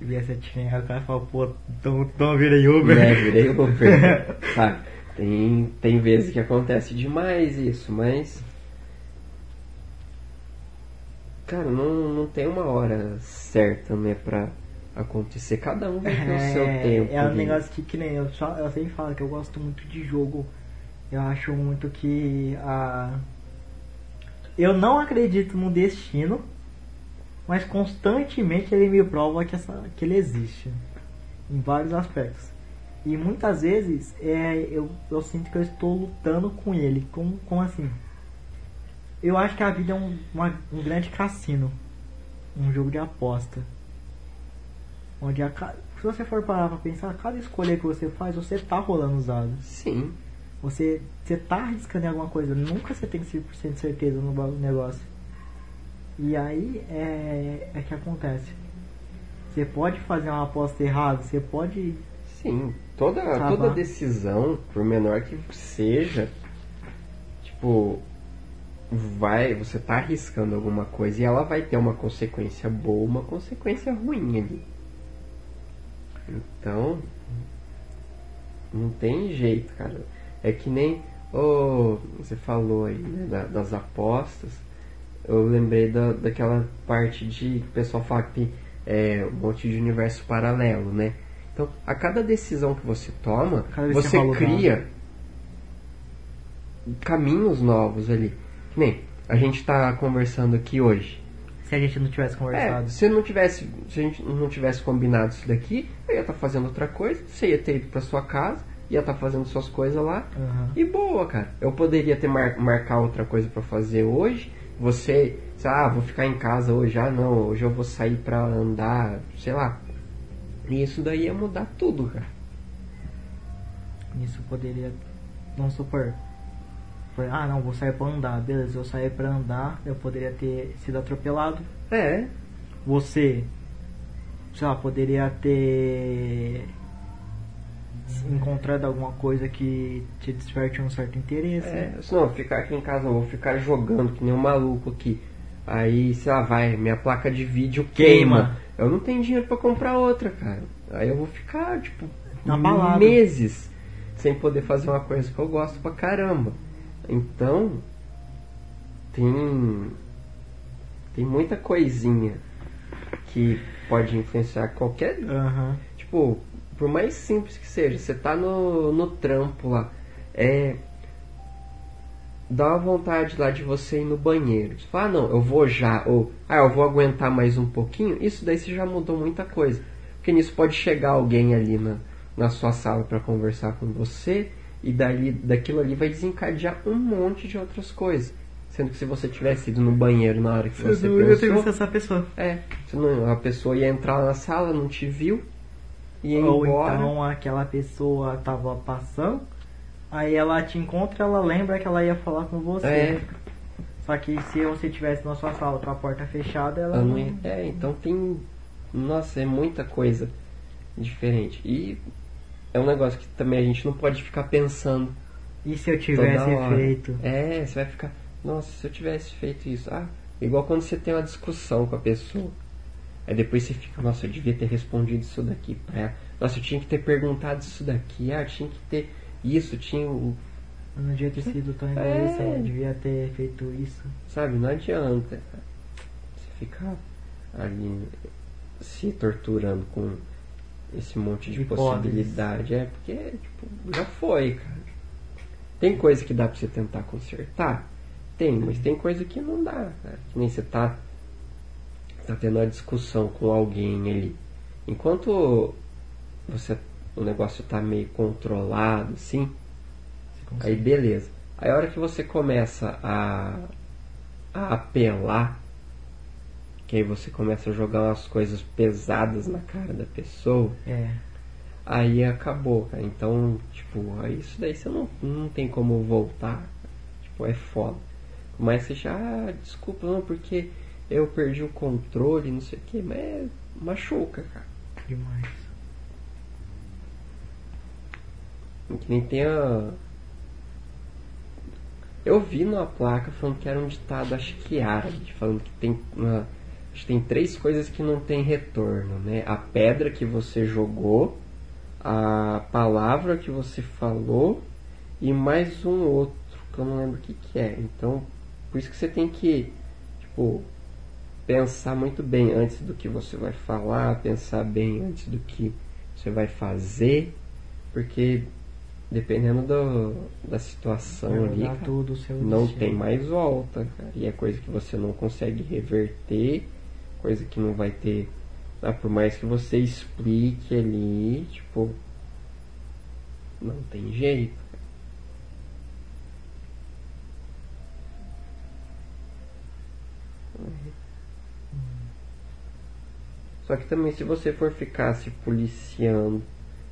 E vi essa tinha, o cara fala, pô, então, então virei Uber. É, virei Uber. tá. Tem, tem vezes que acontece demais isso, mas. Cara, não, não tem uma hora certa, né, pra acontecer. Cada um vai ter é, o seu tempo. É um negócio que, que nem eu, só, eu sempre falo que eu gosto muito de jogo. Eu acho muito que a. Eu não acredito no destino mas constantemente ele me prova que, essa, que ele existe em vários aspectos. E muitas vezes é, eu, eu sinto que eu estou lutando com ele. Como, como assim? Eu acho que a vida é um, uma, um grande cassino. Um jogo de aposta. Onde a, se você for parar pra pensar, cada escolha que você faz, você tá rolando os dados. Sim. Você, você tá arriscando em alguma coisa. Nunca você tem 100% de certeza no negócio. E aí é, é que acontece. Você pode fazer uma aposta errada, você pode. Sim, toda, toda decisão, por menor que seja, tipo, vai, você tá arriscando alguma coisa e ela vai ter uma consequência boa, uma consequência ruim ali. Então, não tem jeito, cara. É que nem ô, você falou aí, né, da- das apostas. Eu lembrei da, daquela parte de que o pessoal fala que tem é, um monte de universo paralelo, né? Então, a cada decisão que você toma, Cada você cria caminhos novos ali. Que nem a gente tá conversando aqui hoje. Se a gente não tivesse É, conversado. se não tivesse, se a gente não tivesse combinado isso daqui, eu ia estar fazendo outra coisa, você ia ter ido pra sua casa, ia estar fazendo suas coisas lá, Aham. e boa, cara. Eu poderia ter mar marcar outra coisa pra fazer hoje. Você, sei lá, ah, vou ficar em casa hoje, ah não, hoje eu vou sair pra andar, sei lá. E isso daí ia mudar tudo, cara. Isso poderia. Vamos supor. Ah não, vou sair pra andar. Beleza, eu saí pra andar, eu poderia ter sido atropelado. É, Você, sei lá, poderia ter encontrado alguma coisa que te desperte um certo interesse. é. Se não, ficar aqui em casa, eu vou ficar jogando que nem um maluco aqui. Aí, sei lá, vai, minha placa de vídeo queima. Queima. Eu não tenho dinheiro pra comprar outra, cara. Aí eu vou ficar, tipo, Abalado. meses sem poder fazer uma coisa que eu gosto pra caramba. Então, tem tem muita coisinha que pode influenciar qualquer Aham. Tipo, por mais simples que seja, você tá no, no trampo lá, é. Dá uma vontade lá de você ir no banheiro. Você fala, ah, não, eu vou já, ou, ah, eu vou aguentar mais um pouquinho. Isso daí você já mudou muita coisa. Porque nisso pode chegar alguém ali na, na sua sala para conversar com você, e dali, daquilo ali vai desencadear um monte de outras coisas. Sendo que se você tivesse ido no banheiro na hora que você eu pensou, visto essa pessoa. é, não- a pessoa ia entrar na sala, não te viu, ia Ou embora. então aquela pessoa tava passando, aí ela te encontra, ela lembra que ela ia falar com você. É. Só que se você tivesse na sua sala com a porta fechada, ela ela não não. ia- é, então tem. Nossa, é muita coisa diferente. E é um negócio que também a gente não pode ficar pensando. E se eu tivesse feito? É, você vai ficar. Nossa, se eu tivesse feito isso. Ah, igual quando você tem uma discussão com a pessoa. Aí depois você fica, nossa, eu devia ter respondido isso daqui pra ela. Nossa, eu tinha que ter perguntado isso daqui. Ah, tinha que ter isso, tinha o. Não devia ter sido tão É. egoísta, eu devia ter feito isso. Sabe, não adianta você ficar ali se torturando com esse monte de possibilidade. É porque, tipo, já foi, cara. Tem coisa que dá pra você tentar consertar? Tem, mas tem coisa que não dá, cara. Que nem você tá, tá tendo uma discussão com alguém ali. Enquanto você, o negócio tá meio controlado, assim. Aí beleza. Aí a hora que você começa a, a apelar, que aí você começa a jogar umas coisas pesadas na cara da pessoa, É. aí acabou, cara. Então, tipo, isso daí você não, não tem como voltar. Tipo, é foda. Mas você já, ah, desculpa, não, porque eu perdi o controle, não sei o que, mas é, machuca, cara. Demais. Que nem tem a. Eu vi numa placa falando que era um ditado, acho que árabe, falando que tem uma. Acho que tem três coisas que não tem retorno, né? A pedra que você jogou, a palavra que você falou e mais um outro, que eu não lembro o que, que é. Então, por isso que você tem que, tipo, pensar muito bem antes do que você vai falar, pensar bem antes do que você vai fazer, porque dependendo do, da situação ali, cara, tudo não destino. tem mais volta, cara. E é coisa que você não consegue reverter, coisa que não vai ter. Ah, por mais que você explique ali, tipo. Não tem jeito. Só que também se você for ficar se policiando,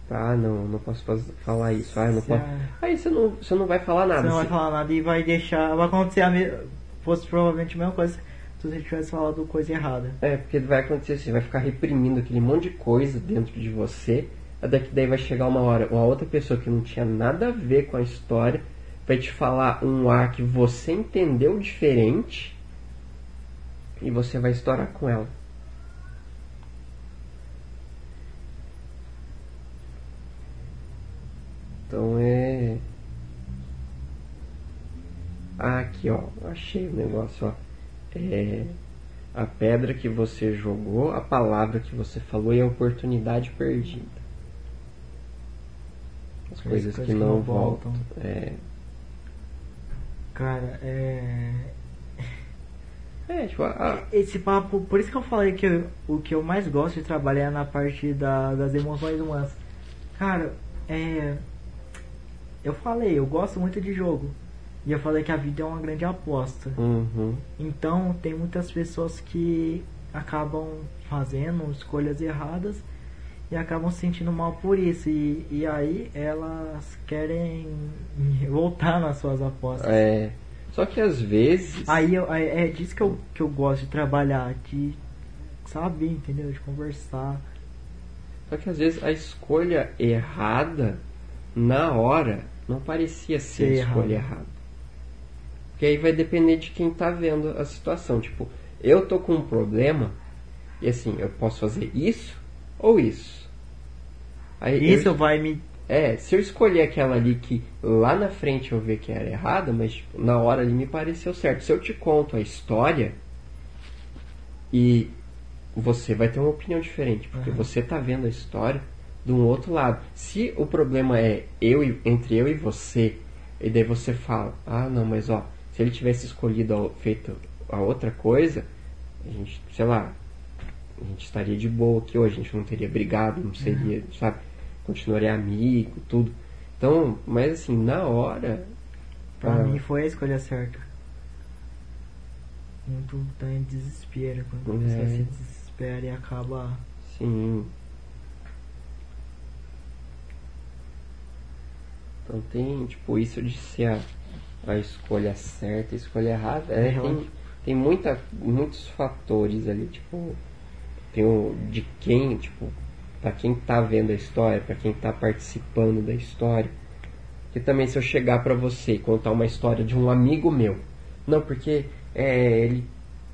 ah não, não posso falar isso, ah, não posso. a- Aí você não, você não vai falar nada. Você não vai falar nada e vai deixar. Vai acontecer a mesma. Fosse provavelmente a mesma coisa. se você tivesse falado coisa errada. É, porque vai acontecer assim, vai ficar reprimindo aquele monte de coisa dentro de você, que daí vai chegar uma hora, uma outra pessoa que não tinha nada a ver com a história, vai te falar um ar que você entendeu diferente e você vai estourar com ela. Então é. Ah, aqui ó, achei o negócio ó. É a pedra que você jogou, a palavra que você falou e a oportunidade perdida. As coisas, que, não voltam. É. Cara, é. É, tipo, a... Esse papo, por isso que eu falei que eu, o que eu mais gosto de trabalhar é na parte da, das emoções humanas. Cara, é. Eu falei, eu gosto muito de jogo. E eu falei que a vida é uma grande aposta. Uhum. Então tem muitas pessoas que acabam fazendo escolhas erradas e acabam se sentindo mal por isso. E, e aí elas querem voltar nas suas apostas. É. Só que às vezes. Aí eu, é, é disso que eu, que eu gosto de trabalhar, de saber, entendeu? De conversar. Só que às vezes a escolha errada, na hora, não parecia ser a escolha errada. Porque aí vai depender de quem tá vendo a situação. Tipo, eu tô com um problema e assim, eu posso fazer isso ou isso. Aí isso eu... vai me. É, se eu escolher aquela ali que lá na frente eu ver que era errada, mas tipo, na hora ali me pareceu certo. Se eu te conto a história e você vai ter uma opinião diferente, porque uhum. você tá vendo a história de um outro lado. Se o problema é eu entre eu e você, e daí você fala, ah não, mas ó, se ele tivesse escolhido feito a outra coisa, a gente, sei lá, a gente estaria de boa aqui hoje, a gente não teria brigado, não seria, uhum. sabe? Continuaria amigo, tudo. Então, mas assim, na hora. Pra ah, mim foi a escolha certa. Muito tá em desespero, quando é. você se desespera e acaba. Sim. Então tem, tipo, isso de ser a a escolha certa, a escolha errada. É, tem, tem muita, muitos fatores ali, tipo, tem o de quem, tipo, para quem tá vendo a história, para quem tá participando da história. Que também se eu chegar para você e contar uma história de um amigo meu, não, porque é, ele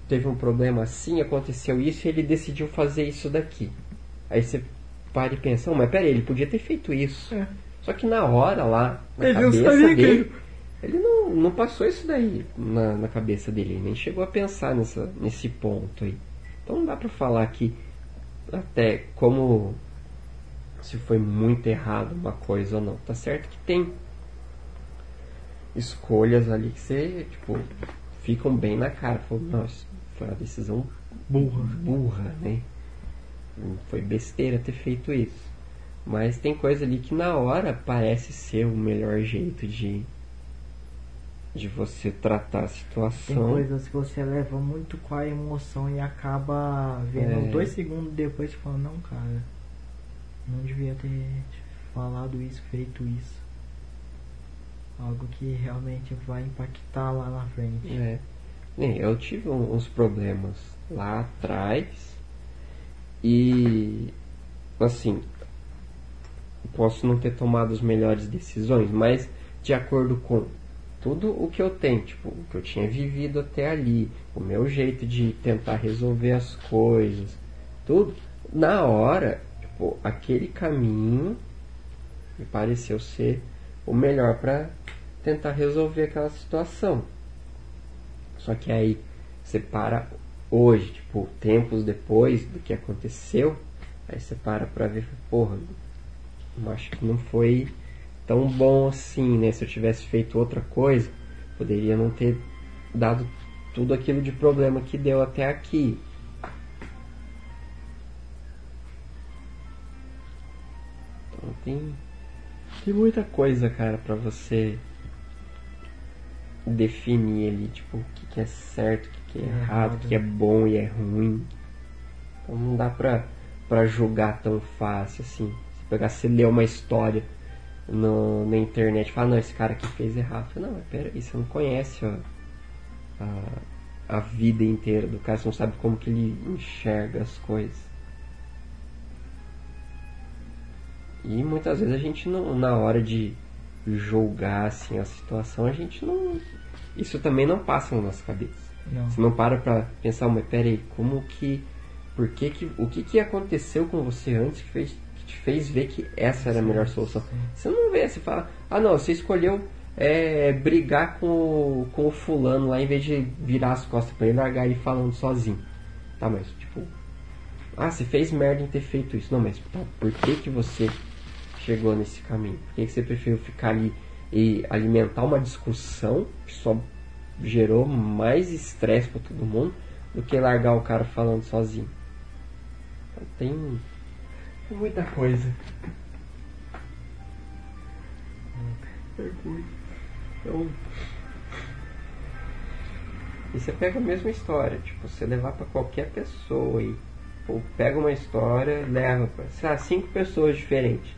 teve um problema assim, aconteceu isso e ele decidiu fazer isso daqui. Aí você para e pensa, mas peraí, ele podia ter feito isso. É. Só que na hora lá, na ele cabeça dele, ele não, não passou isso daí na, na cabeça dele, nem chegou a pensar nessa, nesse ponto aí. Então não dá pra falar que até como se foi muito errado uma coisa ou não. Tá certo que tem escolhas ali que você, tipo, ficam bem na cara. Falou, nossa, foi uma decisão burra, burra, né? Foi besteira ter feito isso. Mas tem coisa ali que na hora parece ser o melhor jeito de, de você tratar a situação. Tem coisas que você leva muito com a emoção e acaba vendo é. dois segundos depois e falando, não cara, não devia ter falado isso, feito isso. Algo que realmente vai impactar lá na frente. É. Eu tive uns problemas lá atrás e assim posso não ter tomado as melhores decisões, mas de acordo com tudo o que eu tenho, tipo, o que eu tinha vivido até ali, o meu jeito de tentar resolver as coisas, tudo, na hora, tipo, aquele caminho me pareceu ser o melhor para tentar resolver aquela situação. Só que aí você para hoje, tipo, tempos depois do que aconteceu, aí você para pra ver, porra, acho que não foi tão bom assim, né? Se eu tivesse feito outra coisa, poderia não ter dado tudo aquilo de problema que deu até aqui. Então tem, tem muita coisa, cara, para você definir ali, tipo, o que, que é certo, o que, que é, é errado, o que é bom e é ruim. Então não dá pra, pra julgar tão fácil assim. Se pegar, se ler uma história no, na internet fala, não, esse cara aqui fez errado. Falo, não, mas peraí, você não conhece ó, a, a vida inteira do cara, você não sabe como que ele enxerga as coisas. E muitas vezes a gente não, na hora de julgar assim a situação, a gente não. Isso também não passa na nossa cabeça. Não. Você não para pra pensar, mas peraí, como que. Por que que. O que que aconteceu com você antes que, fez, te fez ver que essa era a melhor solução? Você não vê, você fala, ah não, você escolheu é, brigar com o, com o fulano lá em vez de virar as costas pra ele e largar ele falando sozinho. Tá, mas tipo. Ah, você fez merda em ter feito isso. Não, mas tá, por que que você chegou nesse caminho? Por que, que você preferiu ficar ali e alimentar uma discussão que só gerou mais estresse para todo mundo do que largar o cara falando sozinho? Então, tem, muita coisa. Então, e você pega a mesma história, tipo, você levar para qualquer pessoa e pô, pega uma história, leva lá, cinco pessoas diferentes.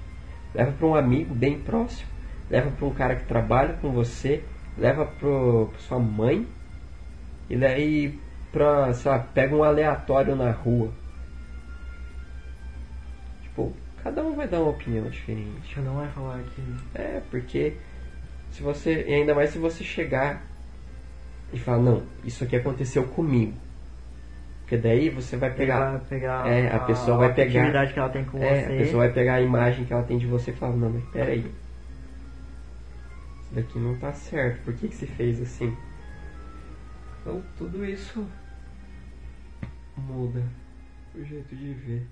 Leva para um amigo bem próximo, leva para um cara que trabalha com você, leva para sua mãe e daí pra, sei lá, pega um aleatório na rua. Cada um vai dar uma opinião diferente. Cada um vai falar que. É, porque se você. E ainda mais se você chegar e falar, não, isso aqui aconteceu comigo. Porque daí você vai pegar. Pegar é, a pessoa vai pegar. atividade que ela tem com É, você. a pessoa vai pegar a imagem que ela tem de você e falar, não, mas peraí. Isso daqui não tá certo, por que, que você fez assim? Então tudo isso muda o jeito de ver.